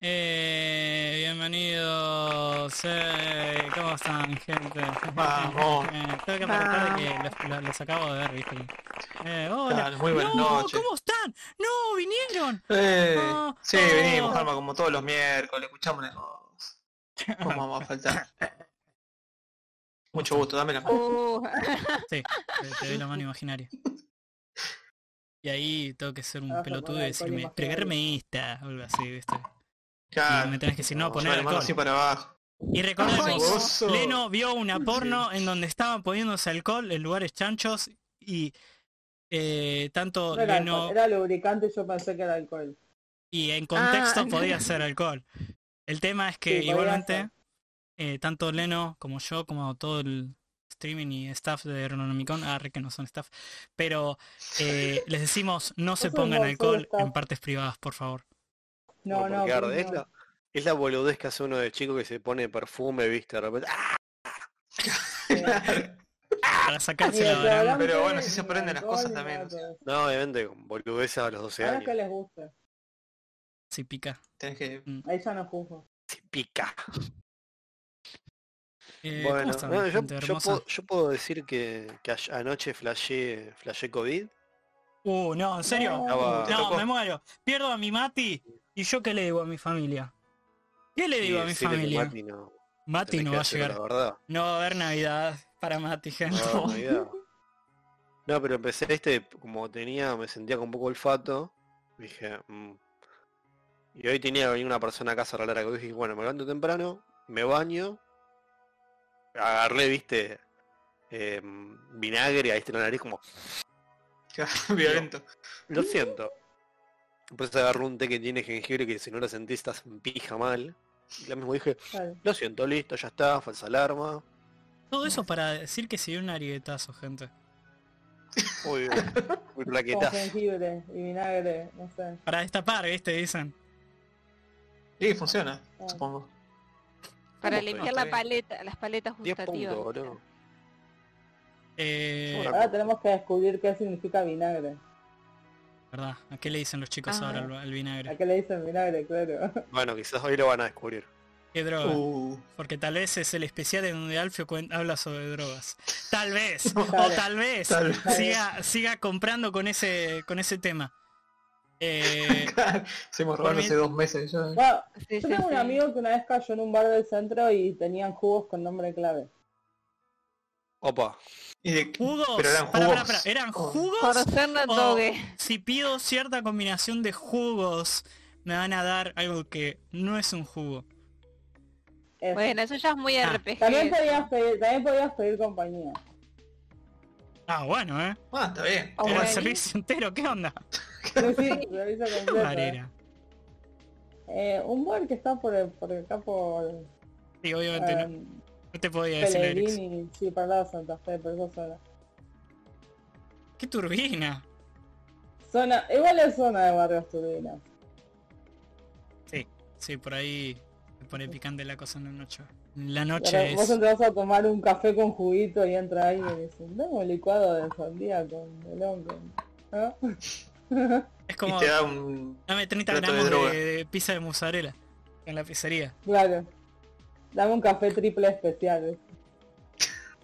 Eh, bienvenidos. eh, ¿Cómo están, gente? Vamos. Eh, tengo que de que los, acabo de ver, ¿viste? Eh, hola. Claro, muy buenas no, noches. ¿cómo están? No, vinieron. Eh, No, sí, no. venimos, Alma, como todos los miércoles, escuchamos voz. ¿Cómo vamos a faltar? Mucho gusto, dame la mano. Uh, Sí, te, te doy la mano imaginaria. Y ahí tengo que ser un pelotudo y decirme, pregarmeísta, o algo así, ¿viste? Y me tenés que decir, no, poner alcohol. así para abajo. Y recordemos, Gozo. Leno vio una porno en donde estaban poniéndose alcohol en lugares chanchos y eh, tanto No era, Leno alcohol, era lubricante yo pensé que era alcohol. y en contexto Ah. podía ser alcohol. El tema es que Sí, igualmente eh, tanto Leno como yo, como todo el streaming y staff de Aeronomicon, ah, re que no son staff, pero eh, les decimos no se pongan alcohol en partes privadas, por favor. No, no. Es la, es la boludez que hace uno de chico que se pone perfume, viste, de repente. ¡ah! Para sacarse la hablando Pero bueno, sí se aprenden las cosas también, o sea. No, obviamente, con boludez a los 12 Ahora que años. les gusta. Si pica. Tenés que... Ahí ya no juzgo. Se pica. Eh, ¿cómo bueno, están, no, yo, yo puedo, yo puedo decir que, anoche flashé, flashé COVID. Uh, no, ¿en serio? No, me muero. Pierdo a mi Mati. ¿Y yo qué le digo a mi familia? ¿Qué le digo a mi familia? Mati no, Mati va a llegar. No va a haber Navidad para Mati, gente. No, no, pero empecé este, como tenía, me sentía con poco olfato, dije, mm. y hoy tenía que venir una persona a casa a arreglar algo, dije, bueno, me levanto temprano, me baño, agarré, viste, eh, vinagre, ahí está la nariz como, Violento. lo siento. Después agarré un té que tiene jengibre que si no lo sentís estás en pija mal. Y lo mismo dije, lo siento, listo, ya está, falsa alarma. Todo eso para decir que se dio un arietazo, gente. Uy, muy Con plaquetazo. jengibre y vinagre, no sé. Para destapar, ¿viste? Dicen. Sí, funciona, Ah. supongo. para ¿Cómo limpiar la bien? paleta, las paletas 10 gustativas. puntos. Eh. Ahora tenemos que descubrir qué significa vinagre. ¿Verdad? ¿A qué le dicen los chicos Ah. ahora al, al ¿A vinagre? qué le dicen vinagre? Claro. Bueno, quizás hoy lo van a descubrir. ¿Qué droga? Uh, Porque tal vez es el especial en donde Alfio habla sobre drogas. Tal vez. O tal vez. Tal vez. Siga, siga comprando con ese, con ese tema. Eh, Seguimos Por robando mi- hace dos meses ya. Bueno, Sí, yo sí, tengo un sí. amigo que una vez cayó en un bar del centro y tenían jugos con nombre clave. Opa. Y de- ¿Jugos? Pero eran jugos. pará. ¿Eran jugos? O si pido cierta combinación de jugos, me van a dar algo que no es un jugo. Eso. Bueno, eso ya es muy Ah. RPG. También podías pedir, también podías pedir compañía. Ah, bueno, ¿eh? Ah, está bien. Oh, Era el bueno. servicio entero, ¿qué onda? Sí, sí, servicio completo. Varera. Eh, un bar que está por, el- por acá por Sí, obviamente no, eh, no te podía decir. Pellegrini, sí, para el lado de Santa Fe, por esa zona. ¡Qué turbina! Zona, igual es zona de barrios turbinas. Sí, sí, por ahí se pone picante la cosa en la noche. La Pero noche vos es... entras a tomar un café con juguito y entra ahí y dicen, dame un licuado de sandía con melón. Con... ¿no? Es Y como... te da un... Dame 30 plato de gramos de, de pizza de mozzarella en la pizzería. Claro. Dame un café triple especial.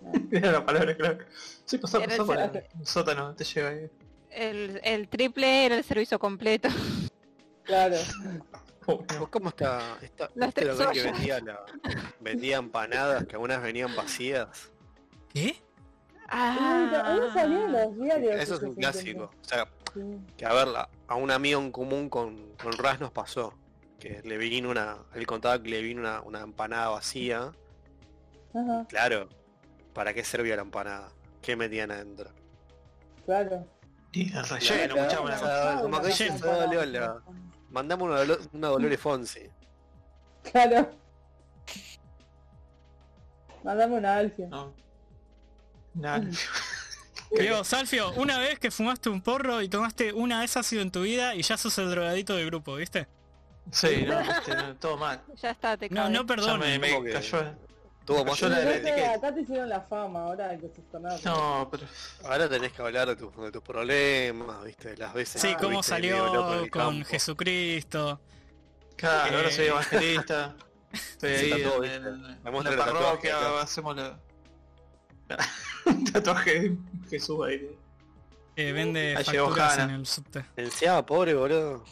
Era la palabra clave. Sí, pasó, pasó por el sótano, te lleva ahí. El, el triple era el servicio completo. Claro. Oh, ¿Vos cómo está? está Los ¿Viste lo tres que vendía, la, vendía empanadas que algunas venían vacías? ¿Qué? Ah, ahí salían los diarios. Eso es un clásico. O sea, que a ver, la- a un amigo en común con, con Raz nos pasó. Que le vino una, él contaba que le vino una, una empanada vacía. Ajá, Claro, ¿para qué servía la empanada? ¿Qué metían adentro? claro. Y el relleno, como que. Mandamos una, Dolo- una Dolores Fonsi. Claro. Mandame una alfia. No. Nada. Digo, Salfio, una vez que fumaste un porro y tomaste una de esas ha sido en tu vida y ya sos el drogadito del grupo, ¿viste? Sí, no, este, no, todo mal. Ya está, te No, cabe. no perdón. me, me cayó. Tuvo más la- etiqueta. acá te hicieron la fama, ahora que sostener. No, pero... Ahora tenés que hablar de, tus- de tus problemas, viste, de las veces. Sí, que cómo en salió el con campo. Jesucristo. Claro, ahora Eh. soy evangelista. Estoy ahí en, el- en muestra la el tatuaje parroquia, acá. hacemos la... un tatuaje de Jesús ahí. Eh, vende Ahí llegó facturas en el subte. Encima, pobre boludo.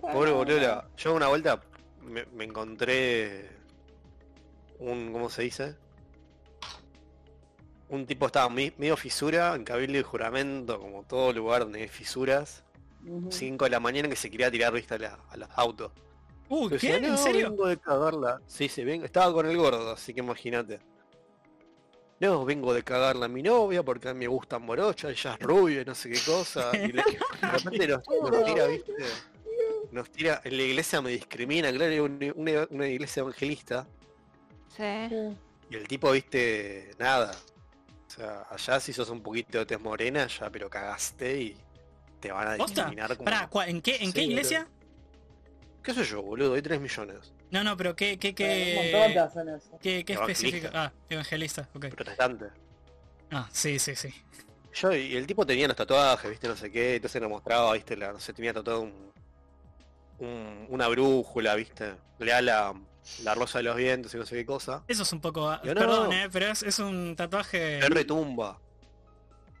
Pobre boludo. Yo una vuelta me, me encontré un. ¿Cómo se dice? Un tipo estaba mi- medio fisura en cabildo y juramento, como todo lugar donde hay fisuras. Ujú. 5 de la mañana que se quería tirar vista a, la- a los autos. Yo ¿qué? decía, ¿En "No, serio? vengo de cagarla. Sí, sí, vengo. Estaba con el gordo, así que imagínate. No, vengo de cagarla a mi novia porque a mí me gustan morochas, ella es rubia y no sé qué cosa. Y le- de repente nos, nos tira, viste. Nos tira, en la iglesia me discrimina, claro, una, una- una iglesia evangelista. Sí. Y el tipo, viste, nada. O sea, allá si sos un poquito de tez morena, ya pero cagaste y te van a discriminar como... Pará, ¿cuá- ¿en qué, en qué iglesia? ¿Qué sé yo, boludo? Hay 3 millones. No, no, pero qué, qué, qué, qué, qué específico. Ah, evangelista, ok. Protestante. Ah, sí, sí, sí. Yo, y el tipo tenía los tatuajes, viste, no sé qué, entonces nos mostraba, viste, la, no sé, tenía tatuado un, un- una brújula, viste, le da la, la rosa de los vientos y no sé qué cosa. Eso es un poco... ah, Yo no. Perdón, eh, pero es, es un tatuaje... Le retumba.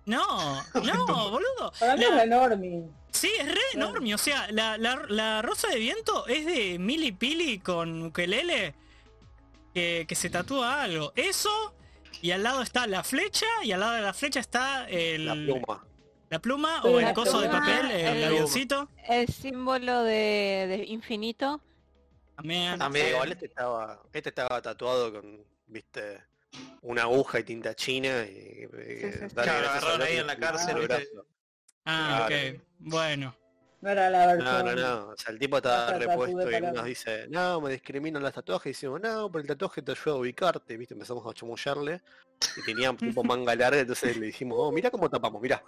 No, no, boludo. Para mí La- es enorme. Sí, es re enorme. O sea, la, la, la rosa de viento es de Mili Pili con ukelele que, que se tatúa algo. Eso, y al lado está la flecha, y al lado de la flecha está el, La pluma. La pluma o el coso de papel, el el- avioncito. El símbolo de, de infinito. También. También. Sí, igual este estaba, este estaba tatuado con, viste, una aguja y tinta china y... y- Sí, sí, sí. dale, Claro, gracias agarraron a ahí Dios en la que cárcel, el ¿viste? brazo. Ah, Claro. ok. Bueno. No era la No, versión. no, no. O sea, el tipo estaba Basta, repuesto y nos dice, no, me discriminan los tatuajes. Y decimos, no, pero el tatuaje te ayuda a ubicarte, ¿viste? Empezamos a chamullarle. Y tenía tipo manga larga, entonces le dijimos, oh, mira cómo tapamos, mira.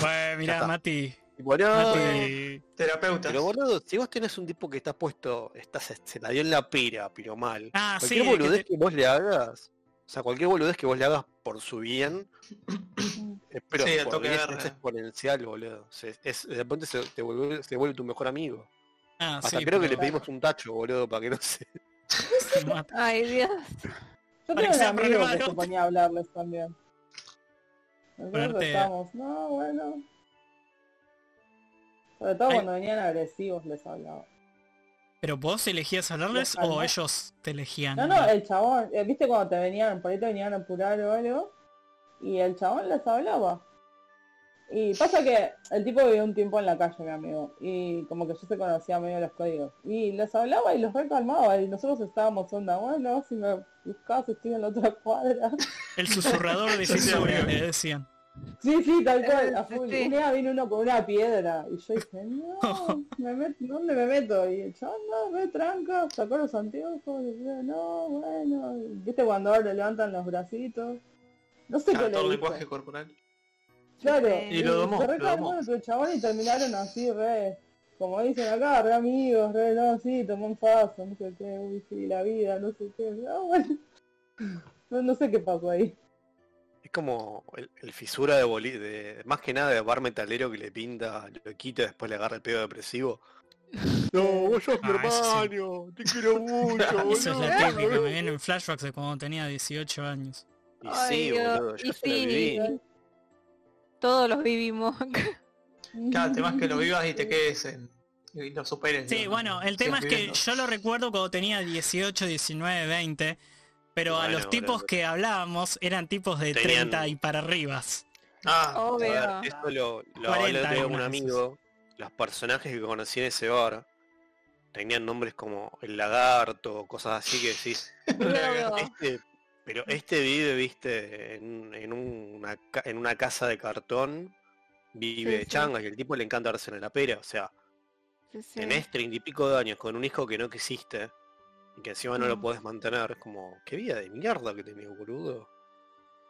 Pues mira, está. Mati. No, Mati. Terapeutas. pero boludo, si vos tenés un tipo que está puesto, está, se, se la dio en la pira, pero mal. Ah, sí. Cualquier que boludez te- que vos le hagas, o sea, cualquier boludez que vos le hagas por su bien, eh, pero Sí, por toque 10 agarra. es exponencial, boludo. Se- es, de repente se te vuelve, se vuelve tu mejor amigo. Ah, Hasta sí, creo que le pedimos un tacho, boludo, para que no se... Ay, Dios. Yo tengo que un amigo que se ponía a hablarles también. Nosotros Ponerte- estábamos, no, bueno. Sobre todo Ay. cuando venían agresivos les hablaba. ¿Pero vos elegías hablarles o ellos te elegían? No, no, el chabón, eh, viste cuando te venían, por ahí te venían a apurar o algo, y el chabón les hablaba. Y pasa que el tipo vivió un tiempo en la calle, mi amigo, y como que yo se conocía medio los códigos. Y les hablaba y los recalmaba, y nosotros estábamos onda, bueno, si me buscas estoy en la otra cuadra. El susurrador de le decían. Sí, sí, tal cual, a full. sí. Un día vino uno con una piedra, y yo dije, no, me met- ¿dónde me meto? Y el chabón, no, me tranca, sacó los anteojos, y yo, no, bueno, viste cuando ahora le levantan los bracitos. No sé Ah, qué le lenguaje corporal. Claro, Y lo domó, se lo domó. chabón y terminaron así, re, como dicen acá, re amigos, re, no, sí, tomó un paso, no sé qué, uy, sí, la vida, no sé qué, no, bueno. No, no sé qué pasó ahí. Es como el, el fisura de, boli de más que nada de bar metalero que le pinta, lo quita y después le agarra el pedo depresivo. No, vos sos mi Ah, sí. hermano, te quiero mucho, Eso es la típica, me vienen flashbacks de cuando tenía 18 años. Y Ay, sí, boludo, yo y se sí. viví. Todos los vivimos. Cada tema es que lo vivas y te quedes en... y lo superes. Sí, ¿no? bueno, el tema es que yo lo recuerdo cuando tenía 18, 19, 20, pero a Bueno, los tipos que hablábamos eran tipos de Tenían- 30 y para arribas. Ah, A Obvio. ver, esto lo, lo 40 hablé otro día con un amigo. Los personajes que conocí en ese bar tenían nombres como el lagarto, cosas así que decís. Este, pero este vive, viste, en, en una, ca- en una casa de cartón, vive Sí, de sí. changas y el tipo le encanta darse en la pera. O sea, sí, sí. tenés treinta y pico de años con un hijo que no quisiste y que encima no lo Mm. podés mantener. Es como, qué vida de mierda que tenés, boludo.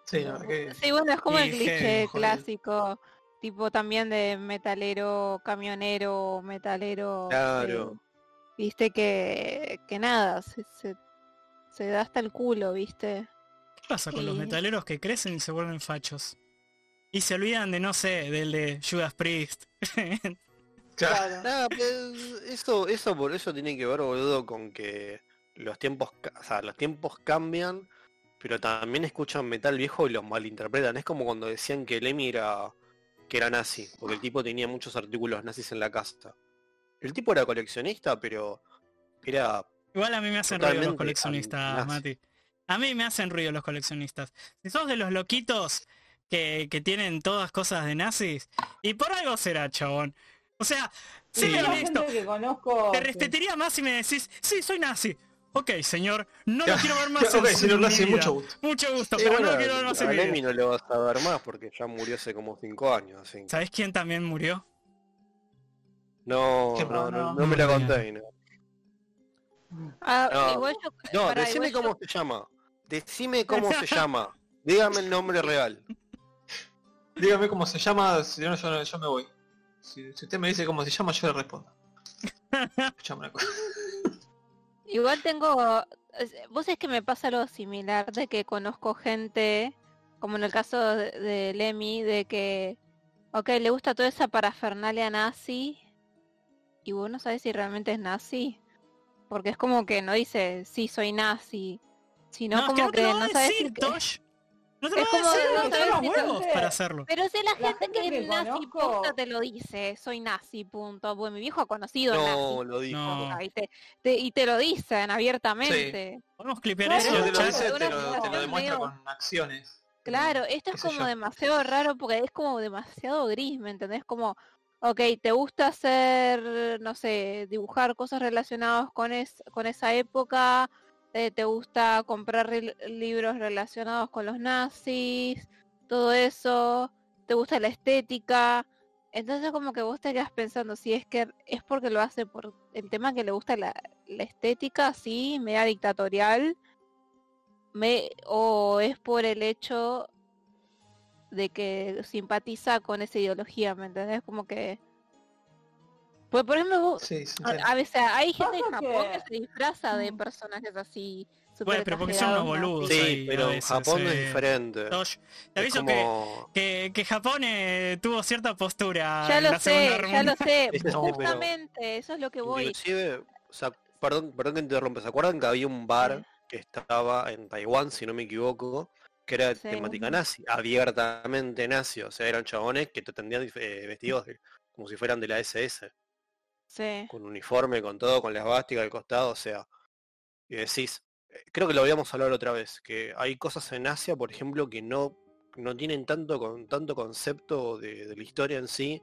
sí, verdad que... Sí, bueno, es como el cliché clásico, tipo también de metalero, camionero, metalero. Claro. eh, viste que, que nada, se, se, se da hasta el culo, viste. ¿Qué pasa con los metaleros que crecen y se vuelven fachos? Y se olvidan de, no sé, del de Judas Priest. Claro. Nada, eso, eso por eso tiene que ver, boludo, con que los tiempos, ca- o sea, los tiempos cambian, pero también escuchan metal viejo y los malinterpretan. Es como cuando decían que Lemmy era que era nazi, porque el tipo tenía muchos artículos nazis en la casa. El tipo era coleccionista, pero era Igual a mí me hacen ruido los Totalmente coleccionistas, anti-nazi. Mati. A mí me hacen ruido los coleccionistas. Si sos de los loquitos que, que tienen todas cosas de nazis, y por algo será, chabón. O sea, Sí. sí, honesto. que conozco... Te sí. respetaría más si me decís, sí, soy nazi. Ok, señor, no lo quiero ver más ok, en señor mi Nazi, vida. mucho gusto. Mucho gusto, Sí, pero no bueno, lo quiero ver más en a vida. Lemmy no le vas a ver más porque ya murió hace como cinco años. Así. ¿Sabés quién también murió? No, ¿Qué no, no, no? no me la No, conté. No, Ah, No. igual yo, No, pará, decime igual yo- cómo se llama. Decime cómo se llama. Dígame el nombre real. Dígame cómo se llama, si no yo, yo me voy. Si, si usted me dice cómo se llama, yo le respondo. Escuchame una cosa. Igual tengo, vos es que me pasa algo similar de que conozco gente, como en el caso de, de Lemmy, de que, ok, le gusta toda esa parafernalia nazi y vos no sabes si realmente es nazi, porque es como que no dice sí soy nazi, sino No, es que como no que, te va no sabes decir, si que- Tosh. No te lo Es como decir, de no no te saber los si huevos realmente- para hacerlo. Pero si la, La gente, gente que que es nazi conozco- posta te lo dice, soy nazi, punto. Bueno, mi viejo ha conocido No, nazi. lo dijo. No. Y te, te- y te lo dicen abiertamente. Podemos clipear Claro, eso te lo dice, te lo, te lo demuestra medio- con acciones. Claro, esto es como yo. demasiado raro porque es como demasiado gris, ¿me entendés? Como, ok, te gusta hacer, no sé, dibujar cosas relacionadas con, es, con esa época, eh, te gusta comprar libros relacionados con los nazis, todo eso, te gusta la estética. Entonces como que vos te quedas pensando si es que es porque lo hace por el tema que le gusta la, la estética, sí, media dictatorial, me, o es por el hecho de que simpatiza con esa ideología, ¿me entendés? Como que... Pues por ejemplo, vos- Sí, a, veces hay gente en Japón que que- se disfraza de Mm. personajes así. Bueno, pero porque son unos boludos. Sí, ahí pero veces, Japón es eh, diferente. Tosh, te Es aviso que, como... que, que Japón eh, tuvo cierta postura Ya en lo la sé, ya lo sé. Justamente, eso es lo que voy. Inclusive, o sea, perdón, perdón que interrumpa, ¿se acuerdan que había un bar que estaba en Taiwán, si no me equivoco, que era Sí. temática nazi, abiertamente nazi, o sea, eran chabones que te tendían eh, vestidos de- como si fueran de la SS, Sí. con uniforme, con todo, con la esvástica al costado, o sea, y decís, eh, creo que lo habíamos hablado otra vez, que hay cosas en Asia, por ejemplo, que no, no tienen tanto, con, tanto concepto de, de la historia en sí,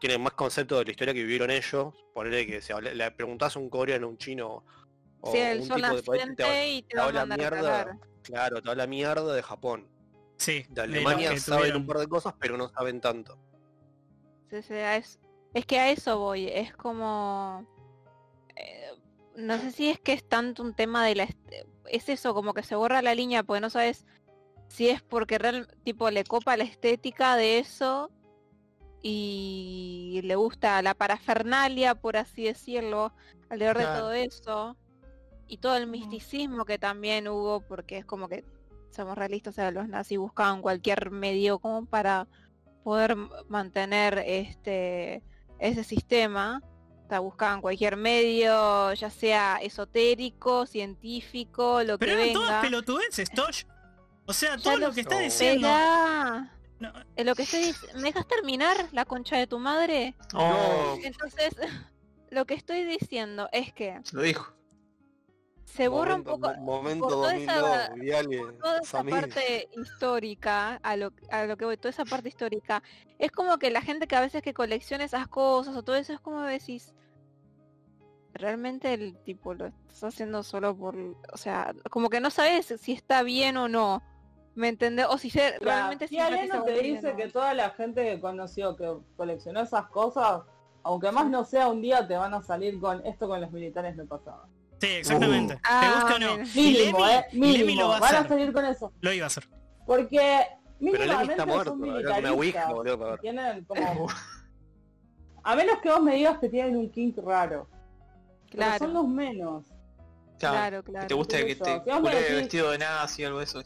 tienen más concepto de la historia que vivieron ellos, ponerle que si le preguntás a un coreano, a un chino, o Sí, el un sol tipo de país, te, y te te va a habla mandar a mierda, cagar. claro, te habla mierda de Japón. Sí, De Alemania que saben tuvieron- un par de cosas, pero no saben tanto. Sí, sí, a es, es que a eso voy, es como... eh, no sé si es que es tanto un tema de la... Es eso, como que se borra la línea, porque no sabes si es porque real, tipo le copa la estética de eso y le gusta la parafernalia, por así decirlo, alrededor de todo eso. Y todo el misticismo que también hubo, porque es como que, somos realistas, o sea, los nazis buscaban cualquier medio como para poder mantener este ese sistema. O sea, buscaban cualquier medio, ya sea esotérico, científico, lo Pero que eran todas venga. pelotudeces, Tosh. O sea, todo lo lo que está diciendo... No, lo que estoy ¿Me dejas terminar la concha de tu madre? Oh, Entonces, lo que estoy diciendo es que lo dijo. Se borra un poco mo- momento por toda 2002, esa- Viale, toda esa Samir. parte histórica, a lo, a lo que voy, toda esa parte histórica, es como que la gente que a veces que colecciona esas cosas o todo eso es como decís, realmente el tipo lo estás haciendo solo por, o sea, como que no sabes si está bien o no, ¿me entendés? O si se, realmente Leno con te dice no. que toda la gente que conoció que coleccionó esas cosas, aunque más no sea un día, te van a salir con esto con los militares no pasaba. Sí, exactamente. ¿Te Ah, gusta o no? Y Mínimo, Lemmy, eh, Lemmy lo va a Van a salir con eso. Lo iba a hacer. Porque Pero Lemmy mínimamente está muerto, son ouija. Tienen como... A menos que vos me digas que tienen un kink raro. Pero Claro, son los menos. claro, Que claro. te guste que te decís- vestido de nazi o algo de eso.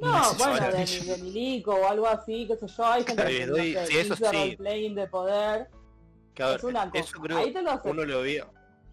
No, bueno, de, de milico o algo así, qué sé yo. Hay gente que doy- no sé, sí, eso dice sí. roleplaying de poder. Que, a ver, es una cosa. eso creo Ahí te lo acepto. uno lo veía.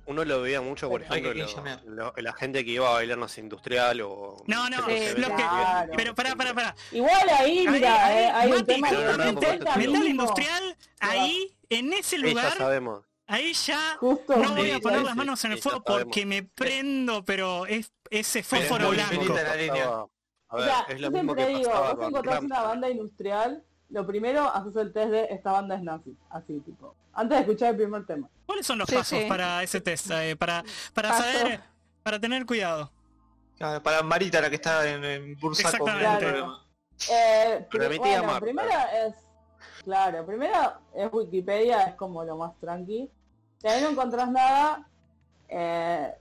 Uno lo veía mucho, por ejemplo, lo- lo- la gente que iba a bailar no sé, industrial o... No, no, lo que- claro. Pero pará, pará, pará. Igual ahí, mira, ahí, eh, hay un tema justamente, metal industrial, ahí, en ese Sí, ya lugar, sabemos. ahí ya Justo. no voy a poner sí, las sí, manos en el fuego porque me prendo, pero es ese fósforo blanco. la línea. A O ver, sea, es lo mismo que digo, pasaba vos con encontrás una Rammstein. banda industrial, lo primero haces el test de esta banda es nazi, así tipo. Antes de escuchar el primer tema. ¿Cuáles son los Sí, pasos sí. para ese test? Eh, para para Paso. saber, para tener cuidado. Claro, Para Marita, la que está en, en Bursaco. Exactamente. programa. Eh, Para pri- mi tía bueno, Marta. primera es, claro, primera es Wikipedia, es como lo más tranqui. Si ahí no encontrás nada, eh,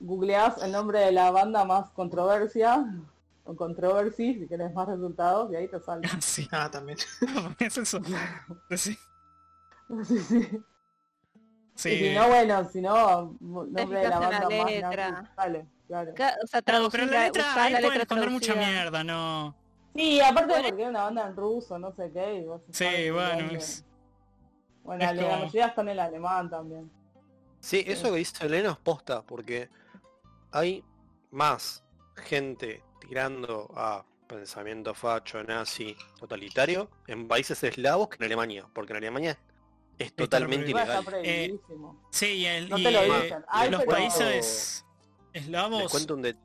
googleás el nombre de la banda más controversia, o controversy, si querés más resultados, y ahí te sale. Sí, Ah, también. es eso. Sí. sí, sí. Sí. Y si no, bueno, si no, nombre de la banda más letra. nazi, sale, claro. O sea, Claro, pero la letra, ahí la pueden letra esconder mucha mierda, no. Sí, aparte Bueno. porque era una banda en ruso, no sé qué, y vos Sí, bueno, es- Bueno, es la como- mayoría están en alemán también. Sí, eso que dice Elena es posta, porque hay más gente tirando a pensamiento facho, nazi, totalitario en países eslavos que en Alemania, porque en Alemania es totalmente ilegal. prohibidísimo. Sí, y, el, No y, te lo eh, dicen. Ay, los pero- países Les eslavos cuento un, de-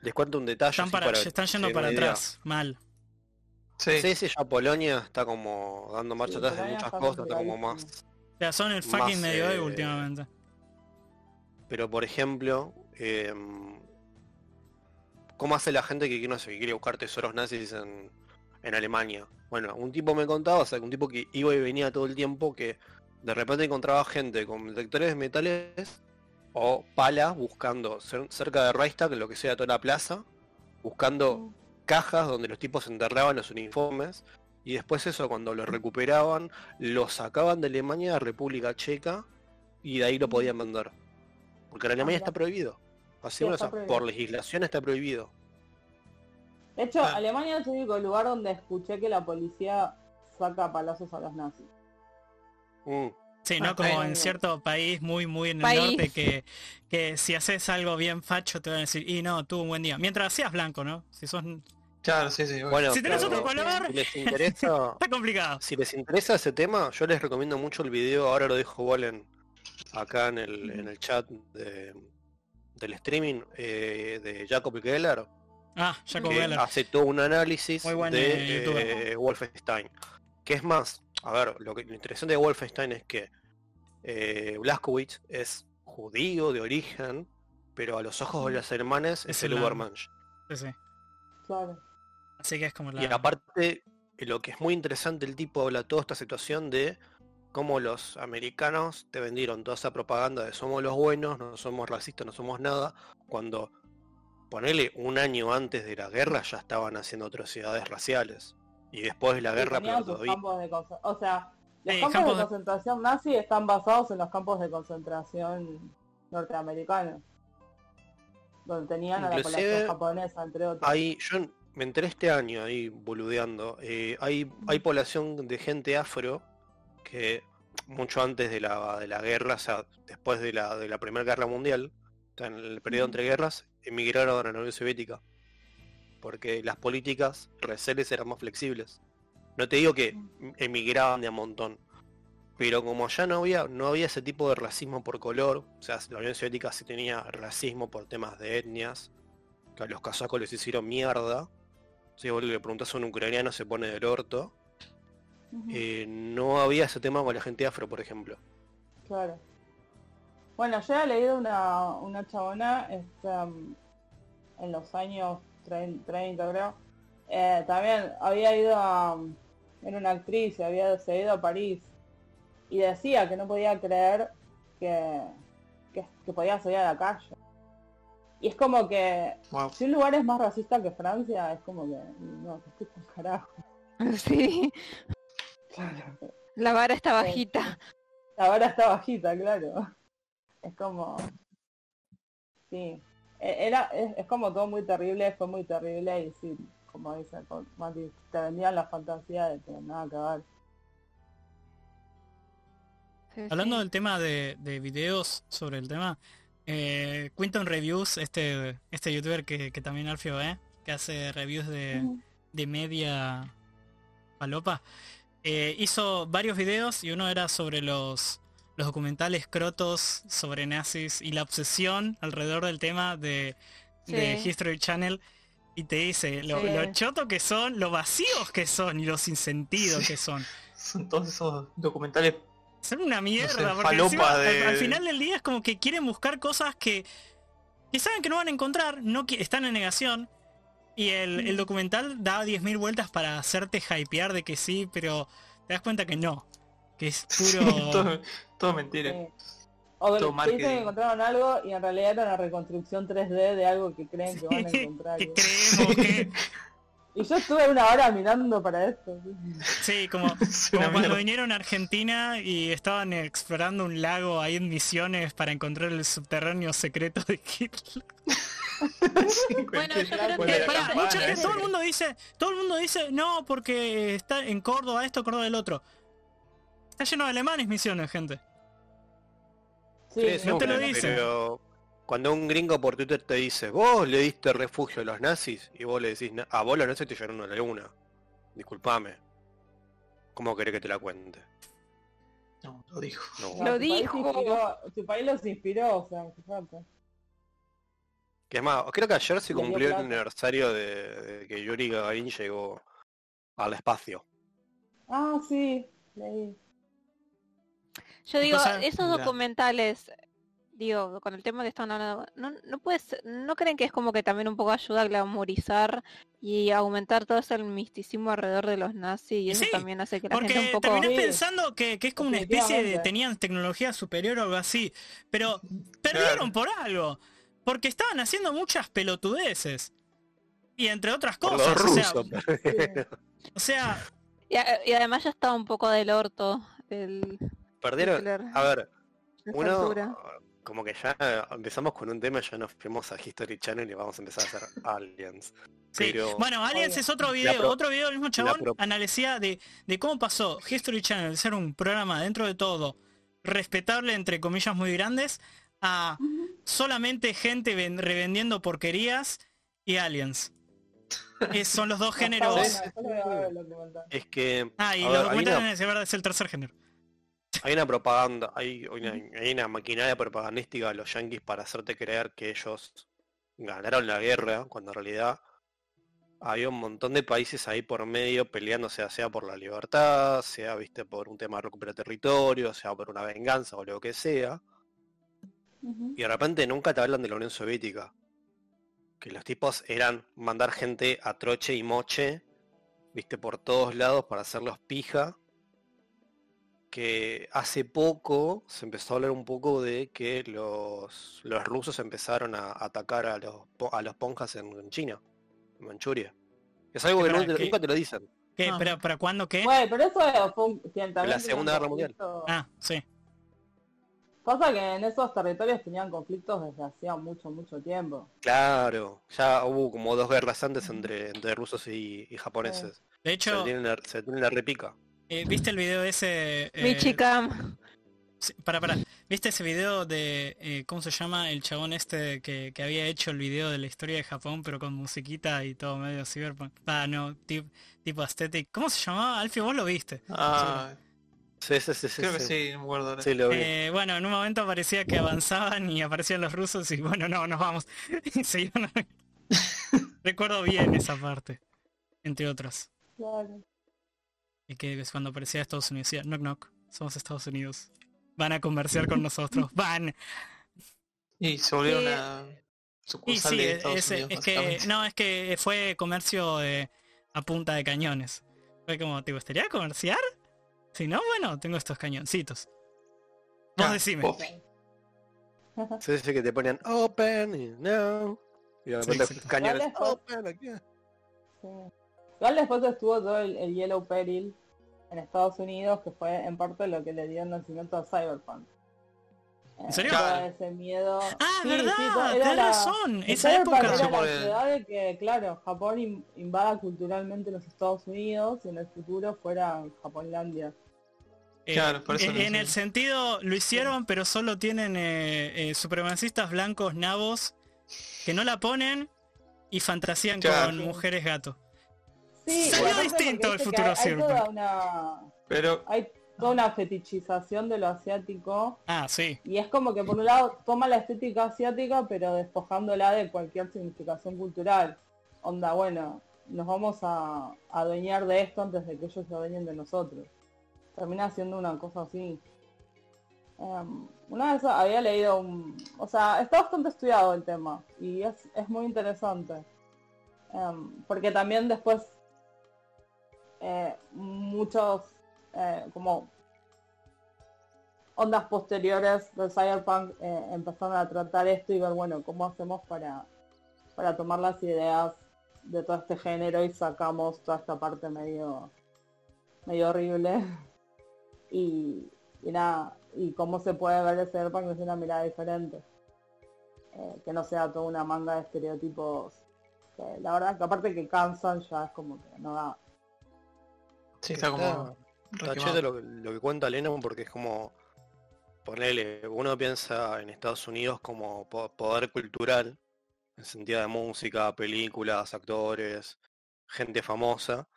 les cuento un detalle. están, así para, para están yendo para atrás, mal. Sí. Sí, sí, ya Polonia está como dando marcha Sí, atrás de muchas cosas, está como más O sea, son el fucking medioevo eh, últimamente. Pero por ejemplo, em, ¿cómo hace la gente que no sé, que quiere buscar tesoros nazis en, en Alemania? Bueno, un tipo me contaba, o sea, un tipo que iba y venía todo el tiempo, que de repente encontraba gente con detectores de metales o palas buscando cer- cerca de Reichstag, lo que sea toda la plaza, buscando cajas donde los tipos enterraban los uniformes y después eso cuando lo recuperaban lo sacaban de Alemania a República Checa y de ahí lo podían vender. Porque en Alemania mira. está prohibido. Así Sí, por legislación está prohibido. De hecho, Ah. Alemania es el único lugar donde escuché que la policía saca palazos a los nazis. Mm. Sí, ¿no? Como en cierto país muy, muy en el País. norte que, que si haces algo bien facho te van a decir, y no, tuvo un buen día. Mientras seas blanco, ¿no? Si sos... Claro, sí, sí. Bueno, Si tenés otro color, si les interesa, está complicado. si les interesa ese tema, yo les recomiendo mucho el video, ahora lo dejo Wallen acá en el, en el chat de- del streaming eh, de Jacob Geller, Ah, Jacob que Geller. hace todo un análisis Muy buen, eh, de youtuber. eh, Wolfenstein. Que es más, a ver, lo, que, lo interesante de Wolfenstein es que eh, Blazkowicz es judío de origen, pero a los ojos de los alemanes Es es el Übermensch. Sí, sí. Claro. Así que es como la... Y aparte, eh, lo que es muy interesante, el tipo habla toda esta situación de cómo los americanos te vendieron toda esa propaganda de somos los buenos, no somos racistas, no somos nada, cuando ponele un año antes de la guerra ya estaban haciendo atrocidades raciales. Y después de la guerra, pero sus todavía. campos de O sea, los campos, campos de de- concentración nazi están basados en los campos de concentración norteamericanos. Donde tenían a la población japonesa, entre otros. Hay, yo me enteré este año ahí boludeando, eh, hay, hay población de gente afro que mucho antes de la, de la guerra, o sea, después de la, de la Primera Guerra Mundial, en el periodo entre guerras, emigraron a la Unión Soviética. Porque las políticas receles eran más flexibles. No te digo que emigraban de a montón. Pero como ya no había, no había ese tipo de racismo por color, o sea, la Unión Soviética sí tenía racismo por temas de etnias, que a los casacos les hicieron mierda. Si vos le preguntás a un ucraniano se pone del orto. Eh, no había ese tema con la gente afro, por ejemplo. Claro. Bueno, yo he leído una, una chabona este, um, en los años 30, 30, creo. Eh, también había ido a... um, Era una actriz y había ido a París. Y decía que no podía creer que, que, que podía salir a la calle. Y es como que Wow. si un lugar es más racista que Francia, es como que... No, que estoy con carajo. Sí, la vara está bajita. La vara está bajita, claro. Es como... Sí. E- Era, es, es como todo muy terrible, fue muy terrible y sí, como dice Mati, te vendían la fantasía de que nada que ver. Sí, Hablando sí. del tema de, de videos sobre el tema, eh, Quinton Reviews, este, este youtuber que, que también Alfio ve, que hace reviews de, de media palopa, eh, hizo varios videos y uno era sobre los, los documentales crotos sobre nazis y la obsesión alrededor del tema de, de Sí. History Channel. Y te dice lo, Sí. lo choto que son, lo vacíos que son y los sin sentido Sí. que son. Son todos esos documentales. Son una mierda, sé, porque falopa encima, al- de- al, final del día es como que quieren buscar cosas que, que saben que no van a encontrar, no están en negación. Y el, el documental da 10.000 vueltas para hacerte hypear de que sí, pero te das cuenta que no. Que es puro... todo, todo mentira. Sí. O que Todo te dicen marketing. que encontraron algo y en realidad era una reconstrucción 3D de algo que creen que van a encontrar. que creemos que... Y yo estuve una hora mirando para esto. Sí, como, como cuando mierda. vinieron a Argentina y estaban explorando un lago ahí en Misiones para encontrar el subterráneo secreto de Hitler. Sí, Bueno, cualquier- yo creo cuando que la Pará, campana, mucha- ese. todo el mundo dice, todo el mundo dice, no, porque está en Córdoba esto, Córdoba el otro. Está lleno de alemanes misiones, gente. Sí, no te lo dicen. Pero cuando un gringo por Twitter te dice, vos le diste refugio a los nazis y vos le decís, "Na- a vos los nazis te llevaron a la luna. Disculpame. ¿Cómo querés que te la cuente? No, lo dijo. No. Lo tu país dijo. inspiró- tu país los inspiró, o sea. Que es más, creo que ayer se cumplió el aniversario de, de que Yuri Gagarin llegó al espacio. Ah, sí, leí. Yo ¿Qué digo, cosa? esos Ya. documentales, digo, con el tema que están hablando, ¿no, no puedes, ¿no creen que es como que también un poco ayuda a glamorizar y aumentar todo ese misticismo alrededor de los nazis y eso Sí, también hace que la gente Porque un poco... terminás pensando que, que es como una especie de tenían tecnología superior o algo así. Pero perdieron por algo. Porque estaban haciendo muchas pelotudeces. Y entre otras Por cosas. los o sea, rusos. o sea, Y, además ya estaba un poco del orto el Perdieron. Hitler A ver, uno altura. como que ya empezamos con un tema, ya nos fuimos a History Channel y vamos a empezar a hacer aliens. Sí. Pero Bueno, Aliens es otro video, pro- otro video del mismo chabón pro- analicía de, de cómo pasó History Channel ser un programa dentro de todo respetable entre comillas muy grandes a solamente gente ven- revendiendo porquerías y aliens. Eh, son los dos géneros. es que Ah, y los documentales es el tercer género. hay una propaganda, hay una, hay una maquinaria propagandística de los yankees para hacerte creer que ellos ganaron la guerra, cuando en realidad había un montón de países ahí por medio peleándose, sea por la libertad, sea viste por un tema de recuperar territorio, sea por una venganza o lo que sea. Y de repente nunca te hablan de la Unión Soviética. Que los tipos eran mandar gente a troche y moche, viste, por todos lados para hacerlos pija. Que hace poco se empezó a hablar un poco de que los, los rusos empezaron a atacar a los, a los ponjas en, en China, en Manchuria. Es algo que nunca te lo dicen. ¿Qué? Ah. ¿Pero para cuándo qué? Bueno, pero eso fue un, que también la Segunda Guerra Mundial. Ah, sí. Pasa que en esos territorios tenían conflictos desde hacía mucho, mucho tiempo. Claro, ya hubo como dos guerras antes entre, entre rusos y, y japoneses. De Se hecho, la, se tienen la repica. eh, ¿viste el video ese? eh, Michicam. Para, para. ¿Viste ese video de, eh, ¿cómo se llama? El chabón este que, que había hecho el video de la historia de Japón, pero con musiquita y todo medio cyberpunk. Ah, no, tip- tipo aesthetic. ¿Cómo se llamaba? Alfie, vos lo viste. Ah, Sí, sí, sí, sí. creo que sí. sí, no me acuerdo ahora. Sí, lo vi. Eh, bueno, en un momento parecía que avanzaban y aparecían los rusos y bueno, no, nos vamos. A- Recuerdo bien esa parte, entre otras. Claro. Y que es cuando aparecía Estados Unidos, decía, knock knock, somos Estados Unidos. Van a comerciar con nosotros, van. Y se volvió Sí. una Y sucursal sí, de es, Estados es- Unidos, es que, no, es que fue comercio eh, a punta de cañones. Fue como, ¿te gustaría comerciar? Si no, bueno, tengo estos cañoncitos. Vos Ah, decime. vos. Sí, sí, que te ponían open y no. Y de Sí, repente exacto. cañones pues. open aquí. Sí. Igual después estuvo todo el, el Yellow Peril en Estados Unidos, que fue en parte lo que le dio el nacimiento a Cyberpunk. ¿En serio? todo Claro. ese miedo. Ah, Sí, verdad, sí, tenés la- razón. Esa época. Era la de que, claro, Japón in- invada culturalmente los Estados Unidos y en el futuro fuera Japonlandia. Eh, Claro, por eso en, el sentido, lo hicieron, pero solo tienen eh, eh, supremacistas blancos nabos que no la ponen y fantasían Claro. con mujeres gato. Sí, Salió distinto el futuro hay, hay cyberpunk. toda una Pero hay toda una fetichización de lo asiático Ah, sí. y es como que por un lado toma la estética asiática pero despojándola de cualquier significación cultural. Onda, bueno, nos vamos a, a adueñar de esto antes de que ellos se adueñen de nosotros. Termina siendo una cosa así. Em, una vez había leído un... O sea, está bastante estudiado el tema y es, es muy interesante. Em, porque también después eh, muchos eh, como ondas posteriores del cyberpunk eh, empezaron a tratar esto y ver bueno cómo hacemos para para tomar las ideas de todo este género y sacamos toda esta parte medio medio horrible. Y, y nada y cómo se puede ver el cyberpunk desde una mirada diferente. Eh, que no sea toda una manga de estereotipos que la verdad que aparte que cansan ya es como que no da. Sí, está como... Está lo, que- lo que cuenta Lennon porque es como ponerle, uno piensa en Estados Unidos como po- poder cultural, en sentido de música, películas, actores, gente famosa,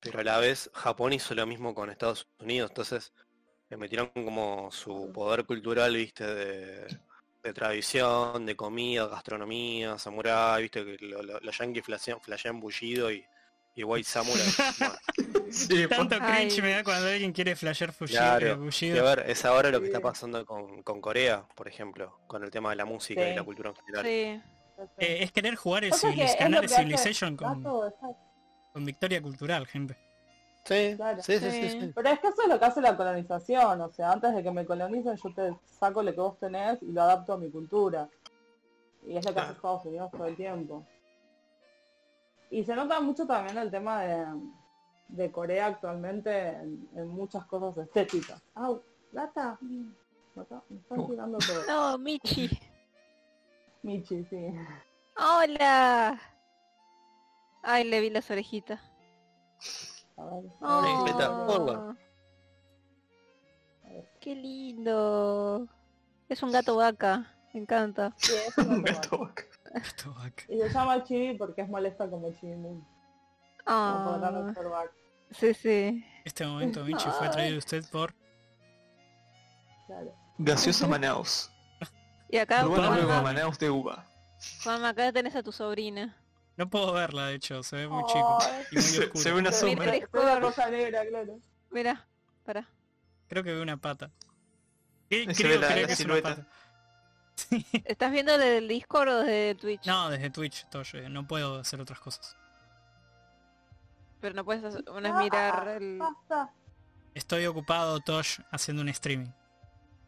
pero a la vez Japón hizo lo mismo con Estados Unidos, entonces le metieron como su poder cultural, viste, de, de tradición, de comida, gastronomía, samurái, viste, que lo- lo- los yankees flashean, flashean bullido y, y white samurai. Bueno, Sí, Tanto cringe Ay. me da cuando alguien quiere flashear fushi- Claro, Y a ver, es ahora lo que está pasando con, con Corea, por ejemplo, con el tema de la música y la cultura en general. Sí. Eh, es querer jugar el Civilization con, victoria cultural, gente. Sí, Claro. sí, sí, sí, Sí. sí. Pero es que eso es lo que hace la colonización, o sea, antes de que me colonicen yo te saco lo que vos tenés y lo adapto a mi cultura. Y es lo que hace Claro. Estados Unidos todo el tiempo. Y se nota mucho también el tema de, de Corea actualmente en, en muchas cosas estéticas. ¡Au! ¡Gata! Me está- me están tirando todo. No, Michi. Michi, sí. Hola. Ay, le vi las orejitas. A ver. Oh, qué lindo. Es un gato vaca. Me encanta. Sí, un gato va. vaca. Y se llama Chibi porque es molesta como Chibi Moon. Ah, observar. sí, sí. Este momento, Michi, fue traído a usted por... Claro. Gaseosa Manaus. Y acá, Juanma, Manaus de uva. Juanma, acá tenés a tu sobrina. No puedo verla, de hecho, se ve muy chico y muy Se, oscuro. se ve una Mira, sombra. La rosa negra, claro. Mira, para. Creo que veo una pata. Se Creo, ve la- creo la que es una silueta. ¿Estás viendo desde el Discord o desde Twitch? No, desde Twitch, Toyo, no puedo hacer otras cosas. Pero no puedes hacer, no es Ah, mirar el... Basta. Estoy ocupado, Tosh, haciendo un streaming.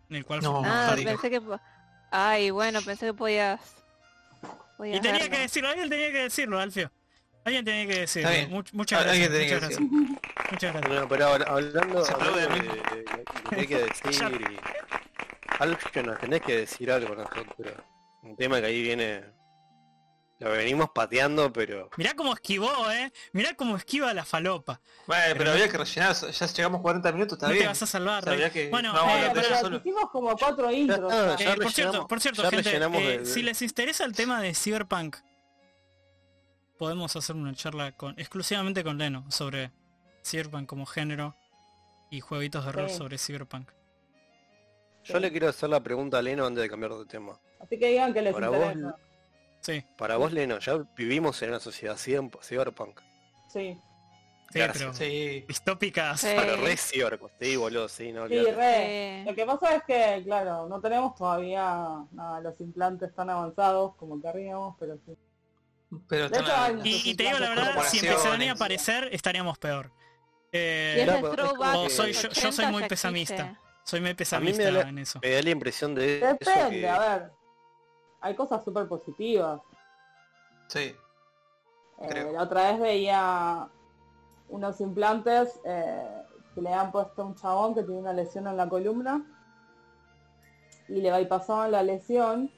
En el cual No, Ah, pensé que... Ay, bueno, pensé que podías... podías Y tenía que decirlo, alguien tenía que decirlo, Alfio. Alguien tenía que decirlo. Much- muchas gracias. alguien tenía Muchas que gracias. Muchas gracias. Bueno, pero ahora, hablando, de, de- de que hay que decir y... Alfio, nos tenés que decir algo nosotros. Un tema que ahí viene... Lo venimos pateando, pero... Mirá cómo esquivó, eh. Mirá cómo esquiva la falopa. Bueno, pero Pero- había que rellenar, ya llegamos 40 minutos, está no bien. te vas a salvar, O sea, Rey. había que- Bueno, no, eh, pero- solo- hicimos como cuatro intros. Eh, por cierto, por cierto, gente, eh, si les interesa el tema de Cyberpunk, podemos hacer una charla con exclusivamente con Leno sobre Cyberpunk como género y jueguitos de rol Sí. sobre Cyberpunk. Yo le quiero hacer la pregunta a Leno antes de cambiar de tema. Así que digan que les Para vos, interesa. Sí, Para vos, Leno, ya vivimos en una sociedad cyberpunk. Sí. sí, Gracias. pero Sí. distópicas. Sí. Pero re cyberpunk, sí, boludo, sí, no Sí, re. Sí. Lo que pasa es que, claro, no tenemos todavía nada, los implantes tan avanzados como querríamos, pero sí. Pero hecho, Y, y te digo la verdad, si empezaran a aparecer, estaríamos peor. Eh, Y es Claro, es soy- yo- yo soy 80 muy existe. Soy muy A mí pesimista me da- en eso. Me da la impresión de eso Depende, que... a ver. Hay cosas súper positivas. Sí. Eh, la otra vez veía unos implantes eh, que le han puesto a un chabón que tiene una lesión en la columna y le bypasaban la lesión.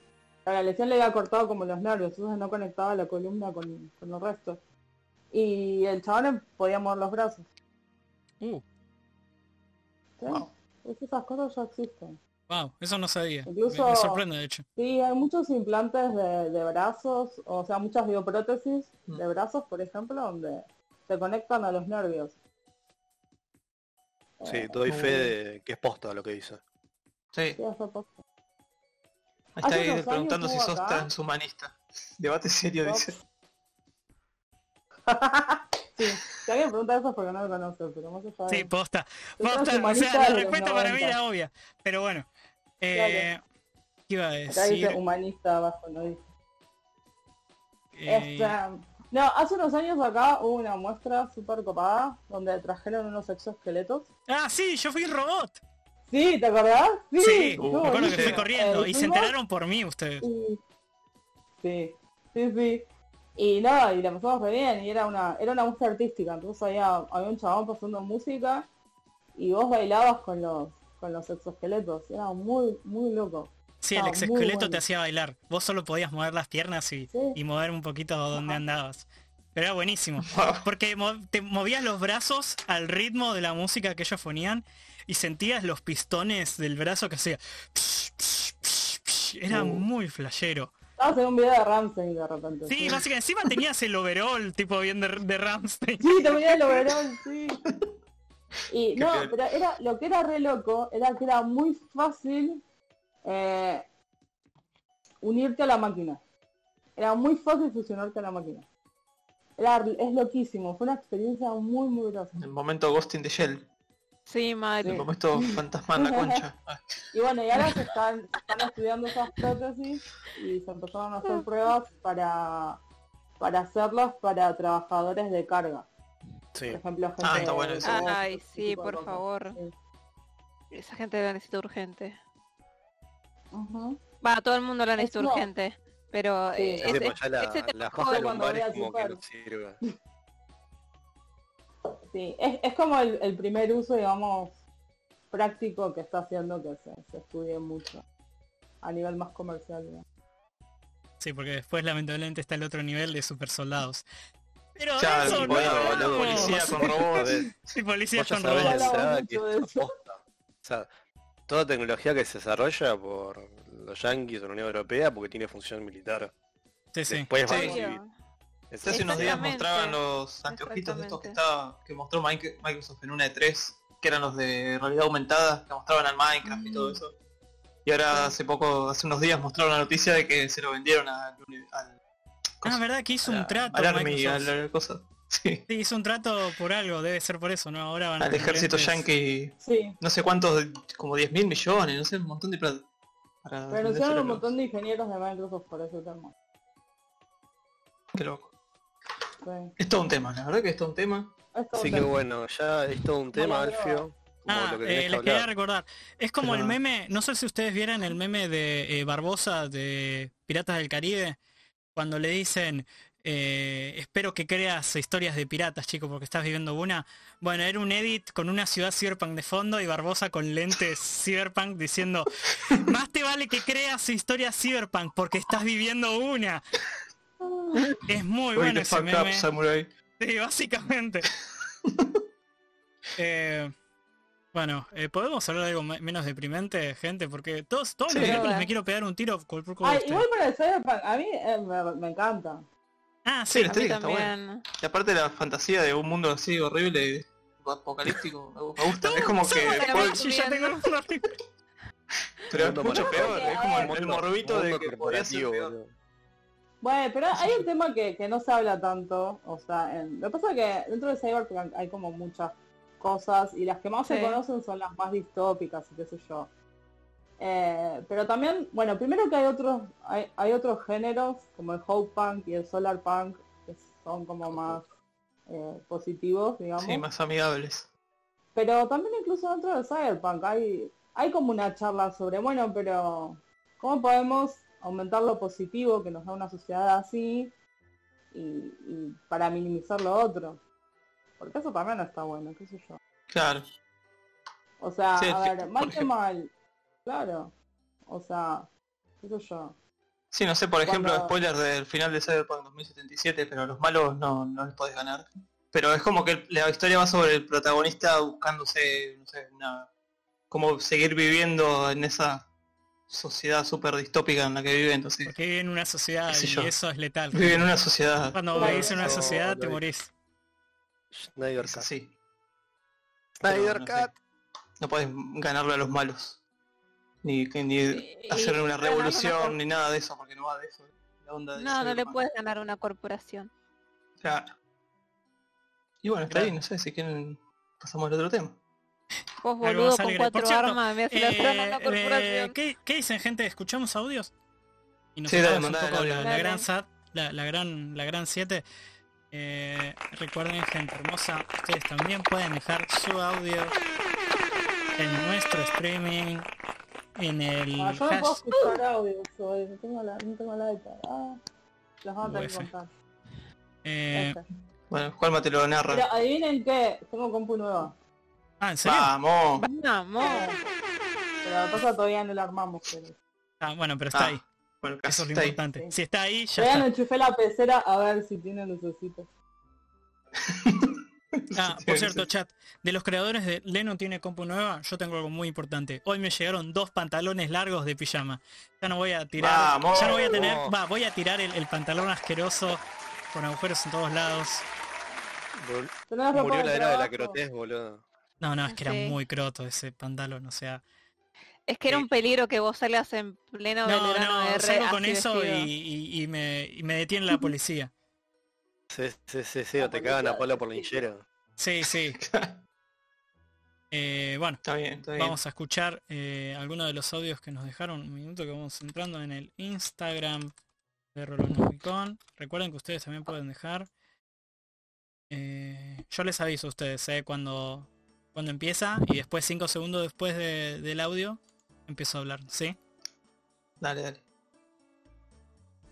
pero La lesión le había cortado como los nervios, entonces no conectaba la columna con, con el resto. Y el chabón podía mover los brazos. Uh, ¿sí? Wow. Es- Esas cosas ya existen. Wow, eso no sabía. Me- Incluso- me sorprende de hecho. Sí, hay muchos implantes de, de brazos, o sea, muchas bioprótesis Mm. de brazos, por ejemplo, donde se conectan a los nervios. Sí, Eh, doy fe de que es posta lo que dice. Sí, sí, está ahí preguntando si sos acá- transhumanista. Debate serio, No. dice. sí, si alguien pregunta eso es porque no lo conoce, pero más allá de Sí, posta. Posta, o sea, la respuesta para mí 90. era obvia. Pero bueno. Eh, ¿Qué iba a Acá dice decir? humanista abajo, no dice. Eh, Este, no, hace unos años acá hubo una muestra súper copada donde trajeron unos exoesqueletos. Ah, sí, yo fui robot. Sí, ¿te acordás? Sí, estuvo me acuerdo que fui corriendo Eh, y se enteraron por mí ustedes. y- Sí, sí, sí. Y nada, y la pasamos re bien, y era una, era una muestra artística, entonces había, había un chabón pasando música y vos bailabas con los, con los exoesqueletos, era muy, muy loco. Sí, el estaba exoesqueleto bueno. te hacía bailar. Vos solo podías mover las piernas y, Sí. y mover un poquito donde Ajá. andabas. Pero era buenísimo. Porque te movías los brazos al ritmo de la música que ellos ponían y sentías los pistones del brazo que hacía. Era Uh. muy flashero. Estabas en un video de Ramsey de repente. Sí, básicamente encima tenías el overall tipo bien de, de Ramstein. Sí, te venía el overall, sí. Y Qué no, pero era, lo que era re loco era que era muy fácil eh, unirte a la máquina. Era muy fácil fusionarte a la máquina. Era, es loquísimo, fue una experiencia muy muy grosa. El momento Ghost in the Shell. Sí, mal. El momento fantasma en la concha. Ah, Y bueno, y ahora se están, están estudiando esas prótesis y se empezaron a hacer pruebas para, para hacerlas para trabajadores de carga. Sí. Por ejemplo, gente Ah, está bueno de- eso. Ay, sí, por cosas. favor. Sí. Esa gente la necesita urgente. Va, todo el mundo la necesita urgente. Pero Sí. eh, Sí, Sí, la, de cuando es vea como que no sirve. Sí, es, es como el, el primer uso, digamos, práctico que está haciendo que se, se estudie mucho a nivel más comercial. digamos. Sí, porque después lamentablemente está el otro nivel de super soldados. Pero de Claro, eso tipo, no boludo, hablamos. policía con robots. Sí, policías Vos ya con robots. de de. O sea, toda tecnología que se desarrolla por los yanquis o la Unión Europea porque tiene función militar. Sí, sí. Después Sí. Hace unos días mostraban los anteojitos de estos que estaba que mostró Mike- Microsoft en una E3, que eran los de realidad aumentada, que mostraban al Minecraft y todo Mm. eso. Y ahora hace poco, hace unos días mostraron la noticia de que se lo vendieron al, al, Ah, verdad que hizo un trato al Army, a la cosa. Sí, Sí, hizo un trato por algo, debe ser por eso, ¿no? Ahora van a al ejército lentes. yankee, Sí, no sé cuántos, como 10 mil millones, no sé, un montón de plata. Pero anunciaron un montón de ingenieros de Microsoft por ese tema. Qué loco. Es todo un tema, la verdad que es todo un tema. Todo Así un que tema. bueno, ya es todo un tema, Alfio. Como Ah, que eh, les quería recordar. Es como Pero- el meme, no sé si ustedes vieron el meme de eh, Barbosa de Piratas del Caribe, cuando le dicen, eh, espero que creas historias de piratas, chico, porque estás viviendo una. Bueno, era un edit con una ciudad cyberpunk de fondo y Barbosa con lentes cyberpunk diciendo, más te vale que creas historias cyberpunk porque estás viviendo una. Es muy Uy, bueno ese fucked up, meme. Samurai. Sí, básicamente. Eh, bueno, eh, ¿podemos hablar de algo me- menos deprimente, gente? Porque todos, todos los Sí. miércoles Nada. me quiero pegar un tiro por por Ay, igual para el Cyberpunk, a mí eh, me, me encanta. Ah, Sí, sí. la A mí estética está buena. también. Y aparte la fantasía de un mundo así horrible, apocalíptico, me me gusta. Es como que... Apache, ya tengo un. Pero es mucho peor, es como el, el morbito de que podría ser peor. Bueno, pero hay un tema que, que no se habla tanto, o sea, en- lo que pasa es que dentro de Cyberpunk hay como muchas cosas y las que más se conocen son las más distópicas y qué sé yo. Eh, pero también, bueno, primero que hay otros, hay, hay otros géneros como el Hope Punk y el Solar Punk que son como más eh, positivos, digamos. Sí, más amigables. Pero también incluso dentro del Cyberpunk hay, hay como una charla sobre, bueno, pero ¿cómo podemos aumentar lo positivo que nos da una sociedad así y, y para minimizar lo otro? Porque eso también está bueno, qué sé yo. Claro. O sea, Sí, a ver, mal que ejemplo. mal, claro. O sea, qué sé yo. Sí, no sé, por ejemplo, Cuando- spoilers del final de Cyberpunk 2077, pero los malos no, no les podés ganar. Pero es como que la historia va sobre el protagonista buscándose, no sé, una cómo seguir viviendo en esa sociedad súper distópica en la que vive, entonces Porque vive en una sociedad y yo. eso es letal. vive en una sociedad. Cuando vivís en una No, sociedad te morís. Snyder Es Cut. así. Snyder no. Cut. No puedes ganarle a los malos. Ni, que- ni hacer una revolución ni nada de eso, porque no va de eso. La onda de No, no le puedes ganar a una corporación. Claro. Y bueno, está Claro. ahí, no sé si quieren pasamos al otro tema. Vos Algo boludo más con alegre. Por cuatro cierto, armas me hace la Eh, trama una eh, corporación. ¿qué, qué dicen gente? ¿Escuchamos audios? Y nos Sí, dale, un poco la, gran SAT, la, la gran la gran 7. Eh, recuerden gente hermosa, ustedes también pueden dejar su audio en nuestro streaming, en el Ah, yo no puedo hash- escuchar audio, soy, no tengo la, no tengo la iPad. Ah, las vamos a tener que UF. contar. eh, Este. Bueno, Juanma te lo narra. Pero adivinen qué, tengo compu nueva. Ah, ¿en serio? Vamos. Vamos. Pero la cosa todavía no la armamos, pero. Ah, bueno, pero está Ah, ahí. Bueno, Eso es lo está ahí. importante. Sí. Si está ahí, ya Todavía no enchufé la pecera a ver si tiene lucecitos. Ah, por cierto, chat, de los creadores de Leno tiene compu nueva, yo tengo algo muy importante. Hoy me llegaron dos pantalones largos de pijama. Ya no voy a tirar, Vamos. ya no voy a tener, Vamos. va, voy a tirar el, el pantalón asqueroso con agujeros en todos lados. Vol- ¿Tenés ropa Murió la era de la crotez, boludo. No, no, es que era muy croto ese pantalón, o sea. Es que era un peligro que vos salgas en pleno No, no, R salgo con eso y, y- y me, y me detiene la policía. Sí, sí, sí, sí, o te cagan a palo por linchera. Sí, sí. Eh, bueno, Está bien, está bien. vamos a escuchar eh, algunos de los audios que nos dejaron. Un minuto que vamos entrando en el Instagram de Rolonomicon. Recuerden que ustedes también pueden dejar. Eh, yo les aviso a ustedes eh, cuando, cuando empieza y después 5 segundos después de- del audio empiezo a hablar, ¿sí? Dale, dale.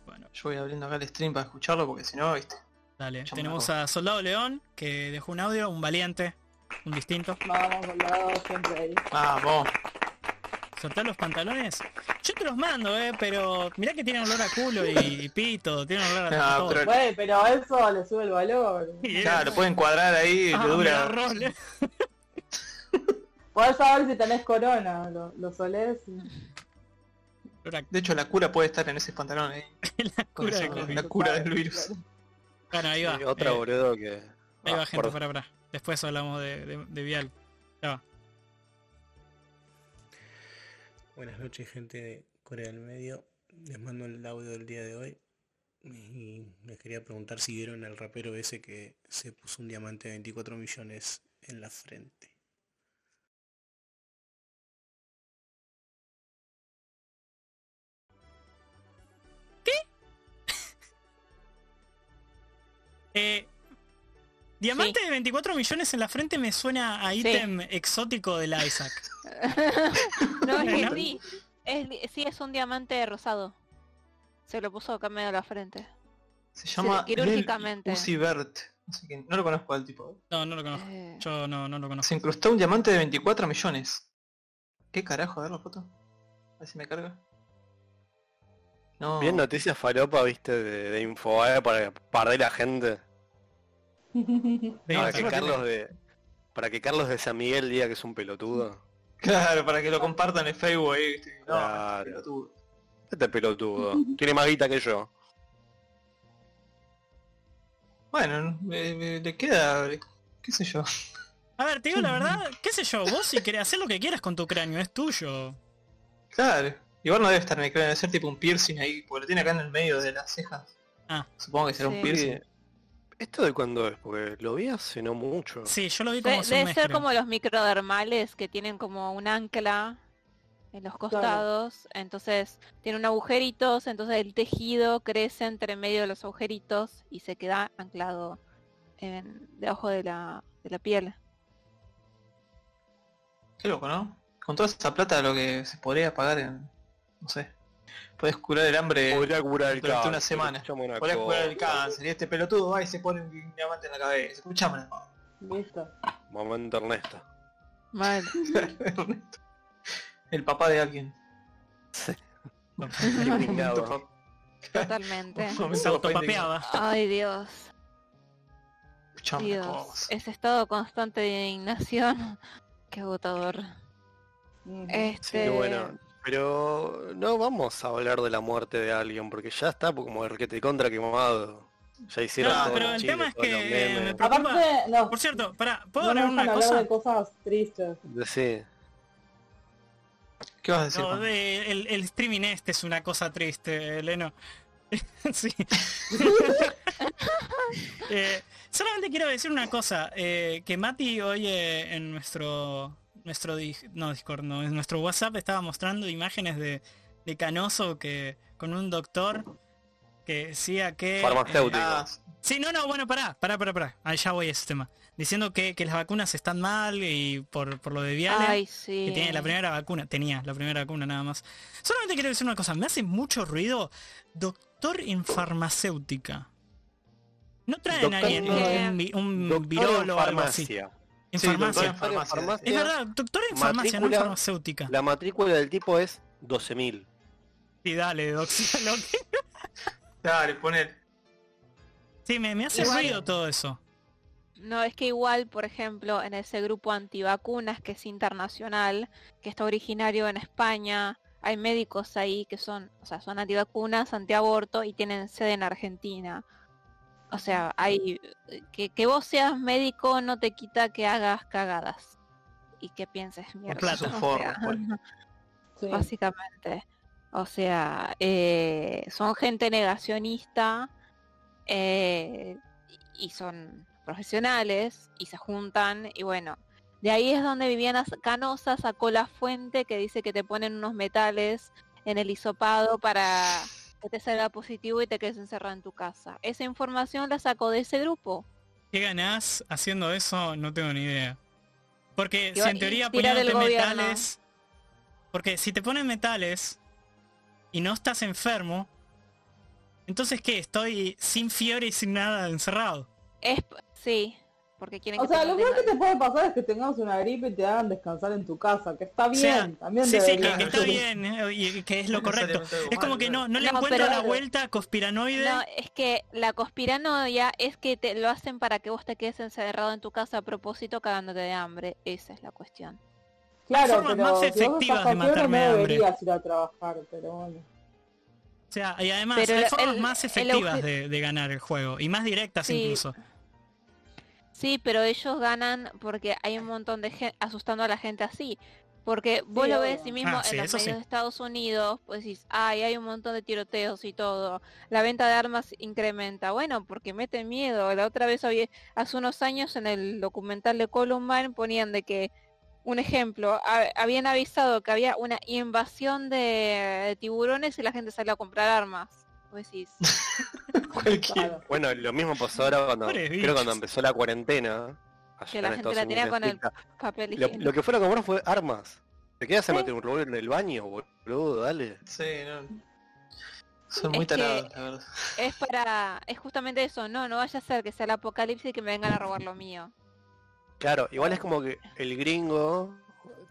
Bueno, Yo voy abriendo acá el stream para escucharlo porque si no, viste. dale. Tenemos a Soldado León que dejó un audio, un valiente, un distinto. Vamos, soldado, siempre ahí. Vamos. ¿Soltar los pantalones? Yo te los mando, eh, pero mirá que tienen olor a culo y, y pito, tienen olor a todo. pero- Güey, pero eso le sube el valor. Claro, lo pueden cuadrar ahí, Ah, dura. Podés saber si tenés corona, lo, lo solés. De hecho, la cura puede estar en ese pantalón ahí. la cura la cura del virus. Bueno, ahí va. Y otra eh, boludo que... ahí va Ah, gente, para, para. Después hablamos de, de, de Vial. Ya va. Buenas noches, gente de Corea del Medio. Les mando el audio del día de hoy. Y les quería preguntar si vieron al rapero ese que se puso un diamante de 24 millones en la frente. Eh, diamante de 24 millones en la frente me suena a ítem exótico del Isaac. No, es que ¿No? sí. Es, sí, un diamante rosado. Se lo puso acá en medio de la frente. Se llama quirúrgicamente. Lil Uzi Vert. Así que no lo conozco al tipo. No, no lo conozco. Eh, Yo no, no lo conozco. Se incrustó un diamante de 24 millones. ¿Qué carajo? A ver la foto. A ver si me carga. No. Bien noticias falopa, viste, de, de Infobae para perder la gente. Para que Carlos de... Para que Carlos de San Miguel diga que es un pelotudo. Claro, para que lo compartan en Facebook ahí. ¿viste? No, Claro. pelotudo. Este pelotudo. Tiene más guita que yo. Bueno, me- me- le queda. qué sé yo. A ver, te digo la verdad, qué sé yo, vos si querés hacer lo que quieras con tu cráneo, es tuyo. Claro. Igual no debe estar en el cráneo, debe ser tipo un piercing ahí, porque lo tiene acá en el medio de las cejas. Ah. Supongo que será Sí. un piercing. ¿Esto de cuándo es? Porque lo vi hace no mucho. Sí, yo lo vi como de- un debe mes, ser creo. como los microdermales que tienen como un ancla en los costados. Entonces tienen agujeritos, entonces el tejido crece entre medio de los agujeritos y se queda anclado en, debajo de la, de la piel. Qué loco, ¿no? Con toda esa plata lo que se podría pagar en. No sé. Puedes curar el hambre Podría curar el durante cáncer. una semana. una Podés curar el cáncer. Y este pelotudo va y se pone un diamante en la cabeza. Escuchame. Listo. Momento Ernesto. Mal. Ernesto. el papá de alguien. Indignado. Totalmente. Se autopapeaba. Ay Dios, Escuchame una Dios. Ese estado constante de indignación. Qué agotador. Ujú. Sí, Este, bueno. Pero no vamos a hablar de la muerte de alguien, porque ya está como el que te contra quemado. Ya hicieron No, todo pero el Chile, tema es que, los eh, me preocupa- Aparte, no, Por cierto, pará, ¿puedo no hablar una hablar cosa? de cosas tristes. Sí. ¿Qué vas a decir? No, de- el, el streaming este es una cosa triste, Leno. sí. Eh, solamente quiero decir una cosa, eh, que Mati hoy eh, en nuestro nuestro no Discord, no, nuestro WhatsApp estaba mostrando imágenes de, de Canoso que con un doctor que decía que Farmacéutico. Ah, Sí, no, no, bueno, pará, pará, pará, pará. Ahí ya voy a ese tema. Diciendo que, que las vacunas están mal y por, por lo de Viale. Ay, sí. que tiene la primera vacuna, tenía la primera vacuna nada más. Solamente quiero decir una cosa, me hace mucho ruido doctor en farmacéutica. ¿No traen a alguien, en- un, un virólogo o algo así? En Sí, farmacia. en farmacia, farmacia. Es verdad, doctor en farmacia, no en farmacéutica. La matrícula del tipo es 12.000. Sí, dale, doc. lo que- Dale, poner. Sí, me, me hace Igual- ruido todo eso. No, es que igual, por ejemplo, en ese grupo antivacunas que es internacional, que está originario en España, hay médicos ahí que son, o sea, son antivacunas, antiaborto y tienen sede en Argentina. O sea, hay que, que vos seas médico no te quita que hagas cagadas y que pienses mierda. o forro, sea, Sí. básicamente. O sea, eh, son gente negacionista eh, y son profesionales y se juntan y bueno, de ahí es donde Viviana Canosa sacó la fuente que dice que te ponen unos metales en el hisopado para que te salga positivo y te quedes encerrado en tu casa. Esa información la sacó de ese grupo. ¿Qué ganás haciendo eso? No tengo ni idea. Porque si en teoría poniéndote metales... Porque si te ponen metales y no estás enfermo, entonces ¿qué? Estoy sin fiebre y sin nada encerrado. Es, sí, porque quieren O que sea, te lo peor que te puede pasar es que tengas una gripe y te hagan descansar en tu casa, que está O sea, bien, también sí, sí, que, debería que está bien eh, y que es lo correcto. Es como que no, no le No, encuentro pero- la vuelta conspiranoide. No, es que la conspiranoia es que te lo hacen para que vos te quedes encerrado en tu casa a propósito cagándote de hambre. Esa es la cuestión. Claro, formas pero más si efectivas estás de matarme no hambre. deberías ir a trabajar, pero bueno. O sea, y además Pero hay el- formas el- más el efectivas de, de ganar el juego y más directas Sí. incluso. Sí, pero ellos ganan porque hay un montón de gente asustando a la gente así. Porque vos Sí, lo ves sí mismo Ah, sí, en los medios sí. de Estados Unidos, pues decís, ay, hay un montón de tiroteos y todo. La venta de armas incrementa. Bueno, porque meten miedo. La otra vez había, hace unos años en el documental de Columbine ponían de que, un ejemplo, ha- habían avisado que había una invasión de, de tiburones y la gente salió a comprar armas. Vos decís. Bueno, lo mismo pasó ahora cuando, creo cuando empezó la cuarentena. Que la en gente Estados la tenía con el papel Lo, higiénico. lo que fueron a comprar fue armas. ¿Te quedas a Sí. meter un revólver en el baño, boludo? Dale. Sí, no. Son muy tarados, la verdad. Es para, es justamente eso, no, no vaya a ser que sea el apocalipsis y que me vengan a robar lo mío. Claro, igual es como que el gringo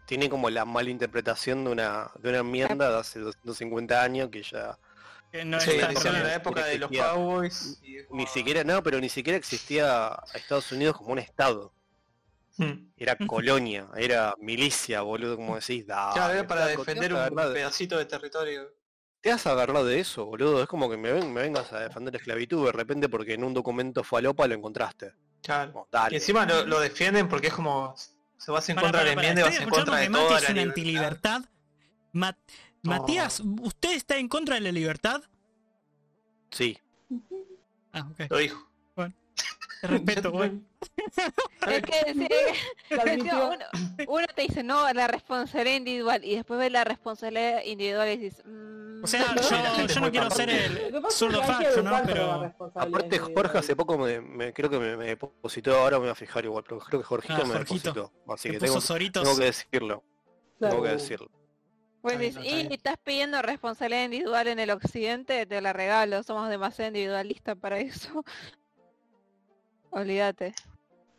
tiene como la mala interpretación de una, de una enmienda de hace 250 años que ya Que no Sí, está en la época de los. Cowboys. y ni siquiera, no, pero ni siquiera existía a Estados Unidos como un estado. Hmm. Era colonia, era milicia, boludo, como decís. Dale, Claro, era para flaco, defender un de- pedacito de territorio. Te has agarrado de eso, boludo. Es como que me, ven- me vengas a defender la esclavitud de repente porque en un documento falopa lo encontraste. Claro. Como, Y encima lo, lo defienden porque es como se vas en Pará, contra de la enmienda y vas en contra de toda es la una libertad. antilibertad. Ma- Matías, ¿usted está en contra de la libertad? Sí. Ah, ok. Lo dijo. Te respeto, güey. Es que sí, uno, uno te dice, no, la responsabilidad individual, y después ves la responsabilidad individual y dices, mm, O sea, yo, no quiero ser el zurdo facho, ¿no? Pero... Aparte Jorge hace poco me, me- creo que me, me depositó, ahora me voy a fijar igual, pero creo que Jorgito Ah, me Jorgito. depositó. Así Que tengo, tengo que decirlo. Claro. Tengo que decirlo. Vos Está bien, decís, está y estás pidiendo responsabilidad individual en el occidente, te la regalo, somos demasiado individualistas para eso. Olvídate,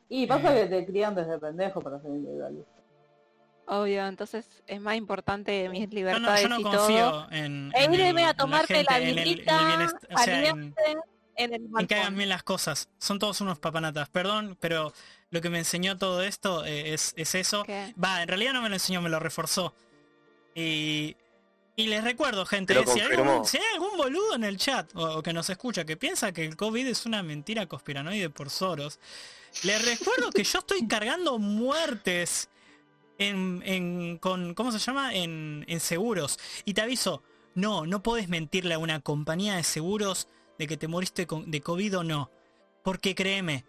Y pasa Eh. que te crían desde pendejo para ser individualista. obvio, entonces es más importante mis Yo no, libertades yo no y confío todo. en, E en irme el- a la tomarte gente, la en el- en el birrita bienest- o sea, en- caliente en el en que hagan bien las cosas. Son todos unos papanatas. Perdón, pero lo que me enseñó todo esto eh, es, es eso. ¿Qué? Va, en realidad no me lo enseñó, me lo reforzó. Y, y les recuerdo, gente, si hay, algún, si hay algún boludo en el chat o, o que nos escucha que piensa que el COVID es una mentira conspiranoide por Soros, les recuerdo que yo estoy cargando muertes en, en- con, ¿cómo se llama? En, en seguros. Y te aviso, no, no podés mentirle a una compañía de seguros de que te moriste con- de COVID o no. Porque créeme,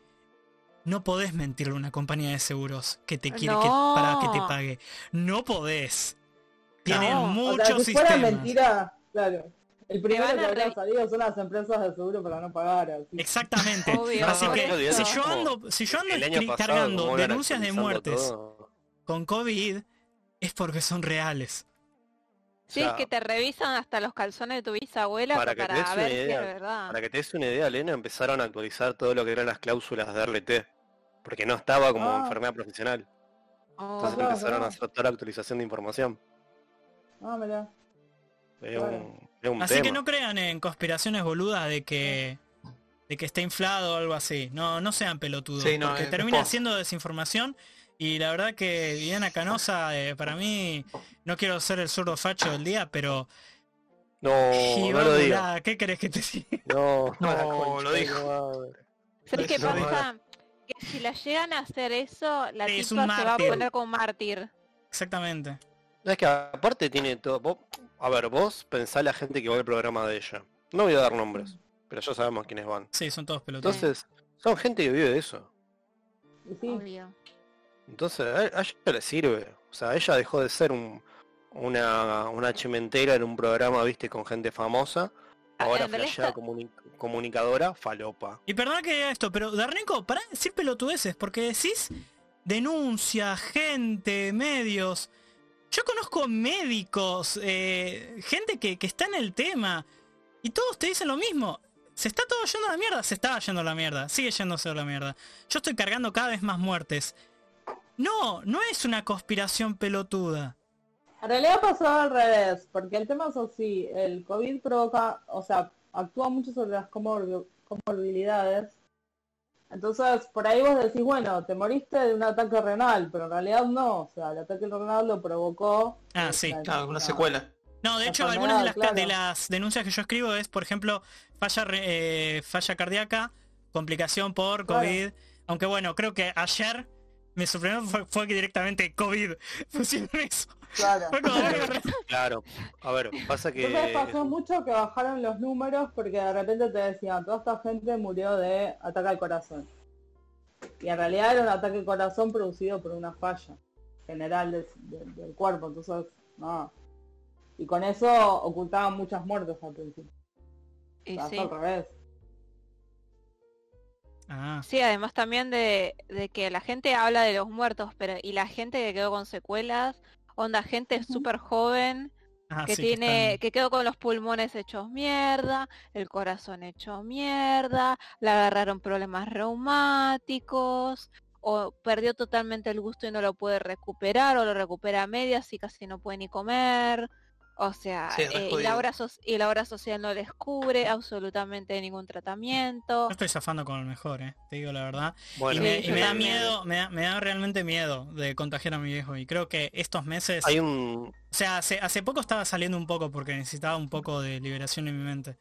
no podés mentirle a una compañía de seguros que te quiere que, para que te pague. No podés. Tienen No, O muchos sea, si fuera sistemas. mentira, claro. El primero que habría salido son las empresas de seguro para no pagar. así. Exactamente. Obvio, Así que si yo ando, si yo ando cargando denuncias de muertes todo. con COVID, es porque son reales. Sí, O es que te revisan hasta los calzones de tu bisabuela para para, que te des una ver si idea, es verdad. Para que te des una idea, Elena, empezaron a actualizar todo lo que eran las cláusulas de RLT. Porque no estaba como Ah. enfermedad profesional. Oh. Entonces claro, empezaron a hacer toda la actualización de información. Ah, mirá. Es Claro. un, es un Así tema. que no crean en conspiraciones boludas de que de que está inflado o algo así. No, no sean pelotudos, Sí, no, porque termina post. siendo desinformación y la verdad que Diana Canosa eh, para mí no quiero ser el zurdo facho del día, pero No, no lo la- ¿qué querés que te diga? No, No, lo concha dijo. ¿Sabes qué pasa? Que si la llegan a hacer eso, la Sí, es tipa un se va a poner como mártir. Exactamente. Es que aparte tiene todo. vos- a ver, vos pensá la gente que va al programa de ella. No voy a dar nombres, pero ya sabemos quiénes van. Sí, son todos pelotudos. Entonces, son gente que vive de eso. Obvio. Entonces, a, a ella le sirve. O sea, ella dejó de ser un, una, una chimentera en un programa, viste, con gente famosa. Ah, Ahora flashea está- comuni- comunicadora, falopa. Y perdona que diga esto, pero Darneco, para de decir pelotudeces, porque decís denuncia, gente, medios. Yo conozco médicos, eh, gente que, está en el tema, y todos te dicen lo mismo. Se está todo yendo a la mierda, se estaba yendo a la mierda, sigue yéndose a la mierda. Yo estoy cargando cada vez más muertes. No, no es una conspiración pelotuda. En realidad pasó al revés, porque el tema es así, el COVID provoca, o sea, actúa mucho sobre las comor- comorbilidades. Entonces, por ahí vos decís, bueno, te moriste de un ataque renal, pero en realidad no, o sea, el ataque renal lo provocó. Ah, sí. la- Claro, una la- secuela. No, de La hecho, algunas de las, de claro. las denuncias que yo escribo es, por ejemplo, falla, eh, falla cardíaca, complicación por Claro. COVID. Aunque bueno, creo que ayer me sorprendió fue, fue que directamente COVID pusieron eso. Claro. Claro. A ver, pasa que... Entonces pasó mucho que bajaron los números porque de repente te decían, toda esta gente murió de ataque al corazón. Y en realidad era un ataque al corazón producido por una falla general del, del- del cuerpo, entonces, no. Y con eso ocultaban muchas muertes al principio. Y Pasó sí. al revés. Ah, Sí, además también de, de que la gente habla de los muertos, pero y la gente que quedó con secuelas, onda gente súper joven ah, que sí, tiene, están- que quedó con los pulmones hechos mierda, el corazón hecho mierda, le agarraron problemas reumáticos, o perdió totalmente el gusto y no lo puede recuperar, o lo recupera a medias y casi no puede ni comer. O sea, Sí, eh, y, la obra so- y la obra social no les cubre absolutamente ningún tratamiento. Yo estoy zafando con el mejor, eh, te digo la verdad. y me, Sí, y yo me da miedo, me da, me da realmente miedo de contagiar a mi viejo. Y creo que estos meses... hay un... O sea, hace, hace poco estaba saliendo un poco porque necesitaba un poco de liberación en mi mente.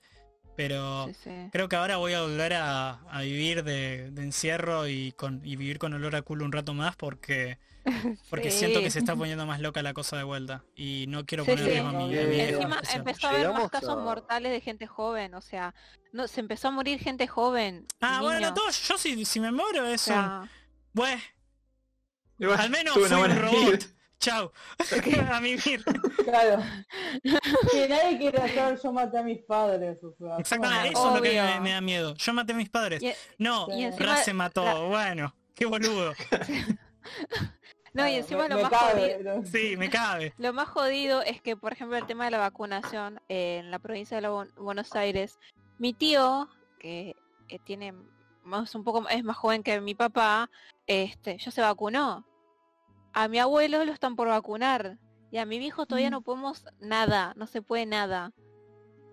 Pero Sí, sí. creo que ahora voy a volver a, a vivir de, de encierro y, con, y vivir con olor a culo un rato más porque porque siento que Sí. se está poniendo más loca la cosa de vuelta. Y no quiero Sí, poner sí. riesgo a mi, a mi. Encima empezó a haber más casos a- mortales de gente joven, o sea, no se empezó a morir gente joven. Ah, bueno, niños. todo, yo si, si me muero O es un... sea, Bueno, al menos fui un robot. vida. Chao. a vivir. Claro. que nadie quiere hacer yo maté a mis padres, o sea. Exactamente, ¿cómo eso es lo que Obvio. me, me da miedo. Yo maté a mis padres. y- No, y encima se mató. la- Bueno, qué boludo. no, y encima me- lo me más cabe, jodido, ¿no? Sí, me cabe. lo más jodido es que, por ejemplo, el tema de la vacunación eh, en la provincia de la Bu- Buenos Aires, mi tío, que eh, tiene más un poco es más joven que mi papá, este, ya se vacunó. A mi abuelo lo están por vacunar y a mi viejo todavía Mm. no podemos nada, no se puede nada.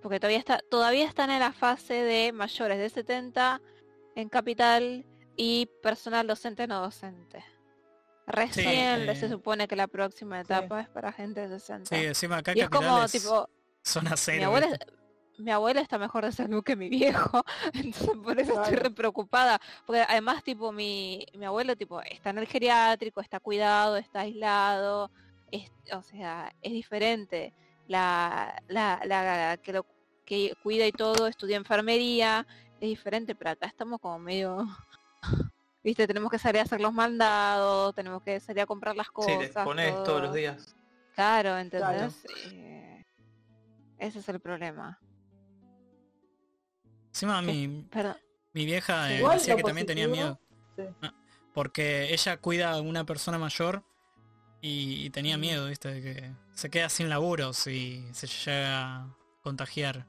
Porque todavía está todavía están en la fase de mayores de 70 en capital y personal docente no docente. Recién eh, se supone que la próxima etapa es para gente de 60. Sí, encima acá y es como tipo, zona mi cero. abuela, ¿viste? mi abuela está mejor de salud que mi viejo, entonces por eso estoy re preocupada, porque además tipo mi, mi abuelo tipo está en el geriátrico, está cuidado, está aislado, es- o sea, es diferente. La, la, la que lo que cuida y todo, estudia enfermería, es diferente, pero acá estamos como medio viste, tenemos que salir a hacer los mandados, tenemos que salir a comprar las Sí, cosas. te expones todos todo. los días. Claro, ¿entendés? Eh, ese es el problema. Encima mi, Perdón. mi vieja eh, decía que también tenía miedo. Sí. Porque ella cuida a una persona mayor y, y tenía miedo, viste, de que se queda sin laburo si se llega a contagiar.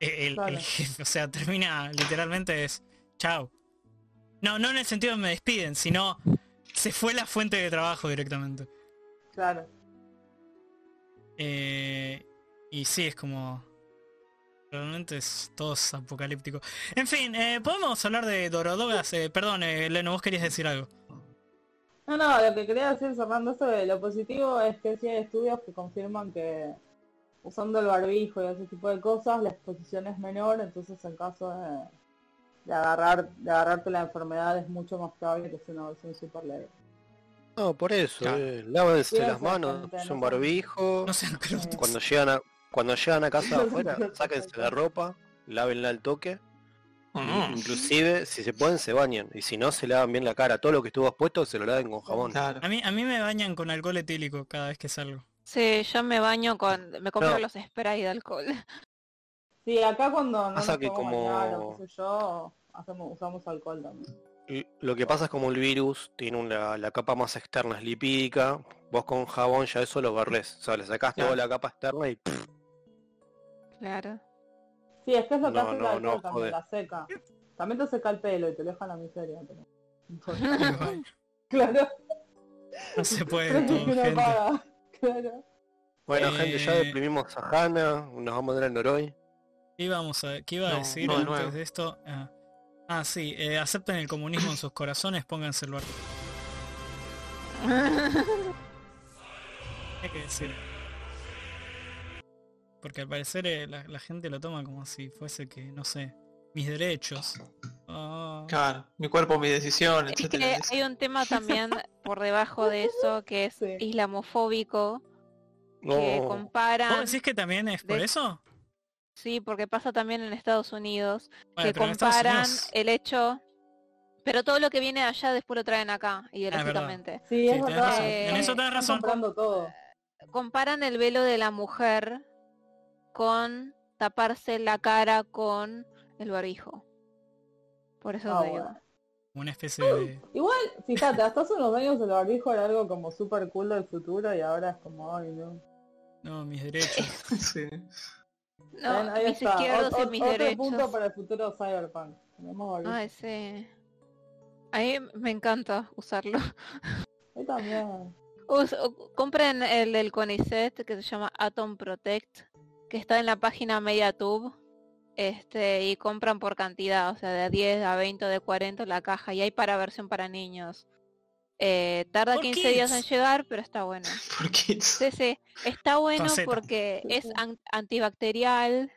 E- El, Claro. el jefe, o sea, termina literalmente es chao. No, no en el sentido de me despiden, sino se fue la fuente de trabajo directamente. Claro. Eh, y sí, es como... Realmente es todo es apocalíptico. En fin, eh, podemos hablar de Dorodogas. Eh, perdón, eh, Leno, vos querías decir algo. No, no, lo que quería decir cerrando eso de lo positivo es que sí hay estudios que confirman que usando el barbijo y ese tipo de cosas la exposición es menor, entonces en caso de, de agarrar de agarrarte la enfermedad es mucho más probable que sea una versión super leve. No, por eso, Claro. eh, lávense las manos, usen no barbijo, No sean cuando llegan a cuando llegan a casa de afuera, sáquense la ropa, lávenla al toque, Mm, inclusive si se pueden se bañan, y si no se lavan bien la cara, todo lo que estuvo expuesto se lo laven con jabón. Claro. A mí, a mí me bañan con alcohol etílico cada vez que salgo. Sí, yo me baño con, me compro No. los sprays de alcohol. Sí, acá cuando no Pasa que como- bañar o qué sé yo, hacemos, usamos alcohol también. Y Lo que pasa es como el virus tiene una, la capa más externa es lipídica, vos con jabón ya eso lo barres, o sea, le sacás Claro. toda la capa externa y Claro. Sí, es que es lo que No, hace no, alcohol no, también, joder. la seca. También te seca el pelo y te deja en la miseria, pero... Claro, no se puede todo, gente. Claro. Bueno gente, ya Eh, deprimimos a Hanna, nos vamos a ver al Noroi. ¿Qué íbamos a, qué iba a decir antes nuevo. de esto? Ah, Ah, sí, eh, acepten el comunismo en sus corazones, pónganse el barco. Hay que decir. Porque al parecer eh, la, la gente lo toma como si fuese que, no sé, mis derechos. Ah, Claro. Mi cuerpo, mi decisión, Es que hay un tema también por debajo de eso que es Sí. islamofóbico, que comparan, ¿Vos decís que también es por de- eso? Sí, porque pasa también en Estados Unidos, Bueno, que comparan Unidos- el hecho, pero todo lo que viene de allá después lo traen acá, Ah, ideológicamente. Sí, Sí, es tenés verdad. razón. En eso tenés razón. comprando todo. comparan el velo de la mujer con taparse la cara con el barbijo. Por eso Ah, te digo. bueno. Una especie de... Igual, fíjate, hasta hace unos años el barbijo era algo como súper cool del futuro y ahora es como, ay, no. No, mis derechos. Sí. No, Ven, ahí mis está. izquierdos y mis otro derechos. punto para el futuro cyberpunk. A mí me encanta usarlo. Ahí también. Us- compren el del CONICET que se llama Atom Protect, que está en la página MediaTube. Este, y compran por cantidad, o sea, de 10 a 20 o de 40 la caja. Y hay para versión para niños. Eh, tarda For 15 días en llegar, pero está bueno. Por kids. Sí, sí. Está bueno porque es an- antibacterial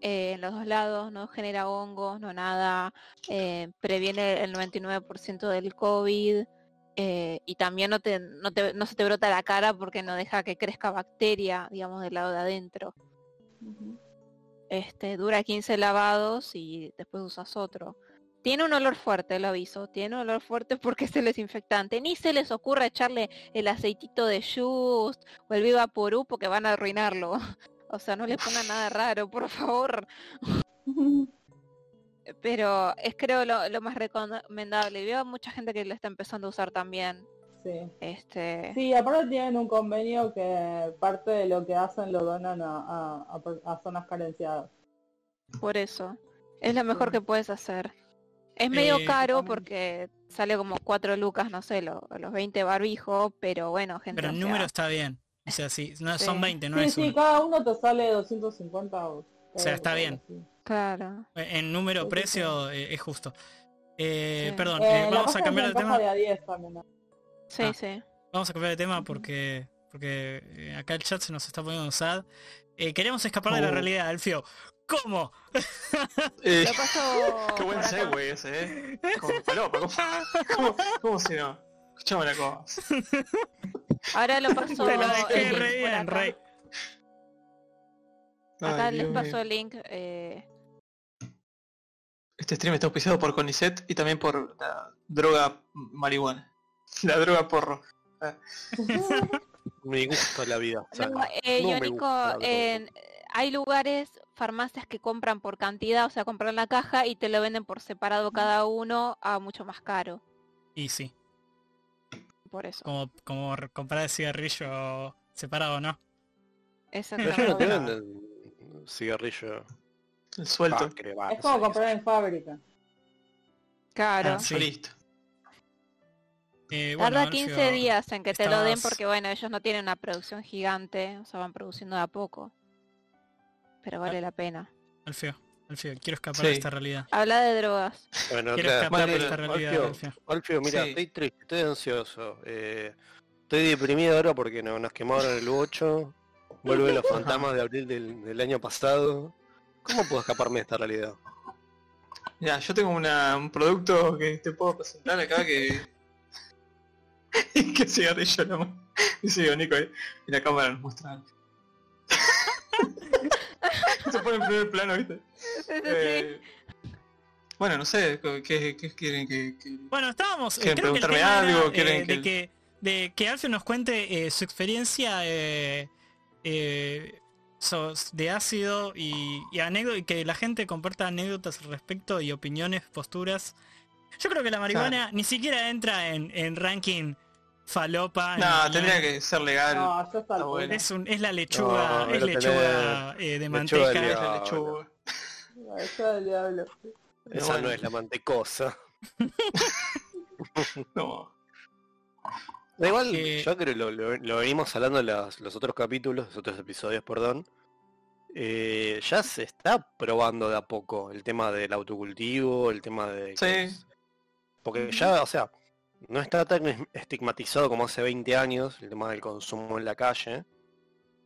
eh, en los dos lados, no genera hongos, no nada, eh, previene el 99% del COVID eh, y también no, te, no, te- no se te brota la cara porque no deja que crezca bacteria, digamos, del lado de adentro. Este, dura 15 lavados y después usas otro. Tiene un olor fuerte, lo aviso. Tiene un olor fuerte porque es el desinfectante. Ni se les ocurra echarle el aceitito de Just o el Viva Porú porque van a arruinarlo. O sea, no le pongan nada raro, por favor. Pero es creo lo, lo más recomendable. Veo a mucha gente que lo está empezando a usar también. Sí. Este, Sí, aparte tienen un convenio que parte de lo que hacen lo donan a, a- zonas carenciadas. por eso. Es lo mejor Sí. que puedes hacer. Es medio Eh, caro porque sale como 4 lucas, no sé, lo- los 20 barbijos, pero bueno, gente. Pero el sea, número está bien. O sea, sí, no, son Sí. 20, no sí, es sí, uno. cada uno te sale 250 o... O sea, está bien. Claro. En número Sí, sí, precio eh, es justo. Eh, Sí. Perdón, Eh, eh, vamos a cambiar de tema. de a 10 también. ¿no? Sí, Ah. sí. Vamos a cambiar de tema porque porque eh, acá el chat se nos está poniendo sad. Eh, queremos escapar de la Oh. realidad, Alfio. ¿Cómo? Eh, Lo paso qué buen segue ese, eh. Como palopa, ¿cómo, cómo, cómo si no? Escuchame una cosa. Ahora lo paso Te lo dejé acá. rey. Acá Ay, les paso mío. el link. eh, Este stream está auspiciado por Conicet y también por la droga marihuana. La droga porro. Me gusta la vida. o sea, no, eh, no me Yonico, gusta la droga. en- hay lugares, farmacias que compran por cantidad, o sea, compran la caja y te lo venden por separado cada uno a mucho más caro. Y sí, Por eso. como, como comprar el cigarrillo separado, ¿no? Pero Exactamente. no te venden cigarrillo El suelto. Va, Es no como comprar en fábrica. Claro. Ah, sí. Listo. Eh, bueno, Tarda Alfio, 15 días en que te lo den porque bueno, ellos no tienen una producción gigante, o sea, van produciendo de a poco. Pero vale la pena. Alfio, Alfio, quiero escapar Sí. de esta realidad. Habla de drogas. Bueno, Quiero claro. escapar de esta realidad, Alfio, Alfio. Alfio, mira, Sí. estoy triste, estoy ansioso. eh, estoy deprimido ahora porque no, nos quemaron el 8. Vuelven los fantasmas de abril del, del año pasado. ¿Cómo puedo escaparme de esta realidad? Ya, yo tengo una, un producto que te puedo presentar acá que... que cigarrillo nomás. Dice Nico ahí. Y la cámara nos muestra. Se pone en primer plano, ¿viste? Eh, bueno, no sé, ¿qué, quieren que...? que- Bueno, estábamos. eh, ¿Quieren creo que el preguntarme tema algo? era, ¿Quieren eh, que de el- que de que Alfio nos cuente eh, su experiencia eh, eh, so- de ácido y, y anécdo- y que la gente comparta anécdotas al respecto y opiniones, posturas. Yo creo que la marihuana ni siquiera entra en, en ranking falopa. No, tendría que ser legal. No, yo Está salto. bueno. Es, un, es la lechuga, No, es lechuga eh, de manteca. del Es la diablo. lechuga. Eso del diablo. Esa bueno. no es la mantecosa. No. Da igual, Eh, yo creo que lo, lo- lo venimos hablando en las- los otros capítulos, los otros episodios, perdón. Eh, ya se está probando de a poco el tema del autocultivo, el tema de... Sí. es- Porque ya, o sea, no está tan es- estigmatizado como hace 20 años el tema del consumo en la calle.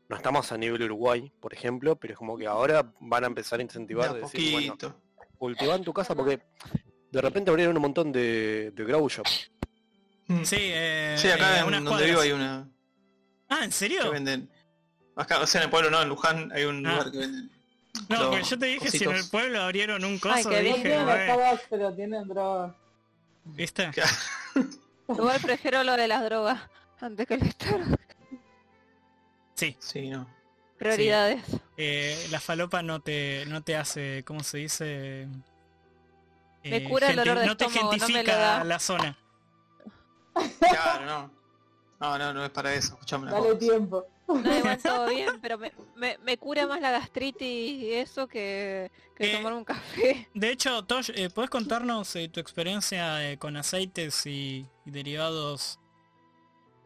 No estamos a nivel Uruguay, por ejemplo, pero es como que ahora van a empezar a De incentivar, de decir, bueno, poquito. cultiva en tu casa porque de repente abrieron un montón de, de grow shops. Mm. Sí, eh, Sí, acá eh, en donde vivo hay una Ah, ¿en que serio? venden. Acá, o sea, en el pueblo no, en Luján hay un Ah. lugar que venden. No, porque yo te dije si en el pueblo abrieron un Ay, coso, bien. No dije, tienen "Bueno, Starbucks, pero tienen drogas. ¿viste? Igual prefiero lo de las drogas antes que el Starbucks. Sí, Sí, no. Prioridades. eh, la falopa no te, no te hace, ¿cómo se dice? Me Eh, cura el dolor de no te estómago, no me lo gentifica da. la zona. Claro, no. No, no, no es para eso. Escuchame una Dale cosa. tiempo. No, igual todo bien, pero me, me, me cura más la gastritis y eso que, que Eh, tomar un café. De hecho, Tosh, eh, ¿puedes contarnos eh, tu experiencia eh, con aceites y, y derivados?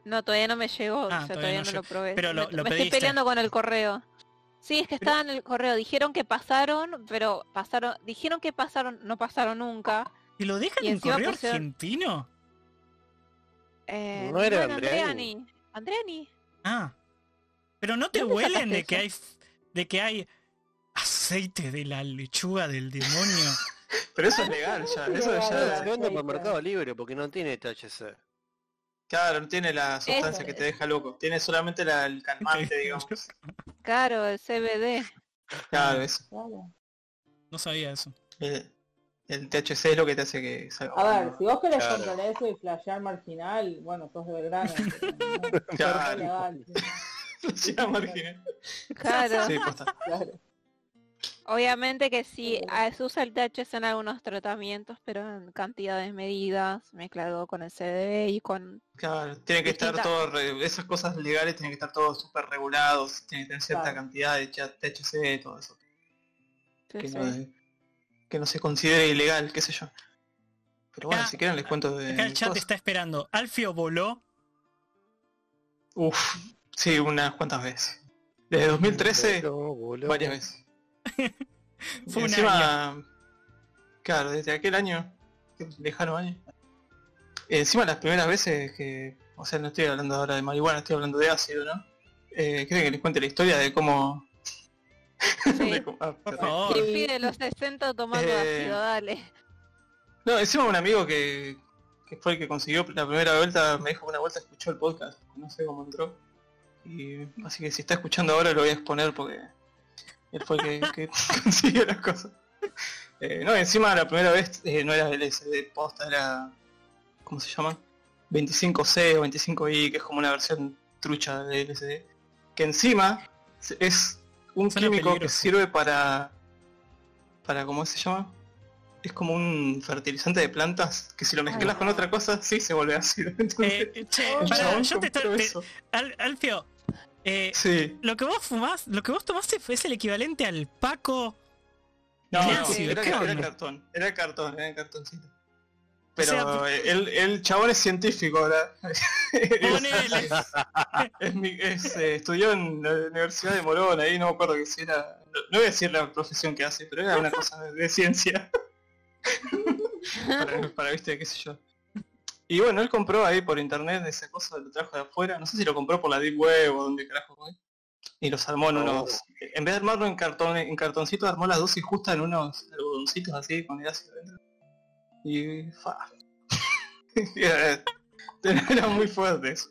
No, todavía no me llegó, Ah, o sea, todavía todavía no no lo probé. Pero lo- me, lo me pediste. estoy peleando con el correo. Sí, es que Pero- estaba en el correo. Dijeron que pasaron, pero pasaron, dijeron que pasaron, no pasaron nunca. ¿Y lo dejan Y en correo pusieron- argentino? Eh, No era en Andreani. Andreani. Andreani. Ah. Pero no te ¿Dónde huelen de que eso? hay de que hay aceite de la lechuga del demonio. Pero eso es legal ya. Eso ya. legal. Se vende por. Mercado Libre porque no tiene THC. Claro, no tiene la sustancia Eso. que te deja loco. Tiene solamente la, el calmante, digamos. Claro, el CBD. Claro, eso. Claro. No sabía eso. El, el THC es lo que te hace que salga. A ver, si vos querés Claro. comprar eso y flashear marginal, bueno, sos de Belgrano. Claro. Marginal. Claro. Sí, posta. claro. Obviamente que sí, ah, se usa el THC en algunos tratamientos, pero en cantidades medidas, mezclado con el CBD y con... Claro, tiene que estar todo, re- esas cosas legales tienen que estar todos súper regulados, tiene que tener cierta Claro. cantidad de THC, todo eso. sí, Que sí. no, que no se considere ilegal, qué sé yo. Pero bueno, Acá- si quieren les cuento de... Acá el chat cosas. está esperando. Alfio voló. Uf, sí, unas cuantas veces. Desde 2013, Voló, voló. varias veces. Fue Y un encima, claro, desde aquel año, qué lejano año. Encima las primeras veces que o sea, no estoy hablando ahora de marihuana, estoy hablando de ácido, ¿no? Eh, ¿Quieren que les cuente la historia de cómo... Sí. de cómo- ah, los 60 tomando Eh, ácido, dale. No, encima un amigo que, que fue el que consiguió la primera vuelta, me dijo que una vuelta escuchó el podcast, no sé cómo entró. Y así que si está escuchando ahora lo voy a exponer porque él fue el que, que consiguió las cosas. Eh, no, encima la primera vez eh, no era LSD posta, era. ¿cómo se llama? 25C o 25I, que es como una versión trucha de LSD. Que encima es un Suena químico que sirve para. para ¿cómo se llama? Es como un fertilizante de plantas que si lo mezclas con otra cosa, sí se vuelve ácido. Entonces, Eh, che, yo te, te- Alfio, eh, Sí. lo que vos fumás, lo que vos tomaste fue es el equivalente al Paco. No, ¿Qué no, ácido? era, ¿Qué era cartón, era cartón, era cartoncito. Pero O sea, eh, el, el chabón es científico ahora. Ponele. Es mi- es, eh, estudió en la Universidad de Morón, ahí no me acuerdo que si era. No voy a decir la profesión que hace, pero era una cosa de, de ciencia. para, para, viste, qué sé yo. Y bueno, él compró ahí por internet esa cosa, lo trajo de afuera, no sé si lo compró por la Deep Web o donde carajo fue. Y los armó en Oh. unos. En vez de armarlo en cartón, en cartoncito, armó las dosis justas en unos algodoncitos así con el ácido dentro. Y fa. era, era muy fuerte eso.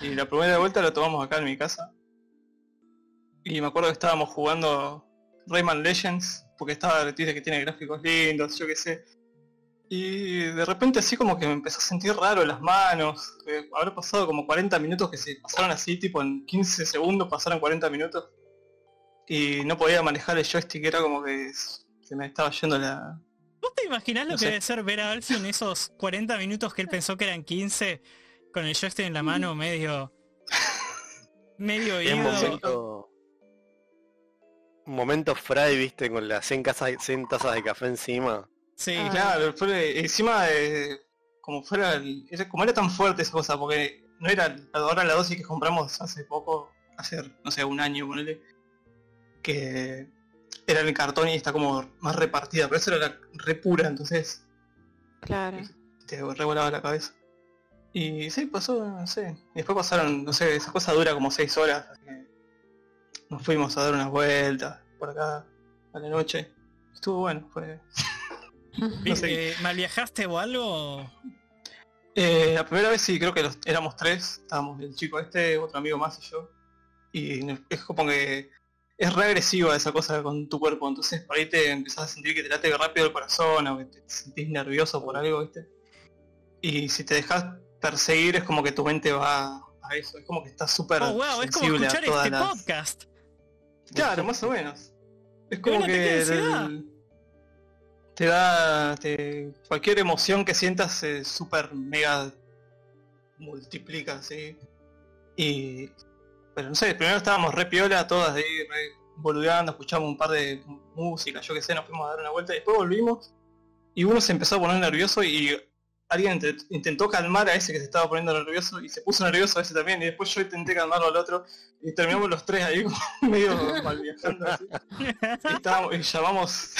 Y la primera vuelta lo tomamos acá en mi casa. Y me acuerdo que estábamos jugando Rayman Legends, porque estaba dice que tiene gráficos lindos, yo qué sé. Y de repente así como que me empezó a sentir raro en las manos. que habrá pasado como 40 minutos que se pasaron así, tipo en 15 segundos pasaron 40 minutos. Y no podía manejar el joystick, era como que se me estaba yendo la... ¿Vos te imaginás lo No que sé. debe ser ver a Alfio en esos 40 minutos que él pensó que eran 15 con el joystick en la mano medio... medio un ido? momento. Un momento fry, viste, con las 100, casas- 100 tazas de café encima. Sí, Ah. Claro, fue encima. Como fuera... el- era- como era tan fuerte esa cosa, porque no era ahora la dosis que compramos hace poco, hace, no sé, un año, ponele, que era el cartón y está como más repartida, pero eso era la re pura, entonces Claro. te revolaba la cabeza. Y sí, pasó, no sé. Y después pasaron, no sé, esa cosa dura como seis horas, así que nos fuimos a dar unas vueltas por acá a la noche. Estuvo bueno, fue. No sé. ¿Mal viajaste o algo? Eh, la primera vez sí, creo que los, éramos tres, estábamos el chico este, otro amigo más y yo. Y es como que es re agresiva esa cosa con tu cuerpo, entonces por ahí te empezás a sentir que te late rápido el corazón o que te sentís nervioso por algo, ¿viste? Y si te dejas perseguir es como que tu mente va a eso, es como que estás súper Oh, wow, es como escuchar todas este las- podcast. Claro, más o menos. Es como que te da cualquier emoción que sientas se super mega multiplica, ¿sí? Y pero no sé, primero estábamos re piola, todas ahí re escuchamos un par de música, yo qué sé, nos fuimos a dar una vuelta y después volvimos y uno se empezó a poner nervioso y alguien int- intentó calmar a ese que se estaba poniendo nervioso y se puso nervioso ese también y después yo intenté calmarlo al otro y terminamos los tres ahí medio mal viajando así. Y, estábamos- y llamamos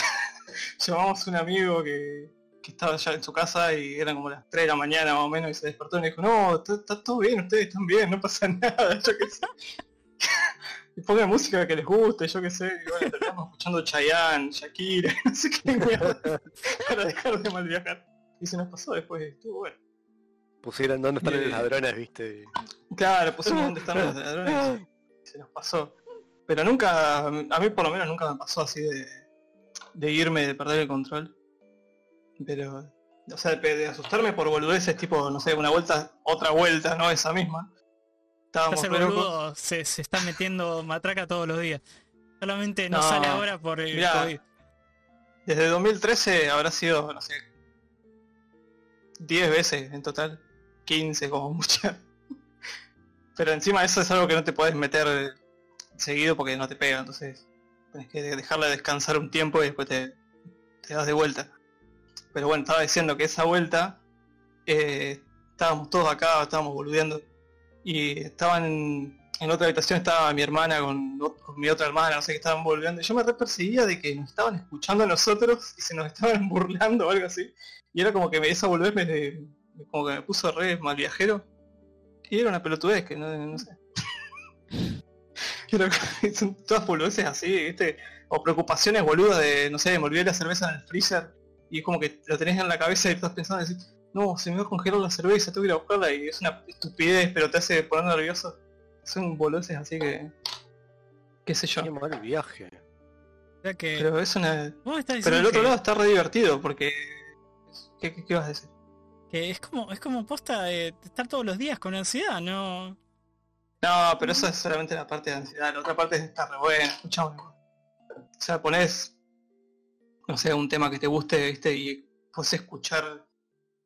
llamamos un amigo que, que estaba ya en su casa y eran como las 3 de la mañana más o menos y se despertó y me dijo, no, está, está todo bien, ustedes están bien, no pasa nada, yo qué sé. Y pongan música que les guste, yo qué sé, y bueno, terminamos escuchando Chayanne, Shakira, no sé qué mierda, para dejar de mal viajar. Y se nos pasó después, estuvo bueno. Pusieron dónde están Eh, los ladrones, viste. Claro, pusimos dónde están los ladrones y se nos pasó. Pero nunca, a mí por lo menos nunca me pasó así de, de irme, de perder el control. Pero, o sea, de, de asustarme por boludeces, tipo, no sé, una vuelta, otra vuelta, no esa misma. Estábamos boludo se, se está metiendo matraca todos los días. Solamente no, No, sale ahora por el mirá, COVID. Desde 2013 habrá sido, no sé, 10 veces en total. 15 como mucha. Pero encima eso es algo que no te puedes meter seguido porque no te pega, entonces tenés que dejarla descansar un tiempo y después te, das de vuelta. Pero bueno, estaba diciendo que esa vuelta eh, estábamos todos acá, estábamos boludeando y estaban en, en otra habitación estaba mi hermana con, mi otra hermana, no sé qué estaban boludeando yo me re perseguía de que nos estaban escuchando a nosotros y se nos estaban burlando o algo así. Y era como que me- esa boludez me- como que me puso re mal viajero. Y era una pelotudez que no, no sé. Son todas boludeces así, ¿viste? O preocupaciones boludas de, no sé, me olvidé la cerveza en el freezer y es como que lo tenés en la cabeza y estás pensando y decís, no, se me va a congelar la cerveza, tengo que ir a buscarla y es una estupidez, pero te hace poner nervioso. Son boludeces así que... qué sé yo. Qué mal viaje. O sea que... Pero es una... Pero el otro que- lado está re divertido porque... ¿Qué, qué, qué vas a decir? que es como es como posta de estar todos los días con ansiedad, ¿no? No, pero eso es solamente la parte de ansiedad, la otra parte está re buena. O sea, pones, no sé, un tema que te guste, viste, y puedes escuchar.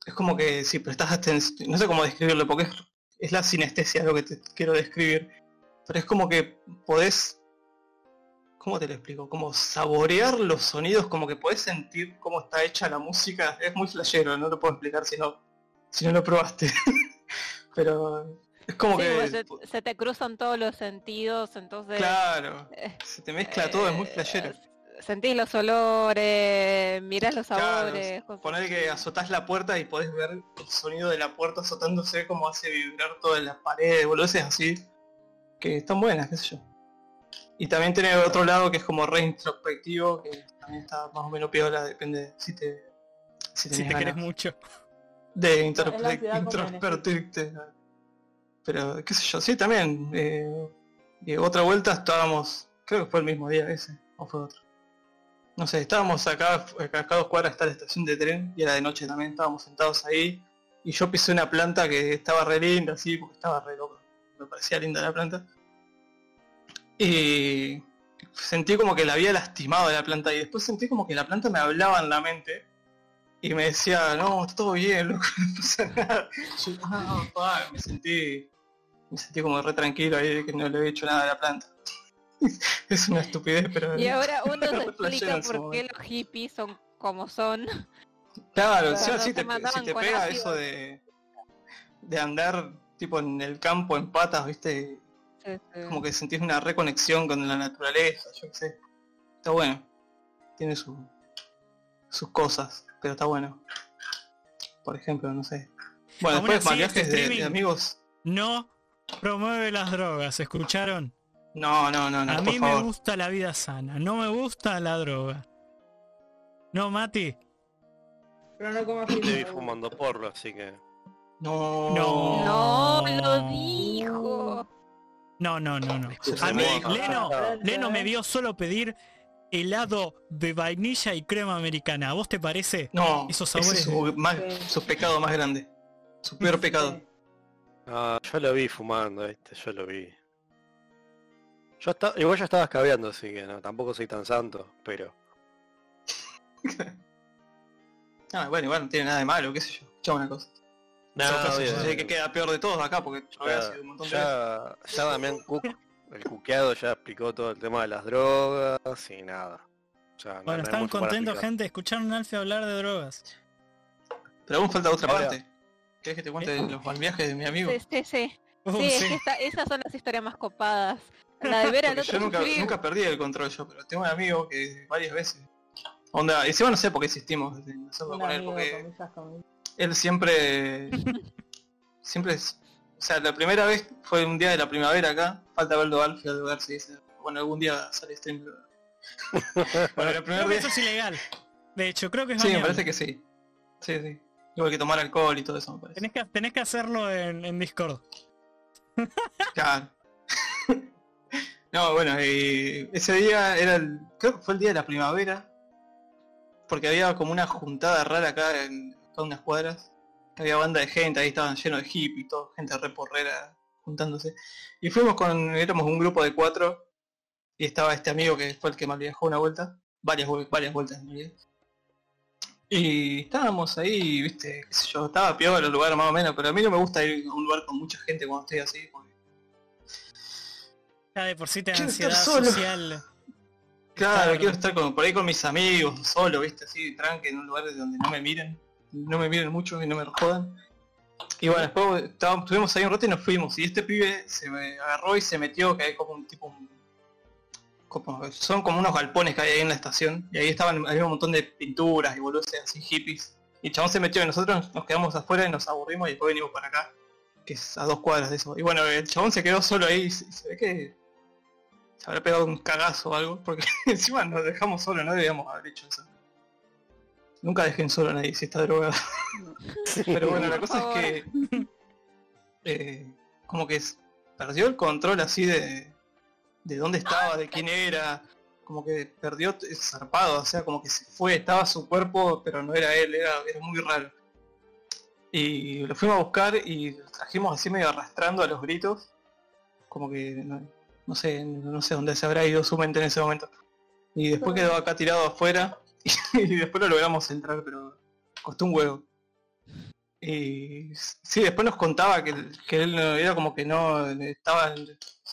Es como que si prestas atención, no sé cómo describirlo, porque es, es la sinestesia lo que te quiero describir. Pero es como que podés, ¿cómo te lo explico? Como saborear los sonidos, como que podés sentir cómo está hecha la música. Es muy flashero, no lo puedo explicar si no, si no lo probaste. pero es como Sí, que... se, se te cruzan todos los sentidos, entonces Claro, eh, se te mezcla todo, es muy eh, flashero. Sentís los olores, mirás los Claro, sabores. Poner que azotás la puerta y podés ver el sonido de la puerta azotándose como hace vibrar todas las paredes, boludeces así, que están buenas, qué sé yo. Y también tiene otro lado que es como re introspectivo, que también está más o menos piola, depende si te si te querés ganas mucho. de introspectirte. Pero qué sé yo, sí también. eh, y otra vuelta estábamos, creo que fue el mismo día ese, o fue otro. No sé, estábamos acá, acá a dos cuadras está la estación de tren y era de noche también, estábamos sentados ahí y yo pisé una planta que estaba re linda, así, porque estaba re loco, me parecía linda la planta. Y sentí como que la había lastimado la planta y después sentí como que la planta me hablaba en la mente y me decía, no, está todo bien, loco, no pasa nada. Yo, "Ah, pa", me sentí, me sentí como re tranquilo ahí de que no le había hecho nada a la planta. es una estupidez, pero... Y ahora uno se explica por qué los hippies son como son. Claro, te, si te pega ácido. eso de, de andar tipo en el campo en patas, viste, Sí, sí. como que sentís una reconexión con la naturaleza, yo qué sé. Está bueno. Tiene su, sus cosas, pero está bueno. Por ejemplo, no sé. Bueno, Aún después así, viajes este de, amigos. No promueve las drogas, ¿escucharon? No, no, no, no, A por mí me favor. gusta la vida sana, no me gusta la droga. No, Mati. Pero no vi pizza. fumando porro, así que. No. No. No lo dijo. No, no, no, no. A mí, no. Leno. Leno me vio solo pedir helado de vainilla y crema americana. ¿A vos te parece? No, Esos ese sabores es su, más- su pecado más grande. Su peor pecado. Ah, yo lo vi fumando, viste, yo lo vi. Yo estaba, igual yo estaba escabeando, así que no, tampoco soy tan santo, pero. Ah, bueno, igual no tiene nada de malo, qué sé yo. Escuchame una cosa. No, yo sé que queda peor de todos acá porque probé Ya, hace un montón de veces. ya, ya Damián Cook, el cuqueado ya explicó todo el tema de las drogas y nada. Ya, no- no Bueno, están contentos, gente. Escucharon a Alfie hablar de drogas. Pero aún falta otra Ahora- parte. ¿Querés que te cuente los mal viajes de mi amigo? Sí, sí, sí. Uh, Sí, es sí. que esta- esas son las historias más copadas. La de ver al otro yo nunca, sufrir. nunca perdí el control yo, pero tengo un amigo que varias veces. Onda, y encima no sé por qué Un con él, porque él siempre. siempre es. O sea, la primera vez fue un día de la primavera acá. Falta verlo a Alfie a ver si dice. Bueno, algún día sale stream. bueno, el primer Creo que eso es ilegal. De hecho, creo que es Sí, me parece que sí. Sí, sí. Igual que tomar alcohol y todo eso, me parece. Tenés que, tenés que hacerlo en, en Discord. Claro. no, bueno, y ese día era el. Creo que fue el día de la primavera. Porque había como una juntada rara acá en acá unas cuadras. Había banda de gente, ahí estaban llenos de hippies y todo, gente re porrera juntándose. Y fuimos con, éramos un grupo de cuatro. Y estaba este amigo que fue el que me viajó una vuelta. Varias, varias vueltas en realidad. Y estábamos ahí, viste, qué sé yo, estaba peor el lugar más o menos, pero a mí no me gusta ir a un lugar con mucha gente cuando estoy así, porque Ya de por sí te da ansiedad social. Claro, Claro. quiero estar con, por ahí con mis amigos, solo, viste, así, tranque, en un lugar donde no me miren, no me miren mucho y no me jodan. Y bueno, después estábamos- estuvimos ahí un rato y nos fuimos, y este pibe se me agarró y se metió, que hay como un tipo, un- como- son como unos galpones que hay ahí en la estación, y ahí estaban, había un montón de pinturas y boludeces así hippies. Y el chabón se metió y nosotros nos quedamos afuera y nos aburrimos y después venimos para acá. que es a dos cuadras de eso. Y bueno, el chabón se quedó solo ahí y se, se ve que se habrá pegado un cagazo o algo, porque encima nos dejamos solo, no debíamos haber hecho eso. Nunca dejen solo a nadie si está drogado. Pero bueno, la cosa es que eh, como que perdió el control así de, de dónde estaba, de quién era, como que perdió zarpado, o sea, como que se fue, estaba su cuerpo, pero no era él, era, era muy raro. Y lo fuimos a buscar y lo trajimos así medio arrastrando a los gritos, como que no, no sé, no sé dónde se habrá ido su mente en ese momento. Y después quedó acá tirado afuera y, después lo logramos entrar, pero costó un huevo. Y sí, después nos contaba que, que él era como que no estaba,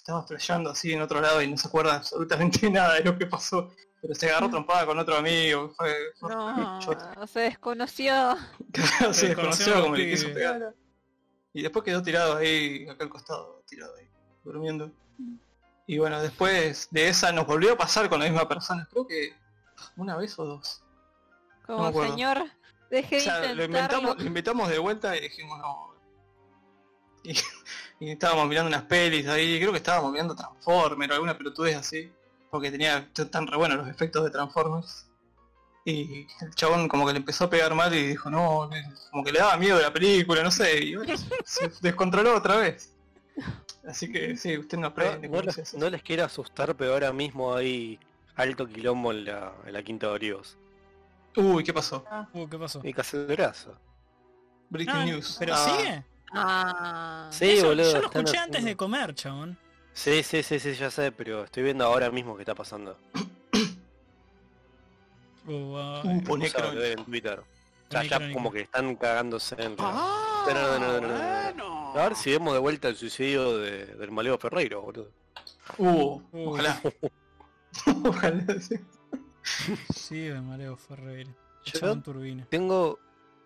estaba flasheando así en otro lado y no se acuerda absolutamente nada de lo que pasó. Pero se agarró trompada con otro amigo, fue, fue No, se desconoció. se Se desconoció como le que- quiso pegar. Claro. Y después quedó tirado ahí, acá al costado, tirado ahí, durmiendo. Y bueno, después de esa nos volvió a pasar con la misma persona, creo que una vez o dos. Como señor, deje O de sea, lo intentarlo. inventamos, lo invitamos de vuelta y dijimos no. Y, y estábamos mirando unas pelis ahí, creo que estábamos mirando Transformers o alguna pelotudez así, porque tenía tan re buenos los efectos de Transformers. Y el chabón como que le empezó a pegar mal y dijo, no, como que le daba miedo la película, no sé, y bueno, se descontroló otra vez. Así que sí, usted no aprende. no les, no les quiero asustar, pero ahora mismo hay alto quilombo en la, en la Quinta de Olivos. Uy, ¿qué pasó? Uh, ¿qué pasó? Y cacerorazo. Breaking Ah, news. ¿Pero Ah, sigue? Ah. Sí, Eso- boludo. yo lo escuché antes haciendo- de comer, chabón. Sí, sí, sí, sí, ya sé, pero estoy viendo ahora mismo qué está pasando. Uh, ay. Uh, en Twitter. O sea, ya como que están cagándose en... Ah, No, no, no, no, no, no. A ver si vemos de vuelta el suicidio de- del Maleo Ferreiro, boludo. Uh, Uh. ojalá. ojalá, sí. Sí, de Mareo Ferreira. Yo- Chabón turbina. Tengo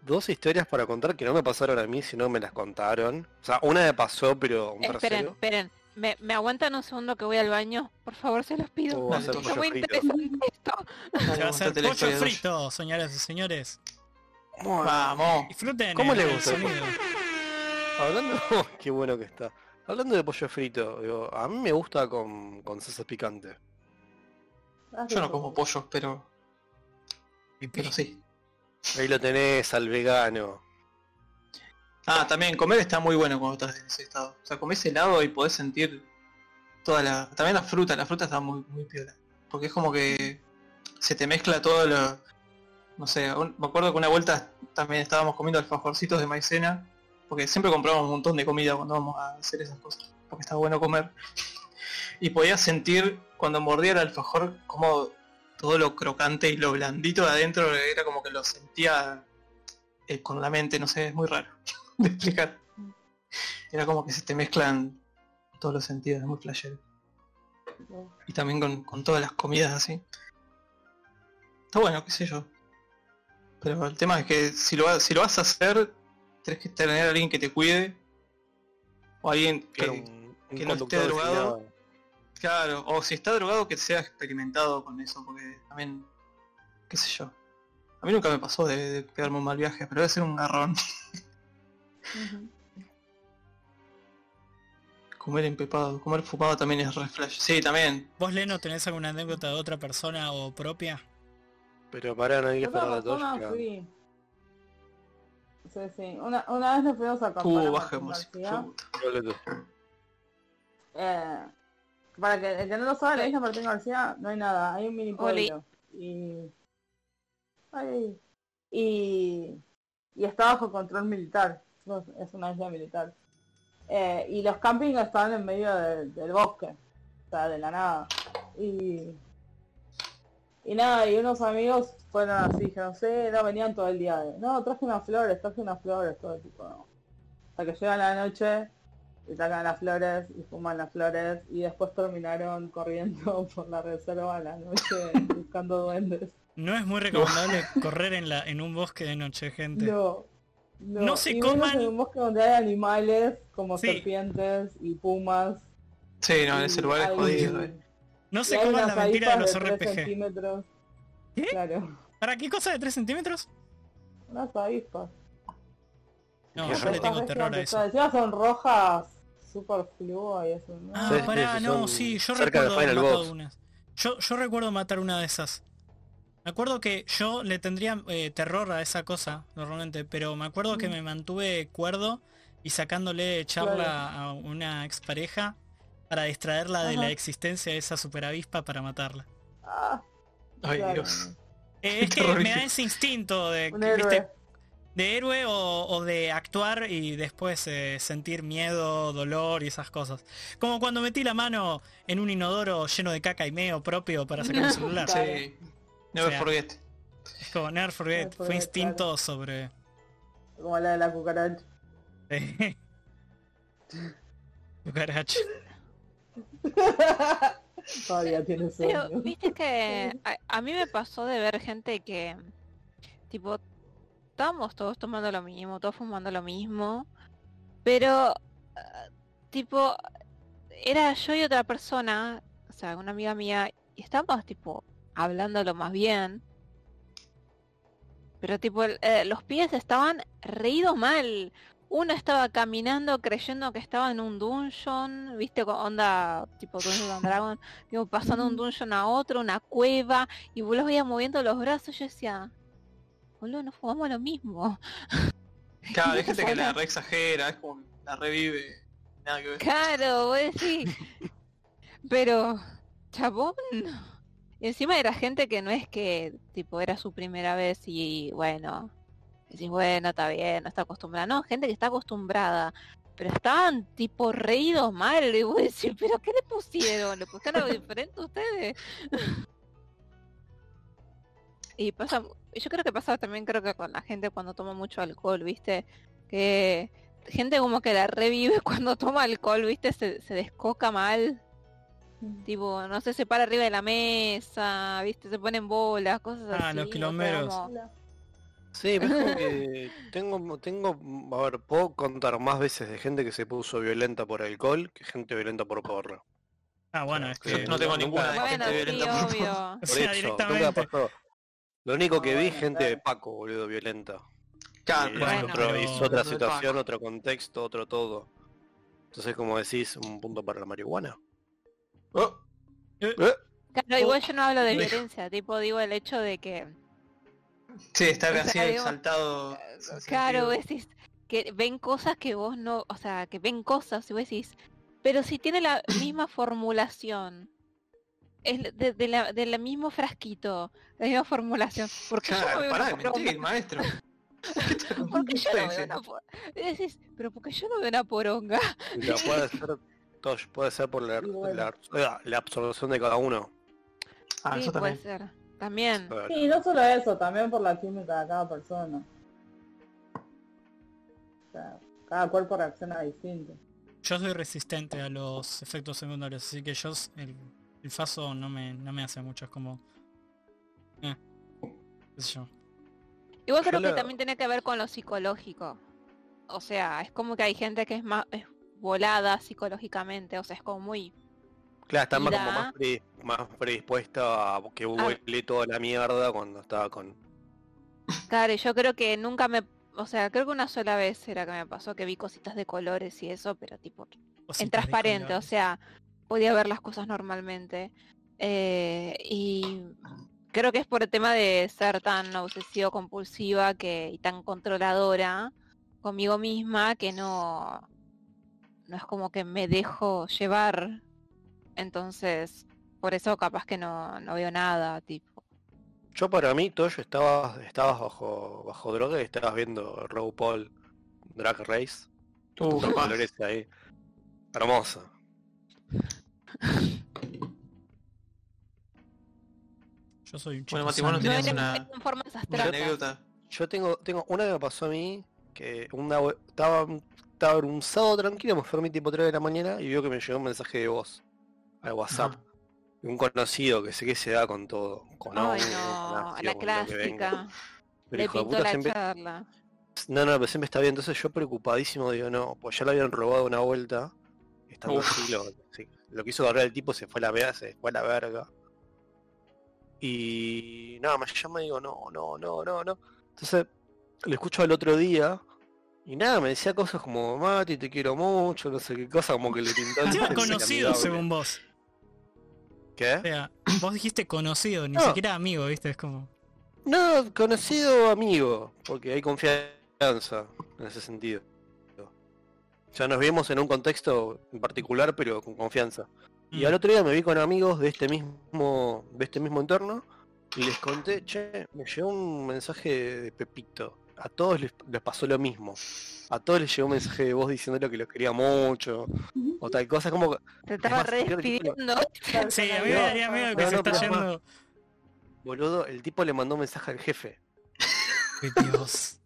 dos historias para contar que no me pasaron a mí, sino me las contaron. O sea, una me pasó, pero un Esperen, tercero. esperen. ¿Me, ¿Me aguantan un segundo que voy al baño? Por favor, se los pido. O va a Dale, ser tú. Está pollo muy frito. interesante esto. Se va a hacer pollo frito, señoras y señores. Vamos. Disfruten ¿Cómo el le gusta el sonido. Hablando, qué bueno que está. Hablando de pollo frito, digo, a mí me gusta con, con salsa picante. Yo no como pollos, pero, pero sí. Ahí lo tenés al vegano. Ah, también comer está muy bueno cuando estás en ese estado. O sea, comés helado y podés sentir toda la... También la fruta, la fruta está muy, muy piola. Porque es como que se te mezcla todo lo... No sé, me acuerdo que una vuelta también estábamos comiendo alfajorcitos de maicena. Porque siempre compramos un montón de comida cuando vamos a hacer esas cosas. Porque está bueno comer. Y podías sentir cuando mordía el alfajor como todo lo crocante y lo blandito de adentro era como que lo sentía eh, con la mente, no sé, es muy raro de explicar. Era como que se te mezclan todos los sentidos, es muy flashero. Y también con, con todas las comidas así. Está bueno, qué sé yo. Pero el tema es que si lo, si lo vas a hacer, tenés que tener a alguien que te cuide. O alguien que, un, un no esté drogado. Claro, o si está drogado que sea experimentado con eso, porque también, qué sé yo. A mí nunca me pasó de, de pegarme un mal viaje, pero debe ser un garrón. Comer empepado, comer fumado también es re flash. Sí, también. ¿Vos, Leno, tenés alguna anécdota de otra persona o propia? Pero pará, no hay que esperar a persona todos. fui. Sí, sí. Una, una vez nos fuimos a acampar Uh, a puta. Eh, para que el que no lo sabe, la isla Martín García no hay nada, hay un mini pueblo. Y... ay, y... y está bajo control militar. Es una isla militar. Eh, y los campings estaban en medio de- del bosque. O sea, de la nada. Y... Y nada, y unos amigos fueron así, dijeron, sí, no, venían todo el día de, no, traje unas flores, traje unas flores, todo el tipo, no. Hasta que llega la noche, y sacan las flores y fuman las flores y después terminaron corriendo por la reserva a la noche buscando duendes. No es muy recomendable correr en la en un bosque de noche, gente. No, no, No se y menos coman- en un bosque donde hay animales como Sí. serpientes y pumas. Sí, no, en ese lugar es hay- jodido. eh. No se coman la mentira de los de RPG. centímetros. ¿Qué? Claro, ¿Para qué cosa de 3 centímetros? unas avispas. No, yo le tengo terror a eso. Encima son rojas, super fluo y eso. ¿no? Ah, Sí, pará, sí, no, sí, yo recuerdo haber matado unas. Yo, yo recuerdo matar una de esas. Me acuerdo que yo le tendría eh, terror a esa cosa, normalmente, pero me acuerdo que Mm. me mantuve cuerdo y sacándole charla Claro. a una expareja para distraerla de la existencia de esa super avispa para matarla. Ah, Ay, claro. Dios. Eh, es que me da ese instinto de, que, ¿viste? De héroe o, o de actuar y después eh, sentir miedo, dolor y esas cosas. Como cuando metí la mano en un inodoro lleno de caca y meo propio para sacar un celular. Sí. Never O sea, forget. Es como never forget, Never fue instinto sobre... Como la de la cucaracha. Cucaracha. Todavía tiene Pero, sueño. viste que a, a mí me pasó de ver gente que, tipo, estábamos todos tomando lo mismo, todos fumando lo mismo, pero, ah, tipo, era yo y otra persona, o sea, una amiga mía, y estábamos, tipo, hablándolo más bien, pero, tipo, el- eh, los pies estaban reídos mal. Uno estaba caminando creyendo que estaba en un dungeon, viste, con onda tipo Dungeons and Dragon, digo, pasando un dungeon a otro, una cueva, y vos los veías moviendo los brazos, yo decía, boludo, no fumamos lo mismo. Claro, hay ¿Qué gente que la re exagera, es como la revive. Nada que ver. Claro, vos decís, pero, chabón, y encima era gente que no es que, tipo, era su primera vez y, bueno, decís, bueno, está bien, no está acostumbrada, no, gente que está acostumbrada. Pero estaban tipo reídos mal, y vos decís, pero ¿qué le pusieron? ¿Le pusieron algo diferente a ustedes? Y pasa, yo creo que pasa también creo que con la gente cuando toma mucho alcohol, ¿viste? Que gente como que la revive cuando toma alcohol, ¿viste? Se, se descoca mal. Tipo, no sé, se para arriba de la mesa, ¿viste? Se ponen bolas, cosas Ah, así. los o sea, quilomberos. como- Sí, pero es como que tengo, tengo, a ver, puedo contar más veces de gente que se puso violenta por alcohol que gente violenta por porro. Ah, bueno, es que... no tengo ninguna Bueno, gente sí, violenta por obvio. O Por sea, eso, directamente. nunca pasó. Lo único que Ah, vi bueno, gente de. Paco, boludo, violenta. Claro, Y pero es, Bueno, otro- pero- es otra pero- situación, otro contexto, otro todo. Entonces, como decís, un punto para la marihuana. Oh, ¿Eh? Claro, igual yo no hablo de violencia, tipo digo el hecho de que, sí, está O sea, así exaltado. eh, claro, vos decís que ven cosas que vos no, o sea, que ven cosas y vos decís, pero si tiene la misma formulación, es de, de la, de la mismo frasquito, la misma formulación, porque yo no Claro, veo pará una poronga? maestro. ¿Qué te- Porque yo no veo una por... decís, pero porque yo no veo una poronga. La puede ser, Tosh, puede ser por la, bueno. la, la- la absorción de cada uno. Ah, sí, eso puede también. ser. También. Sí, no solo eso, también por la química de cada persona. O sea, cada cuerpo reacciona distinto. Yo soy resistente a los efectos secundarios, así que yo el, el faso no me, no me hace mucho, es como... Eh, qué sé yo. Igual creo que también tiene que ver con lo psicológico. O sea, es como que hay gente que es más es volada psicológicamente, o sea, es como muy Claro, está más, como más, pre- más predispuesta a que huele toda la mierda cuando estaba con... Claro, yo creo que nunca me, o sea, creo que una sola vez era que me pasó que vi cositas de colores y eso, pero tipo Cositas en transparente, o sea, podía ver las cosas normalmente. Eh, y creo que es por el tema de ser tan obsesivo compulsiva que y tan controladora conmigo misma que no no es como que me dejo llevar. Entonces, por eso capaz que no, no veo nada, tipo. Yo para mí, Tosh, estabas, estabas bajo, bajo droga y estabas viendo RuPaul Drag Race. Uh, colores ahí. Hermosa. Yo soy un chico Bueno, Mati, vos no sano. tenías No, una- anécdota. Yo tengo, tengo una que me pasó a mí, que una estaba, estaba en un sábado tranquilo, me fue a mi tipo 3 de la mañana y vio que me llegó un mensaje de voz al WhatsApp. De Un conocido que sé que se da con todo. Con Ay, audio, no, la con venga. clásica. Pero Le hijo de puta la siempre- charla. No, no, pero siempre está bien. Entonces yo preocupadísimo digo, no, pues ya le habían robado una vuelta. Estando Uf. así, lo, lo quiso agarrar el tipo, se fue a la verga, se fue a la verga. Y nada, me llama y digo, no, no, no, no, no. Entonces, lo escucho al otro día Y nada, me decía cosas como, Mati, te quiero mucho, no sé qué cosa, como que le pintó el conocido según vos. O ¿Qué? sea, vos dijiste conocido, ni No. siquiera amigo, viste, es como. No, conocido amigo, porque hay confianza en ese sentido. Ya nos vimos en un contexto en particular, pero con confianza. Y mm, al otro día me vi con amigos de este mismo, de este mismo entorno y les conté, che, me llegó un mensaje de Pepito. A todos les, les pasó lo mismo. A todos les llegó un mensaje de vos diciéndole que los quería mucho. O tal cosa, como que, Te estaba más, re creo que el tipo- despidiendo. Sí, a mí me daría miedo que No, se no, está yendo. boludo, el tipo le mandó un mensaje al jefe. Dios.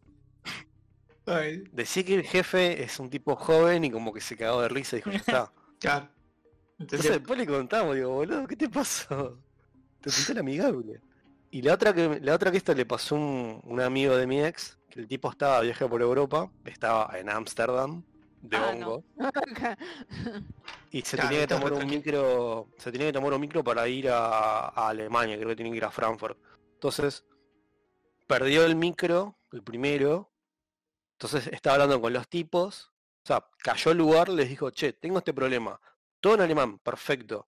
Ay, Decía que el jefe es un tipo joven y como que se cagó de risa y dijo, ya está. claro. Entonces Entonces, después le contamos, digo, boludo, ¿qué te pasó? Te pinté el amigable. Y la otra que la otra que esto le pasó un, un amigo de mi ex, que el tipo estaba viaje por Europa, estaba en Ámsterdam, de Ah, no. hongo, y se Claro, tenía que tomar un micro, se tenía que tomar un micro para ir a, a Alemania, creo que tenía que ir a Frankfurt. Entonces, perdió el micro, el primero, entonces estaba hablando con los tipos, o sea, cayó al lugar, les dijo, che, tengo este problema, todo en alemán, perfecto.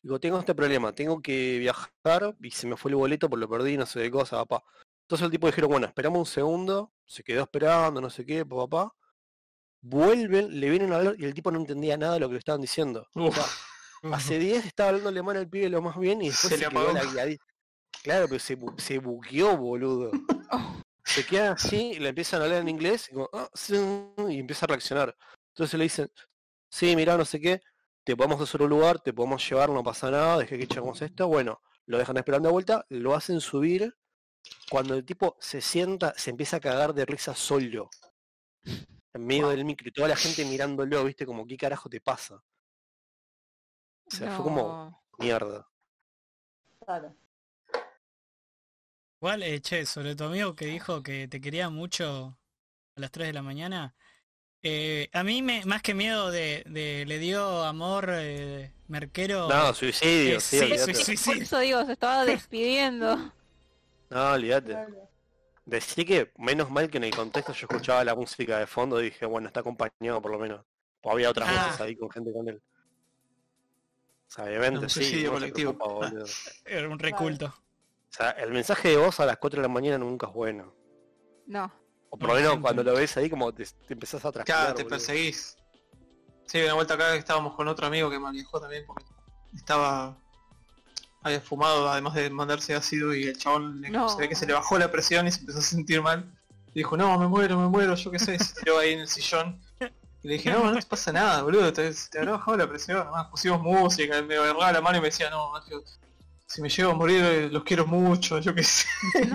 Digo, tengo este problema, tengo que viajar y se me fue el boleto, por lo perdí, no sé qué cosa, papá. Entonces el tipo dijeron, bueno, esperamos un segundo, se quedó esperando, no sé qué, papá. Vuelven, le vienen a hablar y el tipo no entendía nada de lo que le estaban diciendo. O uf, sea, hace días estaba hablando alemán al pibe lo más bien y después Se se, le quedó la guiadi- Claro, pero se buqueó, boludo. Se queda así, y le empiezan a hablar en inglés y, como, "Ah, sí", y empieza a reaccionar. Entonces le dicen, sí, mirá, no sé qué, te podemos hacer un lugar, te podemos llevar, no pasa nada, dejé que echamos esto, bueno, lo dejan esperando de vuelta, lo hacen subir, cuando el tipo se sienta, se empieza a cagar de risa solo. En medio del micro y toda la gente mirándolo, viste, como qué carajo te pasa. O sea, fue como mierda. Claro. Igual, eh, che, sobre tu amigo que dijo que te quería mucho a las 3 de la mañana. eh, a mí me, más que miedo de, de le dio amor eh, merquero. No, suicidio, eh, sí, sí, sí, Por eso digo, se estaba despidiendo. No, olvídate. Decí que menos mal que en el contexto yo escuchaba la música de fondo y dije, bueno, está acompañado por lo menos. O había otras Ah. voces ahí con gente con él. O sea, obviamente Un sí, suicidio colectivo. preocupa. Era un reculto. O sea, el mensaje de voz a las 4 de la mañana nunca es bueno. No. O por lo menos cuando lo ves ahí como te, te empezás a transpirar. claro, te boludo. perseguís. Sí, una vuelta acá que estábamos con otro amigo que me alejó también porque estaba había fumado además de mandarse ácido y el chabón le- No. se ve que se le bajó la presión y se empezó a sentir mal. Y dijo, no, me muero, me muero, yo qué sé, se tiró ahí en el sillón. Y le dije, no, no te pasa nada, boludo, te, te habrá bajado la presión, nomás pusimos música, me agarraba la mano y me decía, no, Sergio, si me llego a morir eh, los quiero mucho, yo qué sé.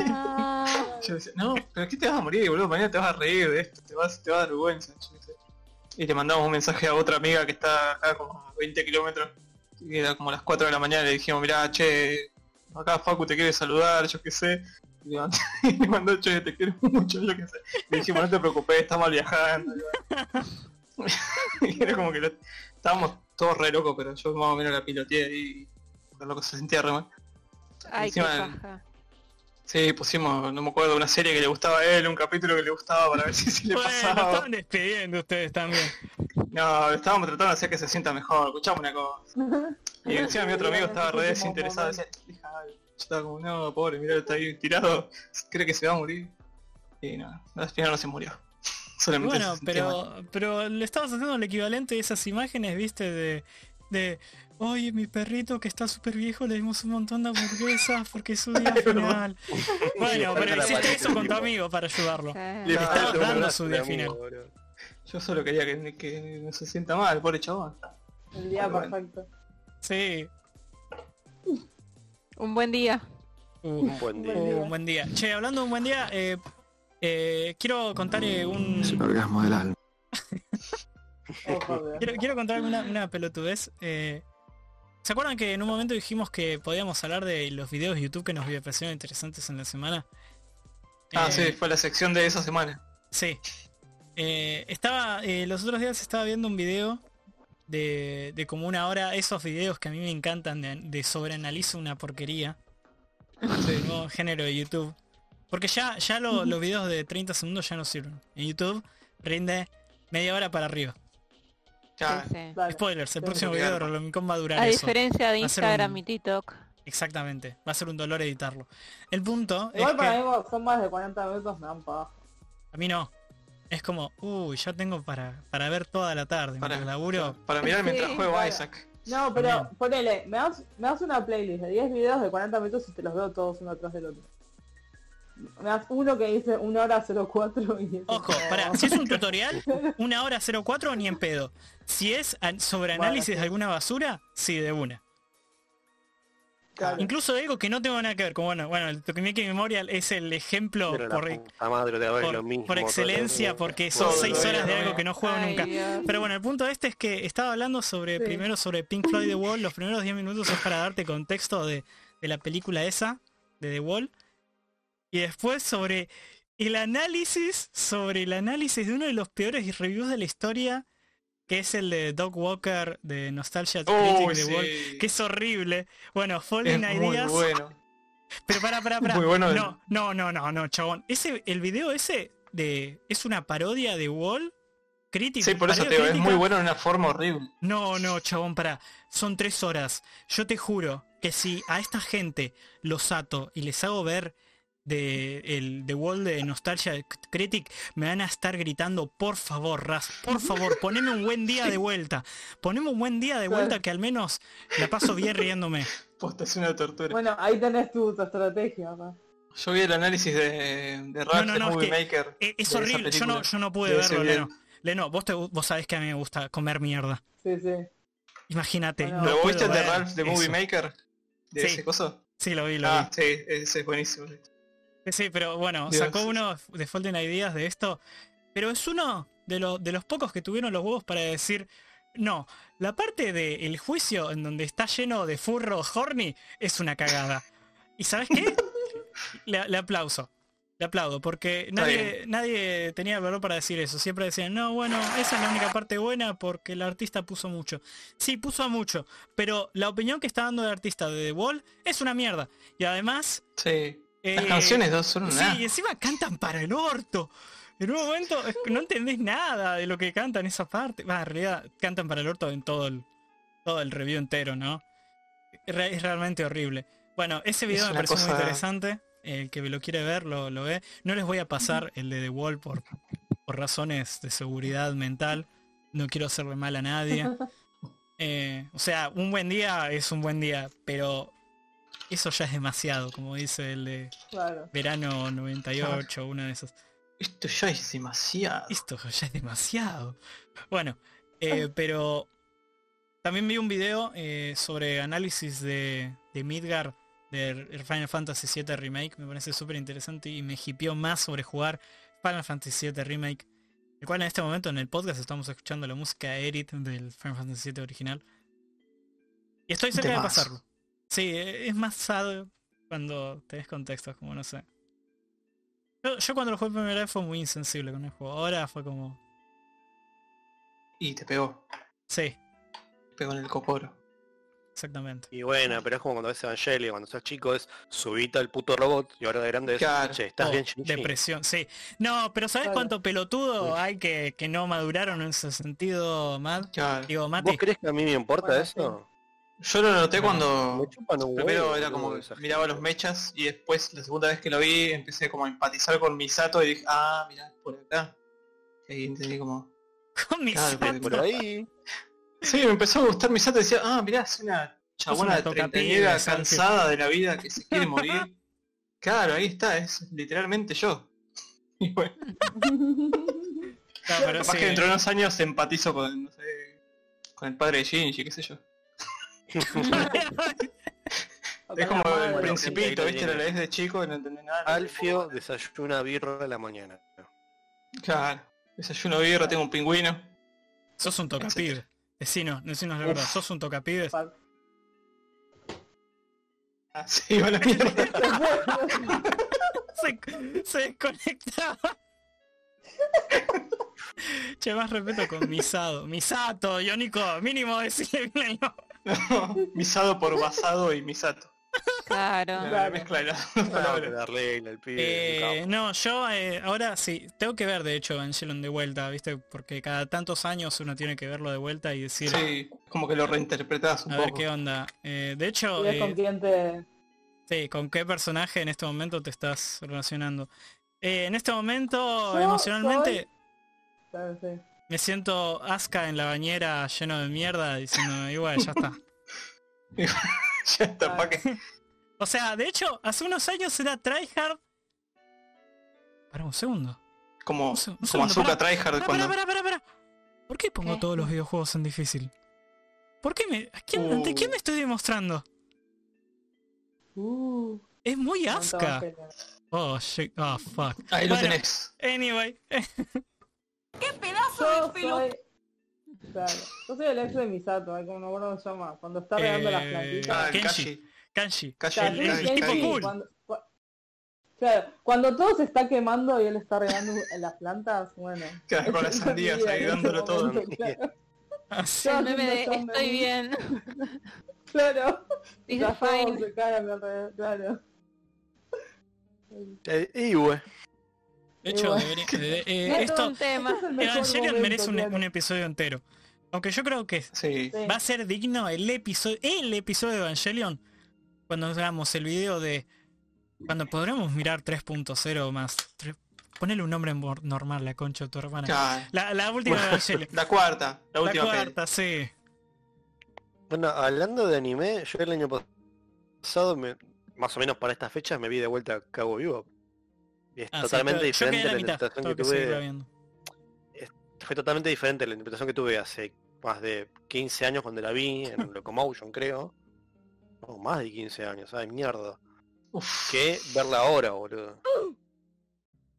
No. Yo decía, no, pero ¿qué te vas a morir, boludo? Mañana te vas a reír de esto, te vas, te va a dar vergüenza. Y le mandamos un mensaje a otra amiga que está acá como a 20 kilómetros, y era como las 4 de la mañana, le dijimos, mirá, che, acá Facu te quiere saludar, yo qué sé. Y le mandó, y le mandó, che, te quiero mucho, yo qué sé. Le dijimos, no te preocupes, estamos viajando. y era como que lo- estábamos todos re locos, pero yo más o menos la piloteé y lo loco se sentía re mal. Ay, qué paja. Sí, pusimos, no me acuerdo, una serie que le gustaba a él, un capítulo que le gustaba para ver si, si le Bueno, pasaba. estaban despidiendo ustedes también. No, estábamos tratando de hacer que se sienta mejor, escuchamos una cosa. Y encima mi otro amigo estaba re desinteresado, decía, "Hija, yo estaba como, no, pobre, mirá, está ahí tirado, cree que se va a morir. Y no, al final no se murió. Solamente Bueno, se mal. pero, pero le estabas haciendo el equivalente de esas imágenes, viste, de, de oye, mi perrito que está súper viejo, le dimos un montón de hamburguesas porque es su día final. Bueno, pero hiciste eso con tu amigo para ayudarlo. Le estabas dando su día amigo, final. Yo solo quería que, que no se sienta mal, pobre chabón. El día Bueno. perfecto. Sí. Un buen día. Un buen día. Buen día. Un buen día. Che, hablando de un buen día, eh, eh, quiero contar eh, un... Es un orgasmo del alma. Quiero, quiero contar una, una pelotudez. eh, ¿Se acuerdan que en un momento dijimos que podíamos hablar de los videos de YouTube que nos parecieron interesantes en la semana? Ah, Eh, sí, fue la sección de esa semana. Sí. Eh, estaba, eh, los otros días estaba viendo un video de, de como una hora, esos videos que a mí me encantan de, de sobreanalizo una porquería, el nuevo género de YouTube. Porque ya, ya lo- los videos de 30 segundos ya no sirven en YouTube, rinde media hora para arriba. Ya, Sí, sí. Dale. Spoilers, el Sí, próximo sí, video de. Rolomicon va a durar A eso. diferencia de Instagram un- y TikTok. Exactamente. Va a ser un dolor editarlo. El punto es Igual que para mí cuando son más de 40 minutos me dan paja. a mí no. Es como, uy, ya tengo para, para ver toda la tarde. para, Mientras laburo. para mirar mientras Sí, juego claro. Isaac. No, pero ponele, me das, me das una playlist de 10 videos de 40 minutos y te los veo todos uno atrás del otro. Me das uno que dice 1 hora 04 y... es Ojo, para, si es un tutorial, una hora 04 ni en pedo. Si es sobre análisis de alguna basura, sí, de una. Claro. Incluso de algo que no tengo nada que ver. Como bueno, bueno, el Tokimeki Memorial es el ejemplo Pero por, madre lo mismo. excelencia, porque son seis horas de algo que no juego Ay, nunca. Dios. Pero bueno, el punto este es que estaba hablando sobre, Sí. primero sobre Pink Floyd The Wall, los primeros 10 minutos es para darte contexto de, de la película esa, de The Wall, y después sobre el análisis, sobre el análisis de uno de los peores reviews de la historia, que es el de Doc Walker de Nostalgia Critic Uy, The Wall, que es horrible. Bueno, Es Fallen muy Ideas, bueno. pero para, para, para. Muy bueno el- No, no, no, no, no, chabón. Ese, el video ese de es una parodia de Wall. Crítica. Sí, por eso te digo, es muy bueno en una forma horrible. No, no, chabón, para. Son tres horas. Yo te juro que si a esta gente los ato y les hago ver de el The Wall de Nostalgia Critic, me van a estar gritando, por favor, Raz, por favor, poneme un buen día de vuelta. Poneme un buen día de vuelta que al menos la paso bien riéndome. Posta, es una tortura. Bueno, ahí tenés tu, tu estrategia. Yo vi el análisis de, de Ralph, no, de no, es Movie que Maker. Eh, Es de esa horrible, yo no, yo no pude de verlo. Leno. Leno, vos, te, vos sabés que a mí me gusta comer mierda. Sí, sí. Imagínate. Bueno. no ¿Pero vos viste de Ralph de Movie. Maker? ¿De Sí. ese coso? Sí, lo vi, lo Ah, sí, ese es buenísimo. Sí, pero bueno, Dios. sacó uno de Fallen Ideas de esto. Pero es uno de, los de los pocos que tuvieron los huevos para decir, no, la parte del juicio en donde está lleno de furro horny es una cagada. ¿Y sabes qué? le, le aplauso. Le aplaudo, porque nadie, nadie tenía el valor para decir eso. Siempre decían, no, bueno, esa es la única parte buena porque el artista puso mucho. Sí, puso a mucho, pero la opinión que está dando el artista de The Wall es una mierda. Y además, Sí. Las eh, canciones dos son una... Sí, y encima cantan para el orto. En un momento es que no entendés nada de lo que cantan esa parte. Va, en realidad cantan para el orto en todo el, todo el review entero, ¿no? Re- Es realmente horrible. Bueno, ese video Es me una pareció muy cosa- interesante. El que lo quiere ver lo, lo ve. No les voy a pasar el de The Wall por, por razones de seguridad mental. No quiero hacerle mal a nadie. Eh, o sea, un buen día es un buen día, pero eso ya es demasiado, como dice el de Claro. verano 98, una de esas. Esto ya es demasiado. Esto ya es demasiado. Bueno, eh, pero también vi un video eh, sobre análisis de, de Midgar de Final Fantasy VII Remake. Me parece súper interesante y me hipió más sobre jugar Final Fantasy VII Remake. El cual en este momento en el podcast estamos escuchando la música edit del Final Fantasy VII original. Y estoy cerca de pasarlo. Sí, eh, es más sad cuando tenés contextos, como no sé. Yo, yo cuando lo jugué por primera vez fue muy insensible con el juego. Ahora fue como... Y te pegó. Sí, Te pegó en el cocoro. exactamente. Y bueno, pero es como cuando ves Evangelio, cuando sos chico es subita el puto robot y ahora de grande es, Claro. che, estás Oh, bien Shinji?". depresión, sí. No, pero ¿sabes Claro. cuánto pelotudo Uy. hay que, que no maduraron en ese sentido, Matt? Claro. Digo, Mati, ¿Vos crees que a mí me importa Bueno, eso? Yo lo noté cuando... Primero huevo, era como miraba los mechas y después la segunda vez que lo vi empecé como a empatizar con Misato y dije, ah, mirá, por acá. Y ahí entendí como... con mis claro, porque Por ahí. Sí, me empezó a gustar Misato y decía, ah, mirá, es una chabona de treintañera cansada de la vida que se quiere morir. claro, ahí está, es literalmente yo. Y bueno, No, pero capaz sí, que dentro de unos años empatizo con, no sé, con el padre de Shinji, qué sé yo. Es como el principito, ¿viste? Lo lees de chico y no entendés nada. Alfio desayuna birra a la mañana. Claro. Desayuno birra, tengo un pingüino. sos un tocapibe. Decinos, decinos la verdad, sos un tocapibe. Ah, sí, va a la mierda. Se, se desconectaba. che, más respeto con Misado. Misato, Yoniko, mínimo decirle bien el nombre. No, misado por basado y Misato. Claro. La Claro. mezcla de las palabras. darle al pibe. Eh, no, yo eh, ahora sí, tengo que ver de hecho Evangelion de vuelta, ¿viste? Porque cada tantos años uno tiene que verlo de vuelta y decir, Sí, como que lo reinterpretás un a ver poco. qué onda. Eh, de hecho, eh, sí, ¿con qué personaje en este momento te estás relacionando? Eh, en este momento, Yo emocionalmente, Claro, sí. Me siento Asuka en la bañera lleno de mierda diciendo, igual, ya está. ya está, ¿pa' qué? O sea, de hecho, hace unos años era tryhard. Para un segundo. Como, Un se- un como segundo, Azúcar. Tryhard Pará, cuando... pará. ¿Por qué pongo ¿Qué? todos los videojuegos en difícil? ¿Por qué me... ¿a quién- ¿Ante Uh. quién me estoy demostrando? Uh, Es muy asca. Oh, shit. Oh, fuck. Ahí lo tenés. Anyway. Yo soy... Claro. Yo soy el ex de Misato, ay, como no acuerdo se llama. Cuando está regando las Eh, plantitas. Ah, Kenshi. Kashi, Claro, el- el- el tipo cool. Cuando, cua- claro, cuando todo se está quemando y él está regando en las plantas, bueno. Claro, con las sandías ahí dándolo todo. momento, claro. Así. El meme de estoy bien. Claro. Dice fine. se caen a mi alrededor, claro. Eh, y, güey. De hecho, debería- de- eh, esto... un tema. Evangelion momento, merece un, claro. un episodio entero. Aunque yo creo que Sí. Va a ser digno el episodio, el episodio de Evangelion cuando hagamos el video de cuando podremos mirar 3.0 más. tres- Ponele un nombre normal, la concha de tu hermana. La, la última de Evangelion. La cuarta, la La última peli. cuarta, sí. Bueno, hablando de anime, yo el año pasado, me- más o menos para estas fechas, me vi de vuelta a Cabo Vivo. Es Ah, sí, totalmente diferente en la la mitad, interpretación que tuve. Fue totalmente diferente la interpretación que tuve hace más de 15 años cuando la vi en Locomotion, creo. No, más de 15 años, ay mierda. Uf. Que verla ahora, boludo.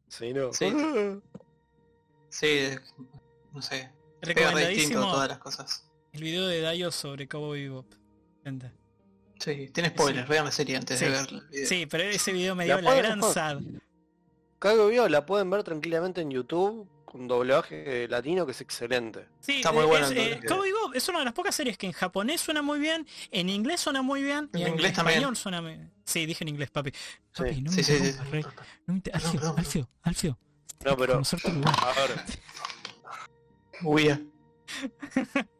Sí, no. Sí. Sí, no sé. Pega Recomendadísimo todas las cosas. el video de Dayo sobre Cowboy Bebop. Gente. Sí, tiene spoilers, vean la serie antes Sí. de ver el video. Sí, pero ese video me La dio la pueden- gran sad. Cabo Vivo la pueden ver tranquilamente en YouTube con doblaje latino que es excelente. Sí, Está muy eh, bueno es, el eh. Cowboy Bebop es una de las pocas series que en japonés suena muy bien, en inglés suena muy bien y En inglés también. español suena muy Sí, dije en inglés, papi. Papi, Sí. no Sí, me sí, sí. Rey. No me Alfio, Alfio, Alfio. No, pero-. A ver, Uy,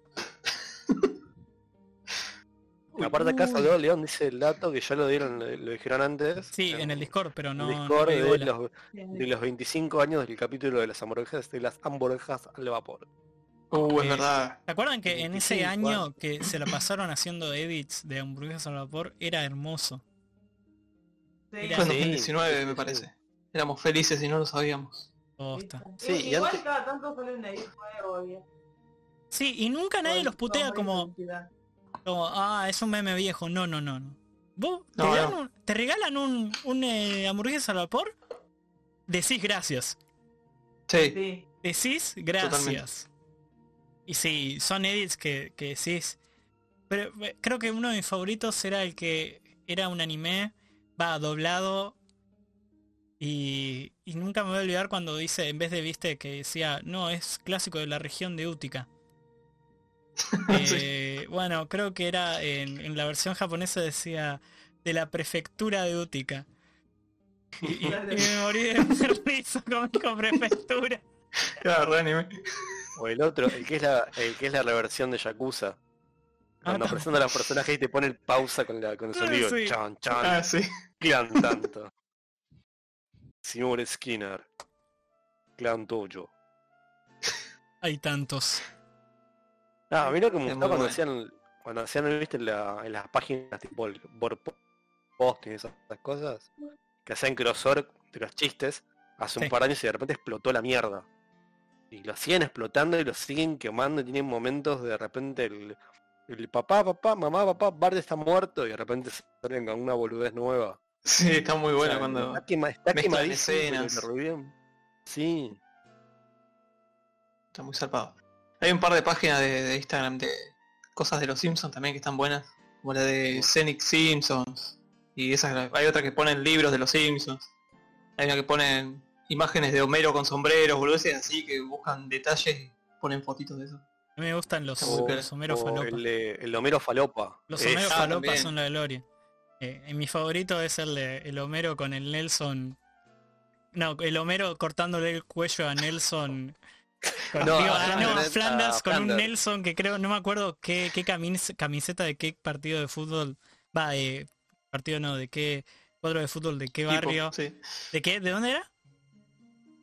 aparte acá salió León dice el dato que ya lo dieron, lo, dijeron antes. Sí, en el Discord, pero no. Discord de, los, de los 25 años del capítulo de las hamburguesas de las hamburguesas al vapor. Uh, Eh, es verdad. ¿Se acuerdan que en ese 25 año que se la pasaron haciendo edits de hamburguesas al vapor era hermoso? Era Fue en Sí, 2019 sí, me sí. parece. Éramos felices y no lo sabíamos. posta. Sí, y igual antes- cada tanto salen ahí nuevos, bien. Sí, y nunca nadie los putea como, identidad. Como, ah, es un meme viejo. No, no, no, no. Vos te, No, dan no. un- te regalan un, un eh, hamburguesa al vapor, decís gracias. Sí, Sí. Decís gracias. Y sí, son edits que, que decís. Pero eh, creo que uno de mis favoritos era el que era un anime, va doblado. Y, y nunca me voy a olvidar cuando dice, en vez de viste, que decía, no, es clásico de la región de Utica. Eh, Bueno, creo que era en, en la versión japonesa decía de la prefectura de Utica. Y, y- y me morí de risa con, con prefectura. claro, anime. O el otro, el que es la, el que es la reversión de Yakuza. Cuando Ah, presenta a los personajes y te pone el pausa con, la, con el Ah, sonido. sí. Chan, chan. Ah, sí. Clan tanto. Señor Skinner. Clan tuyo. Hay tantos. Ah, a mí lo que me Es gustaba cuando hacían, cuando hacían, viste, en, la- en las páginas tipo el posting y esas, esas cosas, que hacían crossover de los chistes hace Sí. un par de años y de repente explotó la mierda. Y lo siguen explotando y lo siguen quemando y tienen momentos de repente el, el papá, papá, mamá, papá, Bart está muerto y de repente salen con una boludez nueva. Sí, está muy O buena sea, cuando... Está, quema- está quemadísimo, escenas. Sí. Está muy zarpado. Hay un par de páginas de, de Instagram de cosas de los Simpsons también que están buenas. Como la de Scenic Simpsons. Y esas, hay otra que ponen libros de los Simpsons. Hay una que ponen imágenes de Homero con sombreros, boludeces así, que buscan detalles y ponen fotitos de eso. A mí me gustan los, muy los Homero o falopa. el, Homero falopa. Los Homero ah, falopa también. son la gloria. Eh, y mi favorito es el de el Homero con el Nelson. No, el Homero cortándole el cuello a Nelson. Con, No, digo, a no, a Flanders, a con un. Nelson que creo, no me acuerdo qué, qué camis- camiseta de qué partido de fútbol. Va, de partido no, de qué cuadro de fútbol, de qué Tipo, barrio. sí. ¿De qué? ¿De dónde era?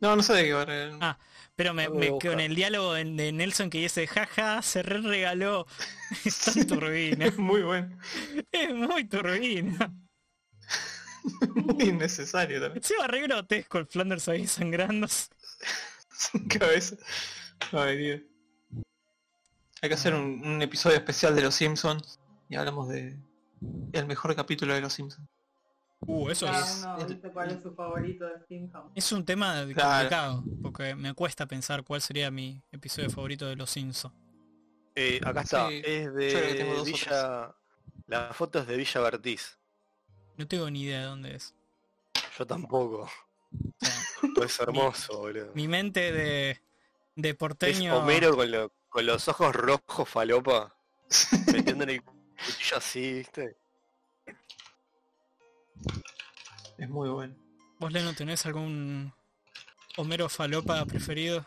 No, no sé de qué barrio. Ah, Pero me, buscar. con el diálogo de, de Nelson que dice, jaja, se re regaló. Es tan turbina. Es muy bueno. es muy turbina. Muy innecesario también. Encima re grotesco el Flanders ahí sangrando. Sin cabeza. Ay, Dios. Hay que hacer un, un episodio especial de los Simpsons y hablamos de el mejor capítulo de los Simpsons. Uh, eso Cada es, uno dice cuál es su favorito de Simpsons. es un tema Claro. complicado, porque me cuesta pensar cuál sería mi episodio favorito de Los Simpsons. Eh, acá está, Sí, es de Villa... La foto es de Villa Bertiz. No tengo ni idea de dónde es. Yo tampoco. Es hermoso, boludo. mi mente de, de Es porteño... Homero con, lo- con los ojos rojos falopa. metiendo en el cuchillo así, ¿viste? Es muy bueno. ¿Vos, Leno, tenés algún Homero falopa preferido?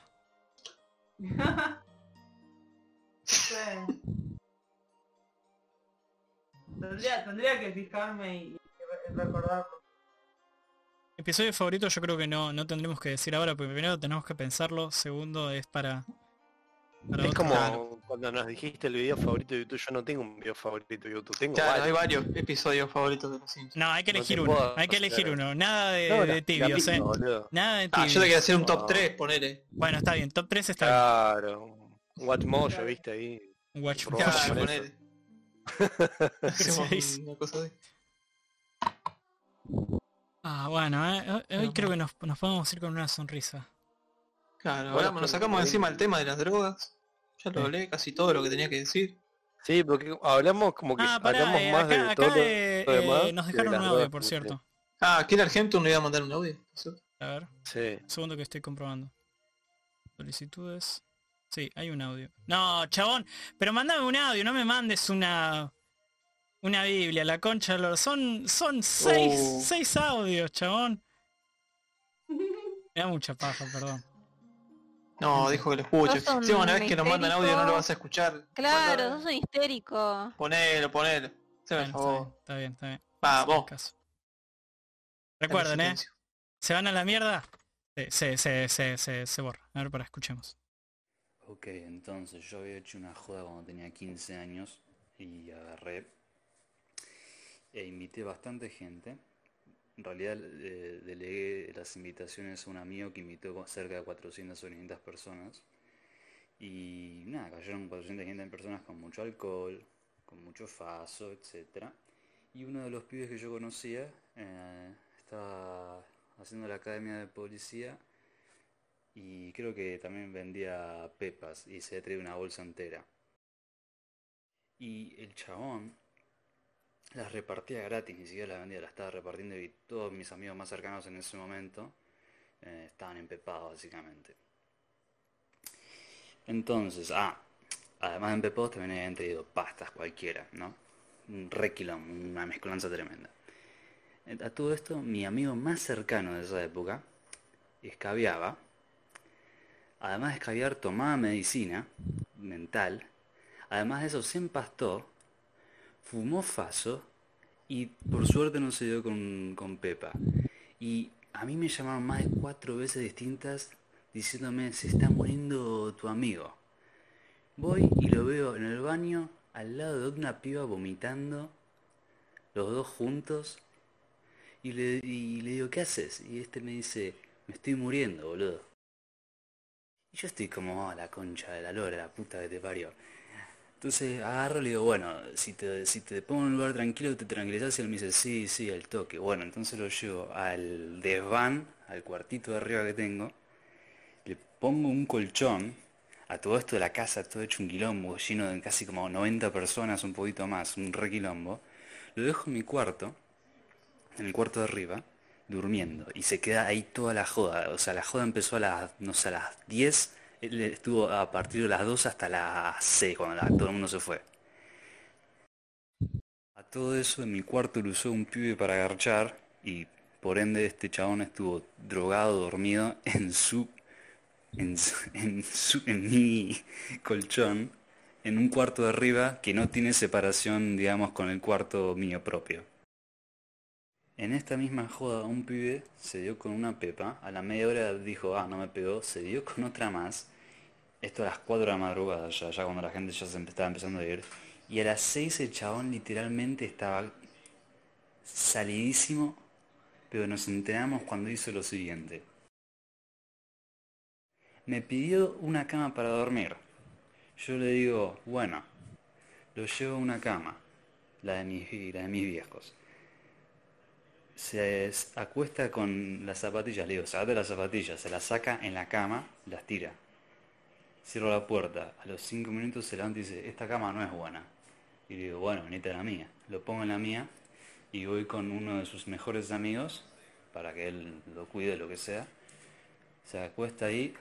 Sí. Tendría, tendría que fijarme y, y re- recordarlo. Episodio favorito yo creo que no, no tendremos que decir ahora, porque primero tenemos que pensarlo, segundo es para... para Es otro- como Claro. cuando nos dijiste el video favorito de YouTube. Yo no tengo un video favorito de YouTube. Tengo Claro, hay varios. varios episodios favoritos de los Simpsons. No, hay que elegir uno, puedo hay que elegir uno, nada de, No, de tibios, eh. Nada de Ah, tibios. yo te quería hacer un top No. 3, ponele. Bueno, está bien, top 3 está bien. Claro. Un Watchmojo, viste ahí. Watch Por Claro, favor, Mojo. eso. ponele. Una cosa así. Ah, bueno, eh, hoy- Pero creo que nos, nos podemos ir con una sonrisa. Claro, Bueno, hablamos, nos sacamos encima el tema de las drogas. Ya lo hablé, casi todo lo que tenía que decir. Sí, porque hablamos como que Ah, pará, hablamos eh, más acá, de acá, todo lo eh, lo demás nos de dejaron un audio, por cierto. Ah, aquí en Argentum no iba a mandar un audio. ¿sí? A ver, Sí. un segundo que estoy comprobando. Solicitudes. Sí, hay un audio. No, chabón, pero mandame un audio, no me mandes una una Biblia, la concha de los- Son, son seis, Oh. seis audios, chabón. Me da mucha paja, perdón. No, dijo que lo escuche. Si una vez que nos mandan audio no lo vas a escuchar. Claro, sos un histérico. Ponelo, ponelo. Bueno, el está bien, está bien, está bien. Vamos. Caso. Recuerden, eh. ¿Se van a la mierda? Se, se, se, se, se, se borra. A ver, para, escuchemos. Ok, entonces yo había hecho una joda cuando tenía 15 años y agarré e invité bastante gente. En realidad eh, delegué las invitaciones a un amigo que invitó cerca de 400 o 500 personas. Y nada, cayeron 400 o 500 personas con mucho alcohol, con mucho faso, etc. Y uno de los pibes que yo conocía eh, estaba haciendo la academia de policía y creo que también vendía pepas y se traía una bolsa entera. Y el chabón las repartía gratis, ni siquiera las vendía, las estaba repartiendo y todos mis amigos más cercanos en ese momento eh, estaban empepados básicamente. Entonces, ah, además de empepados también habían traído pastas cualquiera, ¿no? Un requilón, una mezcolanza tremenda. Eh, A todo esto, mi amigo más cercano de esa época escabiaba Además de escabiar, tomaba medicina mental. Además de eso, se empastó, fumó faso y por suerte no se dio con, con Pepa. Y a mí me llamaron más de cuatro veces distintas diciéndome, se está muriendo tu amigo. Voy y lo veo en el baño al lado de una piba vomitando, los dos juntos. Y le, y le digo, ¿qué haces? Y este me dice, me estoy muriendo, boludo. Y yo estoy como, "Oh, la concha de la lora, la puta que te parió. Entonces agarro y le digo, bueno, si te, si te pongo en un lugar tranquilo, te tranquilizas y él me dice, sí, sí, al toque. Bueno, entonces lo llevo al desván, al cuartito de arriba que tengo, le pongo un colchón, a todo esto de la casa, todo hecho un quilombo, lleno de casi como 90 personas, un poquito más, un re quilombo. Lo dejo en mi cuarto, en el cuarto de arriba, durmiendo. Y se queda ahí toda la joda. O sea, la joda empezó a las, no sé, a las 10. Él estuvo a partir de las 2 hasta las 6, cuando la- todo el mundo se fue. A todo eso en mi cuarto lo usó un pibe para agarchar y por ende este chabón estuvo drogado, dormido en su en, en, su- en mi colchón en un cuarto de arriba que no tiene separación, digamos, con el cuarto mío propio. En esta misma joda un pibe se dio con una pepa, a la media hora dijo, ah, no me pegó, se dio con otra más, esto a las 4 de la madrugada ya, ya cuando la gente ya se estaba empezando a ir, y a las 6 el chabón literalmente estaba salidísimo, pero nos enteramos cuando hizo lo siguiente. Me pidió una cama para dormir. Yo le digo, bueno, lo llevo a una cama, la de mis, la de mis viejos. Se acuesta con las zapatillas, le digo, sacate las zapatillas, se las saca en la cama, las tira. Cierro la puerta, a los cinco minutos se levanta y dice, esta cama no es buena. Y le digo, bueno, venite a la mía. Lo pongo en la mía y voy con uno de sus mejores amigos para que él lo cuide, lo que sea. Se acuesta ahí,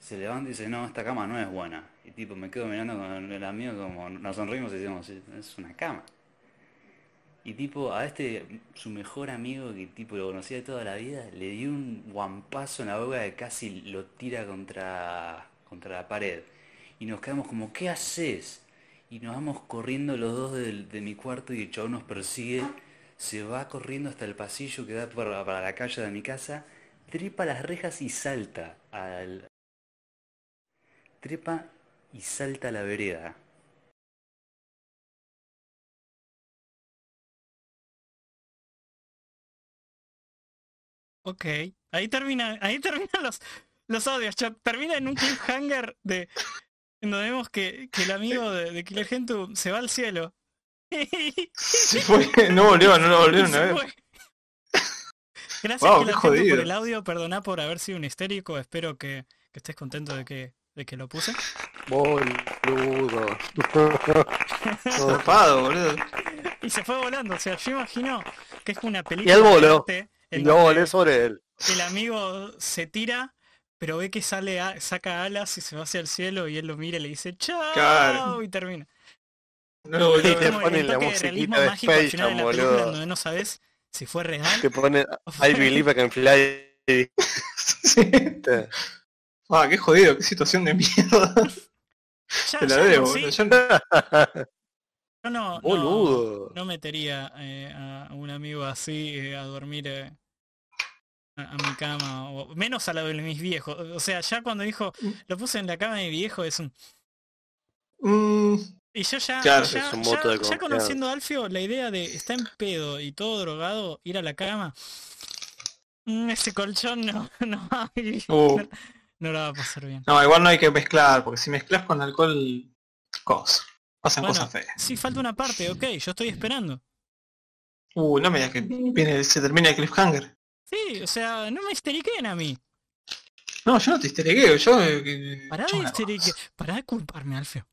se levanta y dice, no, esta cama no es buena. Y tipo, me quedo mirando con el amigo como nos sonrimos y decimos, "Sí, es una cama. Y tipo, a este, su mejor amigo que tipo lo conocía de toda la vida, le dio un guampazo en la boca que casi lo tira contra, contra la pared. Y nos quedamos como, ¿qué haces? Y nos vamos corriendo los dos del- de, mi cuarto y el chabón nos persigue. Se va corriendo hasta el pasillo que da para, para la calle de mi casa. Trepa las rejas y salta al... Trepa y salta a la vereda. Ok. Ahí termina, ahí terminan los, los audios. chat. Termina en un cliffhanger de. En donde vemos que, que el amigo de, de Killer Gentu se va al cielo. Se fue, no volvió, no lo volvieron a ver. Gracias Wow, Killer Gentu, por el audio, perdoná por haber sido un histérico, espero que, que estés contento de que, de que lo puse. Boludo. Zarpado, boludo. Y se fue volando, o sea, yo imagino que es una Y película él de arte Y no donde volé sobre él. el amigo se tira, pero ve que sale a- saca alas y se va hacia el cielo y él lo mira y le dice chao Claro. y termina. No lo volvió Y te ponen la musiquita de Space Jam, boludo. donde no sabes si fue real Te pone o fue- I believe I can fly. Sí. Ah, qué jodido, qué situación de mierda. Ya- Te la debo, sí, boludo. Yo no- yo no, no, Boludo. no metería eh, a un amigo así eh, a dormir eh, a, mi cama, o menos a la de mis viejos. O sea, ya cuando dijo, lo puse en la cama de mi viejo es un... Mm, Y yo ya, Claro, ya, es un ya- de ya conociendo a Alfio, la idea de estar en pedo y todo drogado, ir a la cama, mm, ese colchón no, no, va a vivir, uh, no, no la va a pasar bien. no, igual no hay que mezclar, porque si mezclas con alcohol, cosas. Pasan Bueno, cosas feas. sí, falta una parte, ok, yo estoy esperando. Uh, no me digas que viene, se termina el cliffhanger. Sí, o sea, no me histeriquen a mí. No, yo no te histeriqueo, yo... eh, que- Pará yo de me- histerique, pará de culparme, Alfio.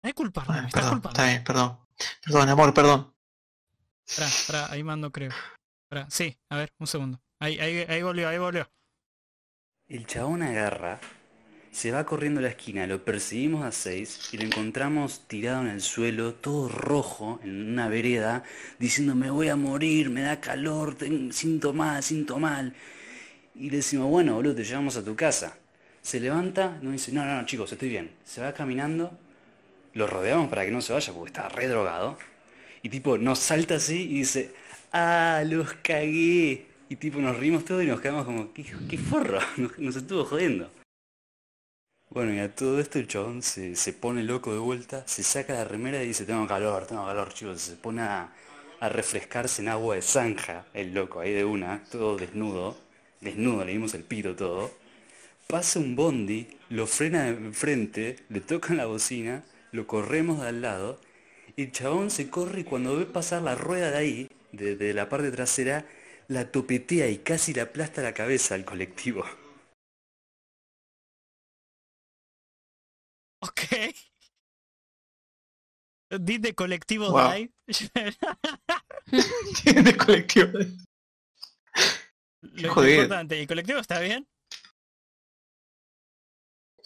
Pará de culparme, Bueno, me estás perdón, culpando. está bien, perdón. Perdón, amor, perdón. Pará, pará, ahí mando creo. Pará, sí, a ver, un segundo. Ahí, ahí, ahí volvió, ahí volvió. El chabón agarra, se va corriendo a la esquina, lo perseguimos a seis y lo encontramos tirado en el suelo, todo rojo, en una vereda, diciendo me voy a morir, me da calor, ten- siento mal, siento mal. Y le decimos, bueno, boludo, te llevamos a tu casa. Se levanta, nos dice, no, no, no, chicos, estoy bien. Se va caminando, lo rodeamos para que no se vaya porque está re drogado. Y tipo, nos salta así y dice, ah, los cagué. Y tipo, nos rimos todos y nos quedamos como, qué, qué forro, nos, nos estuvo jodiendo. Bueno, y a todo esto el chabón se, se pone loco de vuelta, se saca la remera y dice, tengo calor, tengo calor, chicos. Se pone a, refrescarse en agua de zanja, el loco, ahí de una, todo desnudo. Desnudo, le dimos el pito todo. Pasa un bondi, lo frena de enfrente, le tocan la bocina, lo corremos de al lado. Y el chabón se corre y cuando ve pasar la rueda de ahí, de, de la parte trasera, la topetea y casi le aplasta la cabeza al colectivo. Ok. Did the colectivo Wow. die? de colectivo. Lo jodido. importante, ¿el colectivo está bien?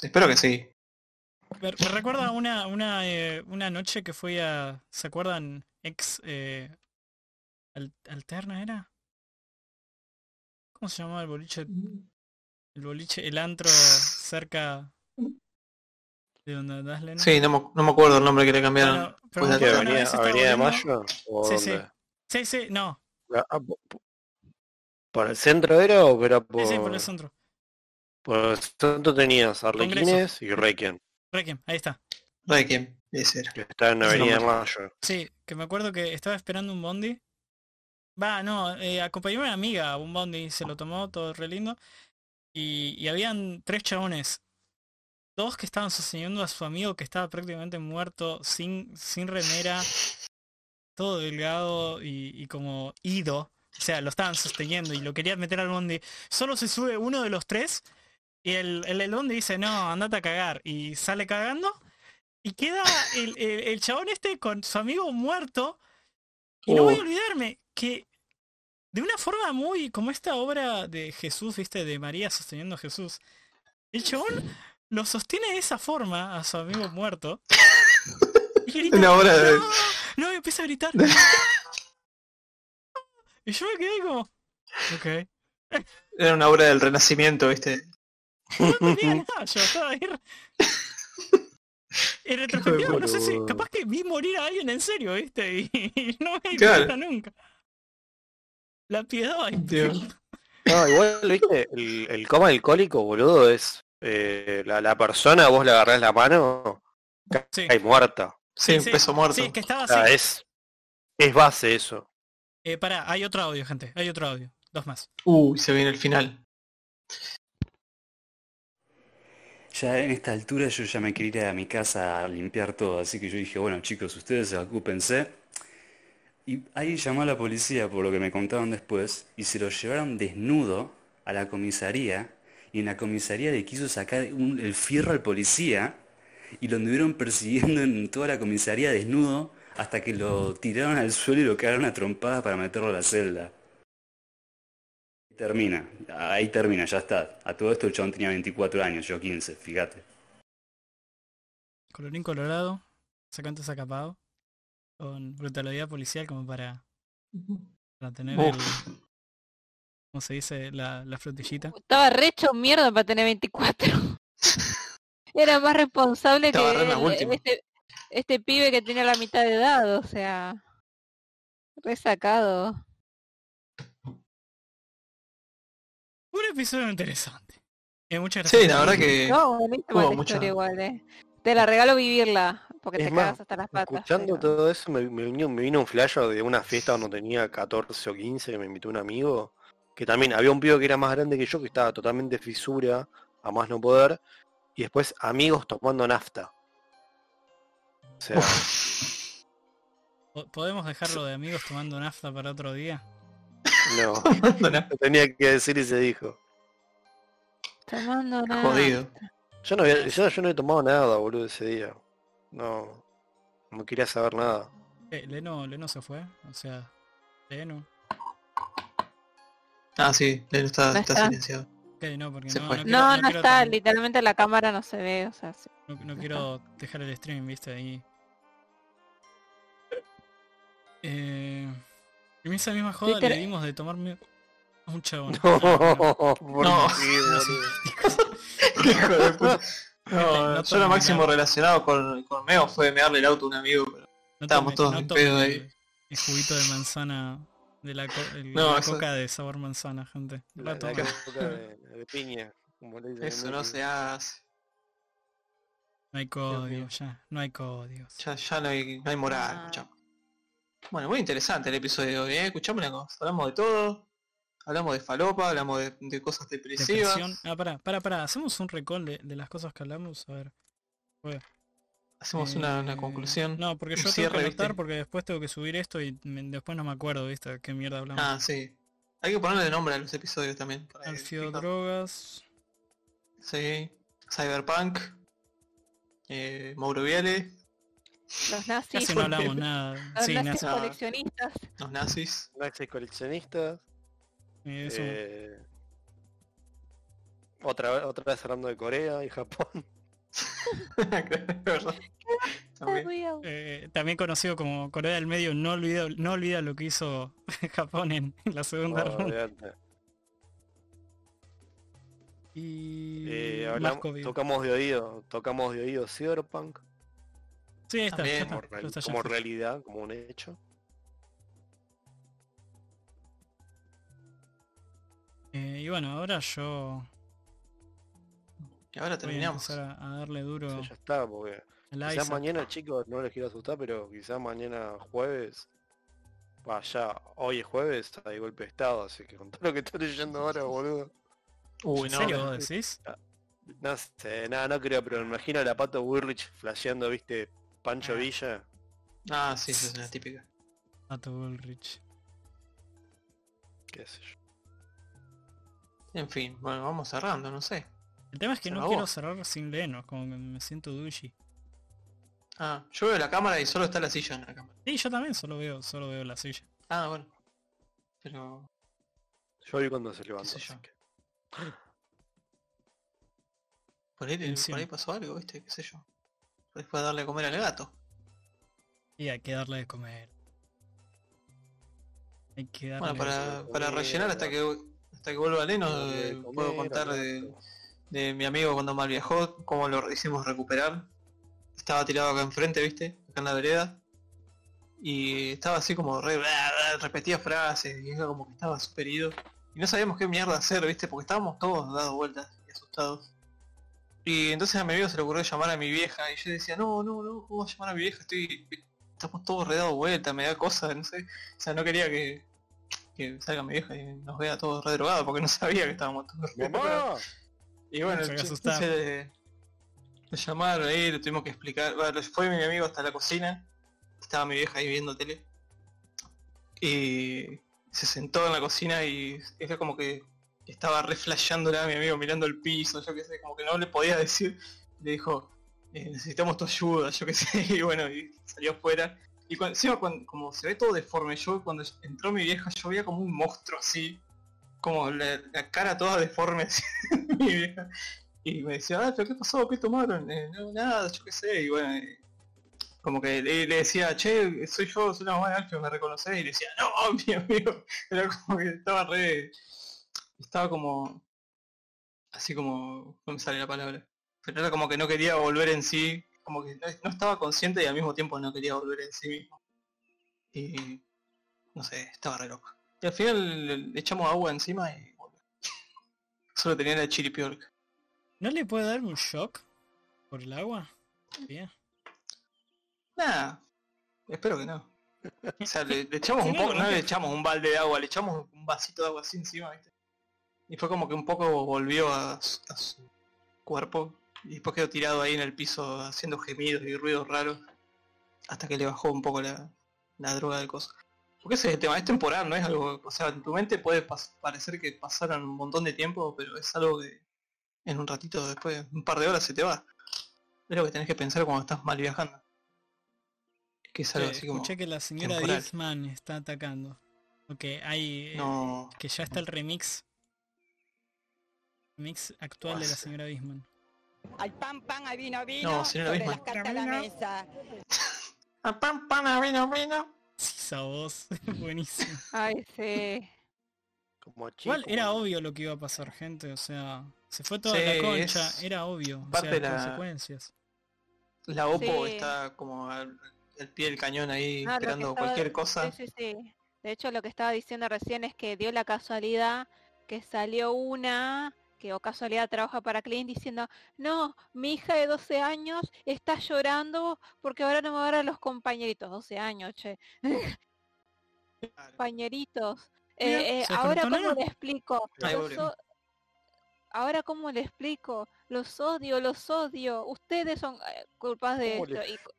Espero que sí. Me, me recuerda una, una, eh, una noche que fui a... ¿Se acuerdan ex eh, al- alterna era. ¿Cómo se llamaba el boliche? El boliche, el antro cerca de. Sí, no me, no me acuerdo el nombre que le cambiaron. Bueno, pero pues me de ¿Qué, acuerdo que una avenida, de Mayo? ¿O Sí, sí. dónde? Sí, sí, no. Ah, po- po- ¿Por el centro era o era por...? Sí, sí, por el centro. por el centro tenías Arlequines y Requiem, Requiem, ahí está. Requiem, ese era. que está en Avenida de. Mayo. Sí, que me acuerdo que estaba esperando un bondi. Va, no, eh, acompañé a una amiga a un bondi, se lo tomó todo re lindo. Y, y habían tres chabones. Dos que estaban sosteniendo a su amigo que estaba prácticamente muerto, sin, sin remera, todo delgado y, y como ido. O sea, lo estaban sosteniendo y lo querían meter al bondi. Solo se sube uno de los tres y el, el bondi dice, no, andate a cagar. Y sale cagando y queda el, el- el chabón este con su amigo muerto. Y no voy a Uh. olvidarme que de una forma muy como esta obra de Jesús, viste, de María sosteniendo a Jesús. El chabón lo sostiene de esa forma a su amigo muerto. Y grita, Una obra de- "No", no, y empieza a gritar. y yo me quedé como, ok. Era una obra del renacimiento, ¿viste? No tenía nada, yo estaba ahí. En retrospectiva, no sé si, capaz que vi morir a alguien en serio, ¿viste? Y, y no me di Claro. cuenta nunca. La piedad. Dios. No, igual, viste, el, el coma alcohólico, boludo, es eh, la, la persona, vos le agarrás la mano, Sí, cae muerta. Sí, un peso muerto. Sí, es que estaba O sea, así. es, es base eso. Eh, pará, hay otro audio, gente. Hay otro audio. Dos más. Uy, se viene el final. Ya en esta altura yo ya me quería ir a mi casa a limpiar todo, así que yo dije, bueno chicos, ustedes ocúpense. Y ahí llamó a la policía por lo que me contaron después y se lo llevaron desnudo a la comisaría y en la comisaría le quiso sacar un- el fierro al policía y lo anduvieron persiguiendo en toda la comisaría desnudo hasta que lo tiraron al suelo y lo cagaron a trompada para meterlo a la celda. Termina, ahí termina, ya está. A todo esto el chabón tenía 24 años, yo 15, fíjate. Colorín colorado. Sacante sacapado. Con brutalidad policial como para, para tener el... ¿Cómo se dice? La, la frutillita. Estaba re hecho mierda para tener 24. Era más responsable Estaba que re el- este, este pibe que tiene la mitad de edad, o sea. Resacado. Un episodio interesante. Eh, muchas gracias. Sí, la verdad que No, hubo la mucha- historia igual, eh. Te la regalo vivirla, porque Es te más, cagas hasta las patas. Escuchando pero- todo eso me, me vino, me vino un flash de una fiesta cuando tenía 14 o 15 que me invitó un amigo, que también había un pibe que era más grande que yo, que estaba totalmente fisura, a más no poder, y después amigos tomando nafta. O sea, Po- ¿Podemos dejarlo de amigos tomando nafta para otro día? no, no, lo tenía que decir y se dijo. Tomando nada. jodido. Yo no, había, yo, yo no he tomado nada, boludo, ese día. No, no quería saber nada. Eh, Leno, Leno se fue. O sea, Leno. Ah, sí, él está, No está está. silenciado. No, porque no, fue. no quiero, No, no no quiero está, literalmente la cámara no se ve, o sea, sí. no- no quiero dejar el stream, viste, ahí. Eh, en esa misma joda Twitter- le dimos de tomarme a un chabón. No, ¿por No. Hijo de puta. No, no yo lo máximo relacionado con, con Meo fue mearle el auto a un amigo, pero No Estábamos todos no en pedo ahí. El juguito de manzana de la, co- el- No, la eso- coca de sabor manzana, gente. No La, la la tomen. coca de, de piña, como le dicen en eso no se hace. No hay código, ya. No hay códigos. Ya, ya no, hay, no hay moral, Ah. escuchamos. Bueno, muy interesante el episodio de hoy, ¿eh? Escuchamos una cosa. Hablamos de todo. Hablamos de falopa, hablamos de, de cosas depresivas. Depresión. Ah, pará, pará, pará. Hacemos un recall de, de las cosas que hablamos. A ver. Hacemos una, una Eh, conclusión. No, porque yo tengo cierre, que anotar ¿viste? porque después tengo que subir esto y me- después no me acuerdo, ¿viste? ¿Qué mierda hablamos? Ah, sí. Hay que ponerle nombre a los episodios también. Alfio. Drogas. Sí. Cyberpunk. Eh, Mauro Viale. Los nazis, Casi no hablamos nada. los Sí, nazis coleccionistas. Los nazis. Nazis coleccionistas. Eh, eso- eh, otra, vez- otra vez hablando de Corea y Japón. Eh, también conocido como Corea del Medio, no olvida, no olvida lo que hizo Japón en la segunda Oh, ronda. Y Eh, hablamos- tocamos de oído, tocamos de oído Cyberpunk. Sí, está, También, está, como, real- está, como realidad, como un hecho. Eh, y bueno, ahora yo Y ahora voy a terminamos. empezar a, a darle duro Sí, ya está, porque quizás mañana, chicos, no les quiero asustar, pero quizás mañana jueves, vaya, hoy es jueves, hay golpe de estado, así que con todo lo que estoy leyendo ahora, boludo. Uy, ¿En no. serio vos decís? No sé, nada, no creo, pero me imagino a la Pato Burrich flasheando, viste, Pancho Ah. Villa. Ah, sí, esa es la típica. Pato Bullrich. qué sé yo. En fin, bueno, vamos cerrando, no sé. El tema es que no quiero cerrar sin Leno, como que me siento douchey. Ah, yo veo la cámara y solo está la silla en la cámara. Sí, yo también solo veo, solo veo la silla. Ah, bueno. Pero... Yo vi cuando se levantó. así que- Por ahí, Tensión. por ahí pasó algo, viste, qué sé yo. Por ahí fue a darle a comer al gato. Y hay que darle de comer. Hay que darle Bueno, de para, comer, para rellenar hasta que hasta que vuelva Leno, de eh, puedo contar de, gato. De mi amigo cuando mal viajó, cómo lo hicimos recuperar. Estaba tirado acá enfrente, viste, acá en la vereda. Y estaba así como re, repetía frases y era como que estaba super ido. Y no sabíamos qué mierda hacer, viste, porque estábamos todos dados vueltas y asustados. Y entonces a mi amigo se le ocurrió llamar a mi vieja y yo decía, no, no, no, ¿cómo vas a llamar a mi vieja? Estoy. Estamos todos re dados vueltas, me da cosa, no sé. O sea, no quería que, que salga mi vieja y nos vea todos re drogados porque no sabía que estábamos todos. ¡Mamá! Y bueno, Se había ch- asustado. entonces le llamaron ahí, le tuvimos que explicar. Bueno, fue mi amigo hasta la cocina, estaba mi vieja ahí viendo tele. Y se sentó en la cocina y era como que estaba re flasheándole a mi amigo mirando el piso, yo qué sé, como que no le podía decir. Le dijo, eh, necesitamos tu ayuda, yo qué sé, y bueno, y salió afuera. Y cuando, encima cuando- como se ve todo deforme, yo cuando entró mi vieja yo veía como un monstruo así, como la, cara toda deforme mi vieja. Y me decía, ah, pero ¿qué pasó? ¿Qué tomaron? "Eh, no, nada, yo qué sé, y bueno, eh, como que le, decía, che, soy yo, soy la mamá de Alfio, ¿me reconoces? Y le decía, no, mi amigo, era como que estaba re, estaba como, así como, no me sale la palabra, pero era como que no quería volver en sí, como que no, no estaba consciente y al mismo tiempo no quería volver en sí mismo. Y, no sé, estaba re loco. Y al final le, echamos agua encima y. Solo tenía la chiripiorca. ¿No le puede dar un shock por el agua? Bien. Nada, espero que no. O sea, le, le echamos un poco, no ¿no? le echamos un balde de agua, le echamos un vasito de agua así encima, ¿viste? Y fue como que un poco volvió a, su- a su cuerpo y después quedó tirado ahí en el piso haciendo gemidos y ruidos raros hasta que le bajó un poco la, la droga del coso. Porque ese es el tema, es temporal, no es algo, o sea, en tu mente puede pas- parecer que pasaron un montón de tiempo, pero es algo que en un ratito después, un par de horas se te va. Es lo que tenés que pensar cuando estás mal viajando. Que es algo Che, así como... escuché que la señora temporal. Diezman está atacando. Ok, hay... eh, No, que ya está el remix. Remix actual de la señora Bisman. Al pan, pan, al vino, vino. No, señora sobre Bismarck. las cartas a la mesa. Ah, pam, pam, vino, vino. Sí, esa voz. Buenísimo. Ay, sí. Como chico. Igual era obvio lo que iba a pasar, gente. O sea, se fue toda Sí, la concha. es Era obvio. O parte sea, de la- consecuencias. La Oppo Sí. está como al, al pie del cañón ahí Ah, esperando estaba- cualquier cosa. Sí, sí, sí. De hecho, lo que estaba diciendo recién es que dio la casualidad que salió una que o casualidad trabaja para Clean diciendo, no, mi hija de 12 años está llorando porque ahora no me van a ver a los compañeritos. 12 años, che. compañeritos. Mira, Eh, eh, ¿se ahora cómo le explico. Ahora cómo le explico. Los odio, los odio. Ustedes son eh, culpables de ¿Cómo le- esto.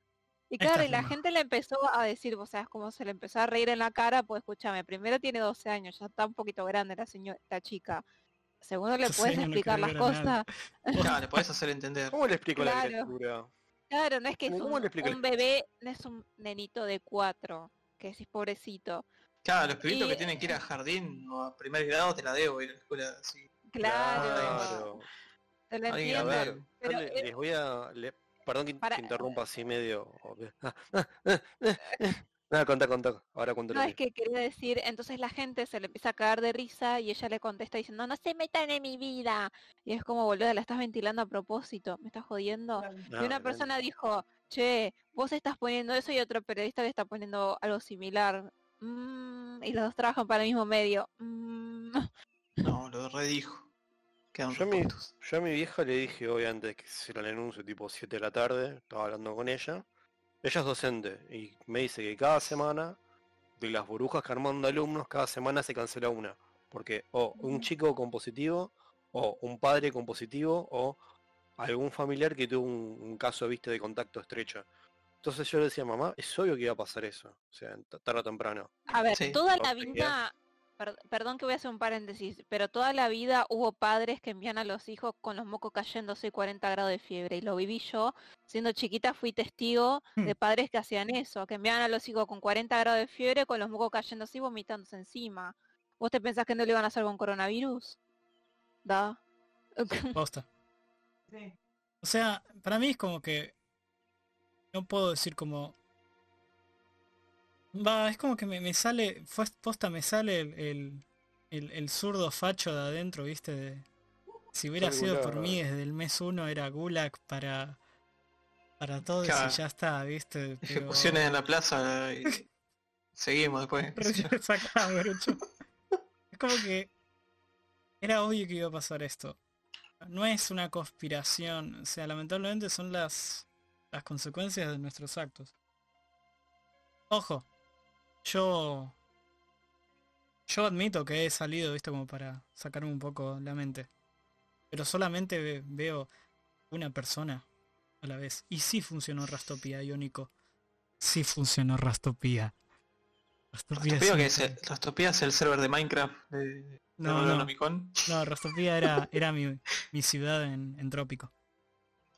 Y, y claro, y la gente le empezó a decir, o sea, como se le empezó a reír en la cara, pues escúchame, primero tiene 12 años, ya está un poquito grande la señora, la chica. Segundo, le 12 puedes no explicar las que cosas. Claro, le podés hacer entender. ¿Cómo le explico la criatura? Claro, no es que es ¿Cómo- un, bebé, no es un nenito de cuatro, que decís pobrecito. Claro, los pibitos que tienen que ir a jardín o a primer grado te la debo ir a la escuela así. Claro, Claro. A ver, pero es- les voy a... le- Perdón que Para- te interrumpa así medio. Nada, contá, contá. Ahora cuento No, es que quería decir, entonces la gente se le empieza a cagar de risa y ella le contesta diciendo, no se metan en mi vida. Y es como, boluda, la estás ventilando a propósito, me estás jodiendo. Y una persona dijo, che, vos estás poniendo eso y otro periodista le está poniendo algo similar. Mm, y los dos trabajan para el mismo medio. Mm. No, lo redijo. Quedan Yo a, mi, yo a mi vieja le dije hoy antes que se el anuncio tipo 7 de la tarde, estaba hablando con ella. Ella es docente y me dice que cada semana, de las burbujas que armando alumnos, cada semana se cancela una. Porque o un chico con positivo, o un padre con positivo, o algún familiar que tuvo un, un caso, viste, de contacto estrecho. Entonces yo le decía, mamá, es obvio que iba a pasar eso. O sea, tarde o temprano. A ver, Sí. toda la vida, per- perdón que voy a hacer un paréntesis, pero toda la vida hubo padres que envían a los hijos con los mocos cayéndose y 40 grados de fiebre. Y lo viví yo, siendo chiquita fui testigo de Hmm. padres que hacían eso, que enviaban a los hijos con 40 grados de fiebre, con los mocos cayéndose y vomitándose encima. ¿Vos te pensás que no lo iban a hacer con coronavirus? Da. Posta. Sí. O sea, para mí es como que no puedo decir como va, es como que me, me sale posta me sale el, el, el- el zurdo facho de adentro, ¿viste? De- si hubiera Soy sido por mí desde el mes uno era gulag para para todos Claro. y ya está, ¿viste? Pero- Ejecuciones en la plaza y seguimos después. Es como que era obvio que iba a pasar esto. No es una conspiración, o sea, lamentablemente son las las consecuencias de nuestros actos. Ojo, yo yo admito que he salido, viste, como para sacarme un poco la mente. Pero solamente ve- veo una persona a la vez. Y sí funcionó Rastopia, Iónico. Sí funcionó Rastopia. Rastopia Rastopia, que es, Rastopia es el server de Minecraft de, No, de no. No, Rastopia era, era mi, mi ciudad en, en Trópico.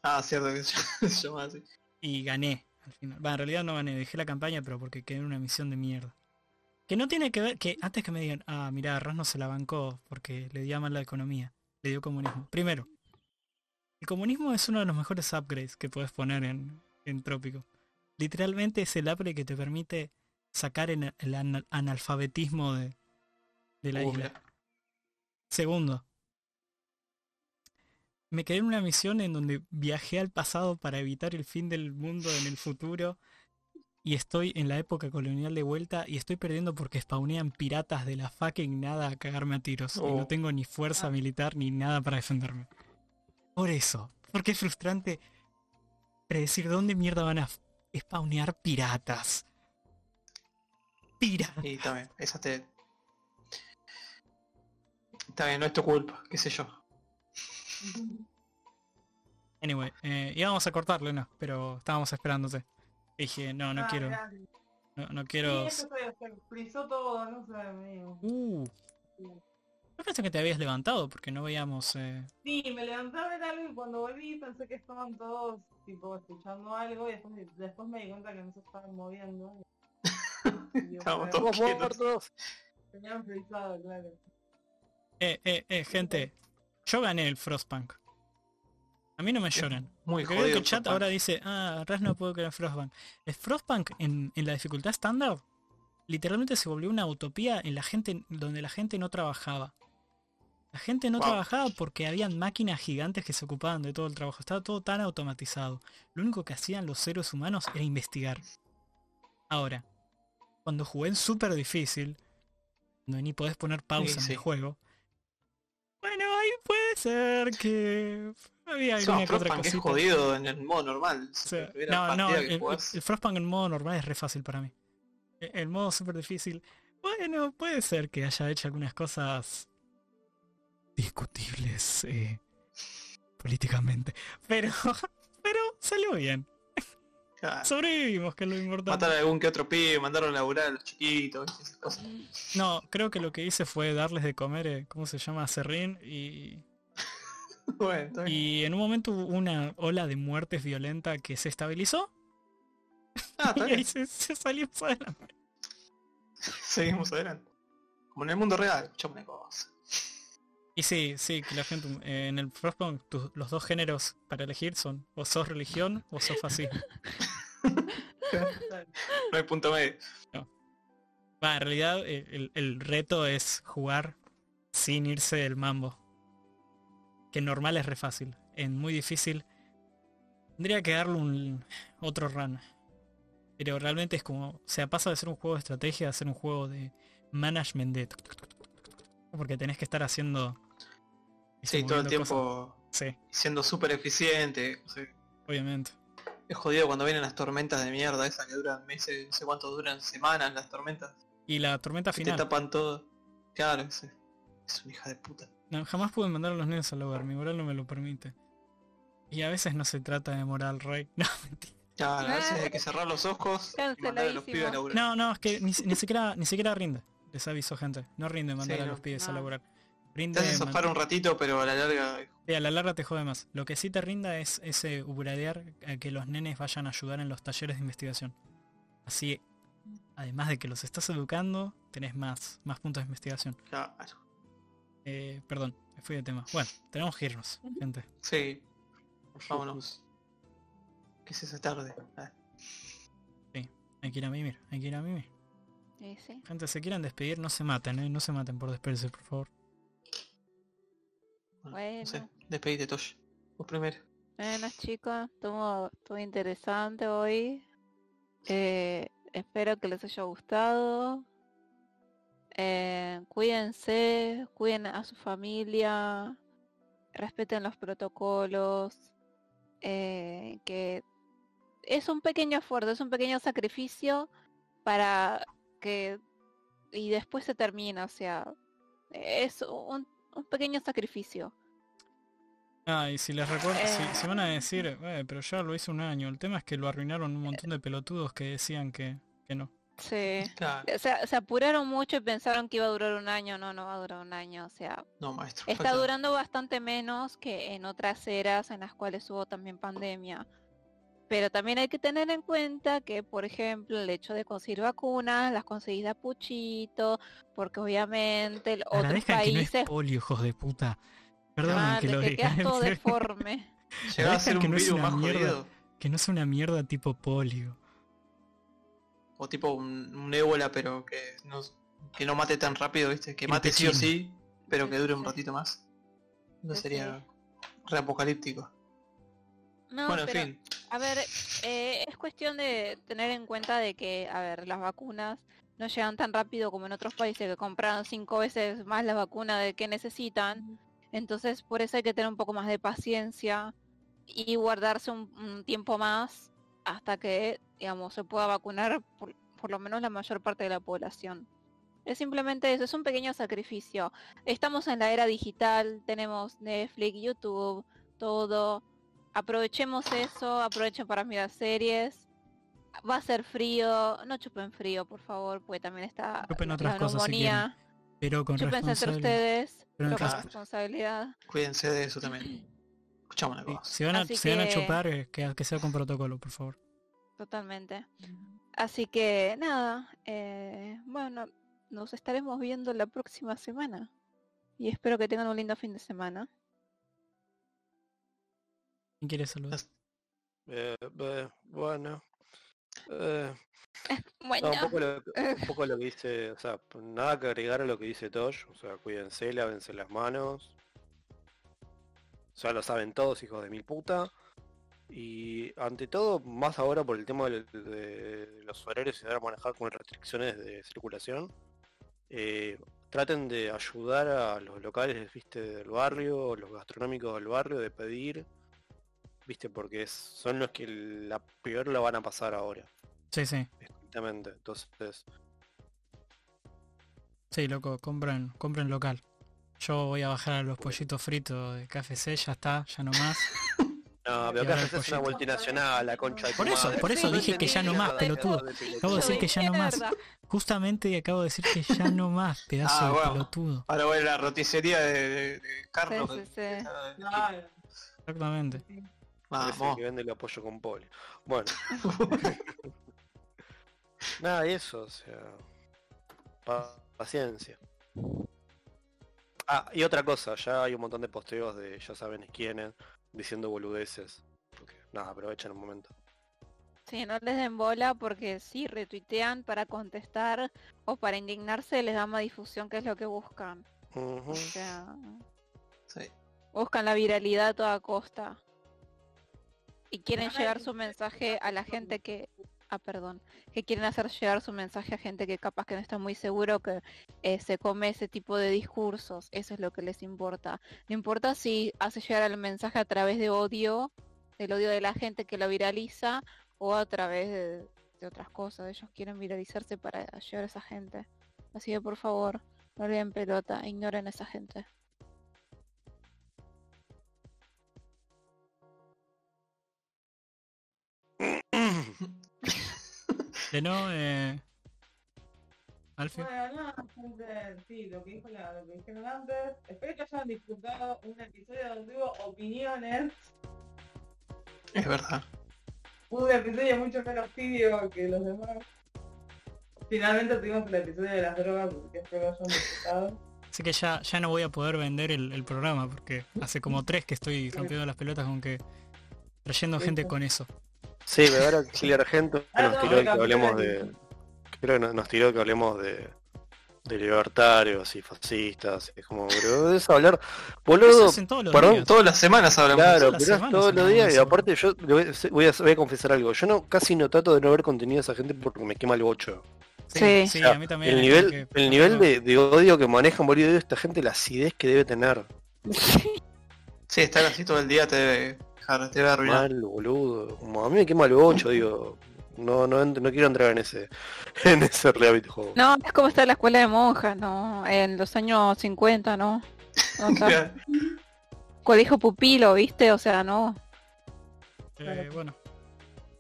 Ah, cierto que se llama así. Y gané al final. Va, en realidad no gané, dejé la campaña, pero porque quedé en una misión de mierda. Que no tiene que ver, que antes que me digan, ah, mira, Ras no se la bancó porque le dio mal la economía, le dio comunismo. Primero, el comunismo es uno de los mejores upgrades que puedes poner en, en Trópico. Literalmente es el upgrade que te permite sacar el anal- analfabetismo de, de la isla. Segundo, me quedé en una misión en donde viajé al pasado para evitar el fin del mundo en el futuro y estoy en la época colonial de vuelta y estoy perdiendo porque spawnean piratas de la fucking nada a cagarme a tiros y no Oh. tengo ni fuerza militar ni nada para defenderme. Por eso, porque es frustrante predecir dónde mierda van a spawnear piratas. Piratas. Y también, esa te. Está bien, no es tu culpa, qué sé yo. Anyway, eh, íbamos a cortarlo, no, pero estábamos esperándote. Dije, no, no Ah, quiero, no, no Sí, quiero... eso fue, se frizó todo, no sé, amigo. Uh. Yo pensé que te habías levantado porque no veíamos... eh, Sí, me levanté a ver algo y cuando volví pensé que estaban todos tipo escuchando algo y después, me- después me di cuenta que no se estaban moviendo. Pero todos quietos. Tenían frizado, claro. Eh, eh, eh, gente. Yo gané el Frostpunk. A mí no me lloran. Muy Porque veo que jodido. el chat ahora dice, ah, Ras no puedo creer Frostpunk. El Frostpunk en, en la dificultad estándar literalmente se volvió una utopía en la gente donde la gente no trabajaba. La gente no Wow. trabajaba porque habían máquinas gigantes que se ocupaban de todo el trabajo. Estaba todo tan automatizado. Lo único que hacían los seres humanos era investigar. Ahora, cuando jugué en súper difícil, no ni podés poner pausa Sí, en sí. el juego. Puede ser que había alguna que otra Frostpunk es jodido en el modo normal. O sea, no, no, el, el Frostpunk en modo normal es re fácil para mí. E- El modo súper difícil, bueno, puede ser que haya hecho algunas cosas discutibles eh, políticamente, pero, pero salió bien. Sobrevivimos, que es lo importante. Matar a algún que otro pibe, mandaron a laburar a los chiquitos, esas cosas. No, creo que lo que hice fue darles de comer, eh, ¿cómo se llama? Serrín y, bueno, y en un momento hubo una ola de muertes violenta que se estabilizó Ah, y ahí se, se salió adelante. Seguimos adelante. Como en el mundo real, escuchame una cosa. Y sí, sí, que la gente eh, en el Frostpunk los dos géneros para elegir son o sos religión o sos fascismo. No hay punto medio. Va, en realidad eh, el, el reto es jugar sin irse del mambo. Que en normal es re fácil. En muy difícil tendría que darle un otro run. Pero realmente es como, o sea, pasa de ser un juego de estrategia a ser un juego de management de... Porque tenés que estar haciendo... Sí, todo el tiempo. Sí, siendo súper eficiente. obviamente. es jodido cuando vienen las tormentas de mierda esas que duran meses, no sé cuánto duran, semanas las tormentas. Y la tormenta Que te final. tapan todo. Claro, es, es una hija de puta. No, jamás pude mandar a los nenes al hogar, mi moral no me lo permite. Y a veces no se trata de moral, Rey. No, mentira. Claro, a veces hay que cerrar los ojos y mandar a los pibes a laburar. No, no, es que ni, ni siquiera ni siquiera rinde. Les aviso gente. No rinde mandar Sí, a no. los pibes a No. Laburar. Te Rinde hace zafar un ratito, pero a la larga Sí, a la larga te jode más. Lo que sí te rinda es ese ubradear a que los nenes vayan a ayudar en los talleres de investigación. Así, además de que los estás educando, tenés más, más puntos de investigación. Claro. Eh, perdón, me fui de tema. Bueno, tenemos que irnos, gente. Sí. Vámonos. ¿Qué es esa tarde? Ah, Hay que ir a mimir, hay que ir a mimir. Sí, sí. Gente, se quieren despedir, no se maten, ¿eh? No se maten por despedirse, por favor. Bueno, No sé. Despedite, Tosh. Vos primero. Bueno chicos, estuvo, estuvo interesante hoy. Eh, espero que les haya gustado. Eh, cuídense, cuiden a su familia, respeten los protocolos. eh, que es un pequeño esfuerzo, es un pequeño sacrificio para que y después se termina, o sea, es un, un pequeño sacrificio. Ah, y si les recuerdo, si, Eh. si van a decir, "Eh, pero ya lo hice un año, el tema es que lo arruinaron un montón de pelotudos que decían que, que no. Sí. Claro. O sea, se apuraron mucho y pensaron que iba a durar un año, no, no va a durar un año, o sea, No, maestro. está falta- durando bastante menos que en otras eras en las cuales hubo también pandemia. Pero también hay que tener en cuenta que, por ejemplo, el hecho de conseguir vacunas, las conseguís de a puchito, porque obviamente el- otros Agradezcan que no países es polio, hijos de puta. Perdón Ah, que lo quedas todo deforme. Llegaba a ser que un no es virus más mierda. jodido. que no sea una mierda tipo polio. O tipo un, un ébola, pero que no, que no mate tan rápido, ¿viste? Que El mate sí o sí, pero que dure un ratito más. No sería reapocalíptico. No, bueno, en pero, fin. A ver, eh, es cuestión de tener en cuenta de que, a ver, las vacunas no llegan tan rápido como en otros países que compraron cinco veces más la vacuna de que necesitan. Entonces, por eso hay que tener un poco más de paciencia y guardarse un, un tiempo más hasta que, digamos, se pueda vacunar por, por lo menos la mayor parte de la población. Es simplemente eso, es un pequeño sacrificio. Estamos en la era digital, tenemos Netflix, YouTube, todo. Aprovechemos eso, aprovechen para mirar series. Va a ser frío, no chupen frío, por favor, porque también está Chupen otras la cosas si neumonía. Pero con Chúpense entre responsabilidad. ustedes, Pero con responsabilidad. Cuídense de eso también. Escuchamos una Sí, cosa. Si van a, van chupar, eh, que, que sea con protocolo, por favor. Totalmente. Así que nada, eh, bueno, nos estaremos viendo la próxima semana. Y espero que tengan un lindo fin de semana. ¿Quién quiere saludar? Eh, eh, bueno. Eh, Bueno, no, un poco, lo, un poco lo que dice, o sea, nada que agregar a lo que dice Tosh, o sea, cuídense, lávense las manos. Ya lo saben todos, hijos de mil puta. Y ante todo, más ahora por el tema de, los horarios y saber manejar con restricciones de circulación, eh, traten de ayudar a los locales, viste, del barrio, los gastronómicos del barrio, de pedir, viste, porque es- son los que la peor la van a pasar ahora, Sí, sí. estrictamente. Entonces, Sí, loco, compren, compren local. Yo voy a bajar a los pollitos fritos de KFC, ya está, ya no más. no, pero el es una multinacional, la concha de Por eso, madre. por eso dije que ya no más, pelotudo. Acabo de decir que ya no más. Justamente acabo de decir que ya no más, pedazo Ah, de pelotudo. Ahora voy a la roticería de, de- de Carlos. Sí, sí, sí. Que vende el apoyo con poli. Bueno. Nada, y eso, o sea. pa- paciencia. Ah, y otra cosa, ya hay un montón de posteos de ya saben quiénes diciendo boludeces. Porque, nada, aprovechen un momento. Sí, no les den bola porque si retuitean para contestar o para indignarse les da más difusión que es lo que buscan. O sea, Sí. buscan la viralidad a toda costa. Y quieren llegar su mensaje a la gente que... Ah, perdón. Que quieren hacer llegar su mensaje a gente que capaz que no está muy seguro que eh, se come ese tipo de discursos. Eso es lo que les importa. No importa si hace llegar el mensaje a través de odio, del odio de la gente que lo viraliza, o a través de, de otras cosas. Ellos quieren viralizarse para llegar a esa gente. Así que por favor, no le den pelota, ignoren a esa gente. De no, eh... Alfie. Bueno, gente, sí, lo que, dijo la, lo que dijeron antes. Espero que hayan disfrutado un episodio donde hubo opiniones. Es verdad. Un episodio mucho menos tibio que los demás. Finalmente tuvimos el episodio de las drogas, porque espero que hayan disfrutado. Así que ya, ya no voy a poder vender el, el programa porque hace como tres que estoy rompiendo las pelotas con que trayendo gente con eso. Sí, pero ahora Chile Argento nos tiró que hablemos de. Creo que nos- tiró que hablemos de. de libertarios y fascistas. Es como, bro, es hablar. Eso Boludo, todos perdón, días. Todas las semanas hablamos. Claro, las pero es semanas todos los días y aparte yo voy a, voy a- voy a confesar algo. Yo no casi no trato de no ver contenido de esa gente porque me quema el bocho. Sí. sí, O sea, a mí también. el nivel, que- el nivel de, de odio que manejan boludo de esta gente, la acidez que debe tener. Sí, estar así todo el día te debe te arruinar. Mal, boludo. Como a mí me quema el bocho, digo. No, no, no quiero entrar en ese en ese reality juego. No, es como está la escuela de monjas, ¿no? En los años 50, ¿no? Está- Claro. Colegio pupilo, ¿viste? O sea, no. eh, bueno,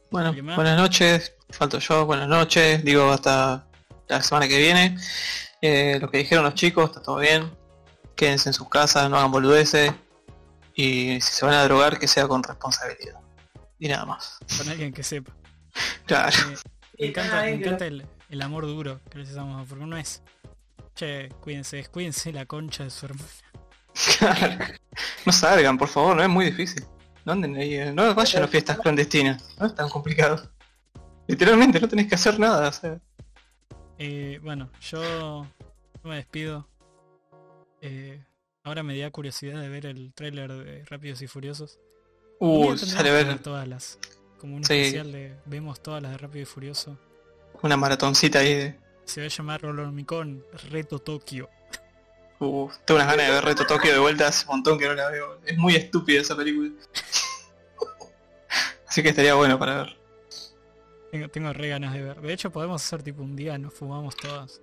Bueno, buenas noches. Falto yo, buenas noches. Digo, hasta la semana que viene. Eh, lo que dijeron los chicos, está todo bien. Quédense en sus casas, no hagan boludeces. Y si se van a drogar, que sea con responsabilidad. Y nada más. con alguien que sepa. Claro. Eh, me encanta, me encanta el, el amor duro que les damos, porque no es. Che, cuídense, cuídense la concha de su hermana. Claro. No salgan, por favor, no es muy difícil. No anden ahí, eh, no vayan a fiestas clandestinas, no es tan complicado. Literalmente no tenés que hacer nada, o sea. Eh, bueno, yo yo me despido. Eh, ahora me da curiosidad de ver el tráiler de Rápidos y Furiosos. Uh, sale a ver todas las. Como un Sí. especial de. Vemos todas las de Rápido y Furioso. una maratoncita ahí de. Se va a llamar Rolormicón Reto Tokio. Uh, tengo unas ganas de ver Reto Tokio de vuelta hace un montón que no la veo. Es muy estúpida esa película. Así que estaría bueno para ver. Tengo, tengo re ganas de ver. De hecho podemos hacer tipo un día, nos fumamos todas.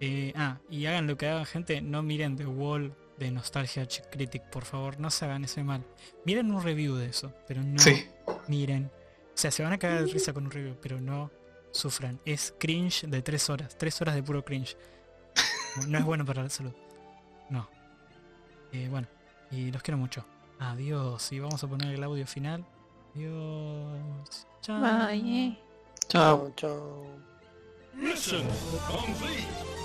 Eh, ah, y hagan lo que hagan gente, no miren The Wall de Nostalgia Critic, por favor, no se hagan ese mal. Miren un review de eso, pero no Sí. miren. O sea, se van a cagar de risa con un review, pero no sufran. Es cringe de tres horas, tres horas de puro cringe. No, no es bueno para la salud. No. Eh, bueno, y los quiero mucho. Adiós, y vamos a poner el audio final. Adiós. Chao. Bye. Chao. Chao. Mission complete.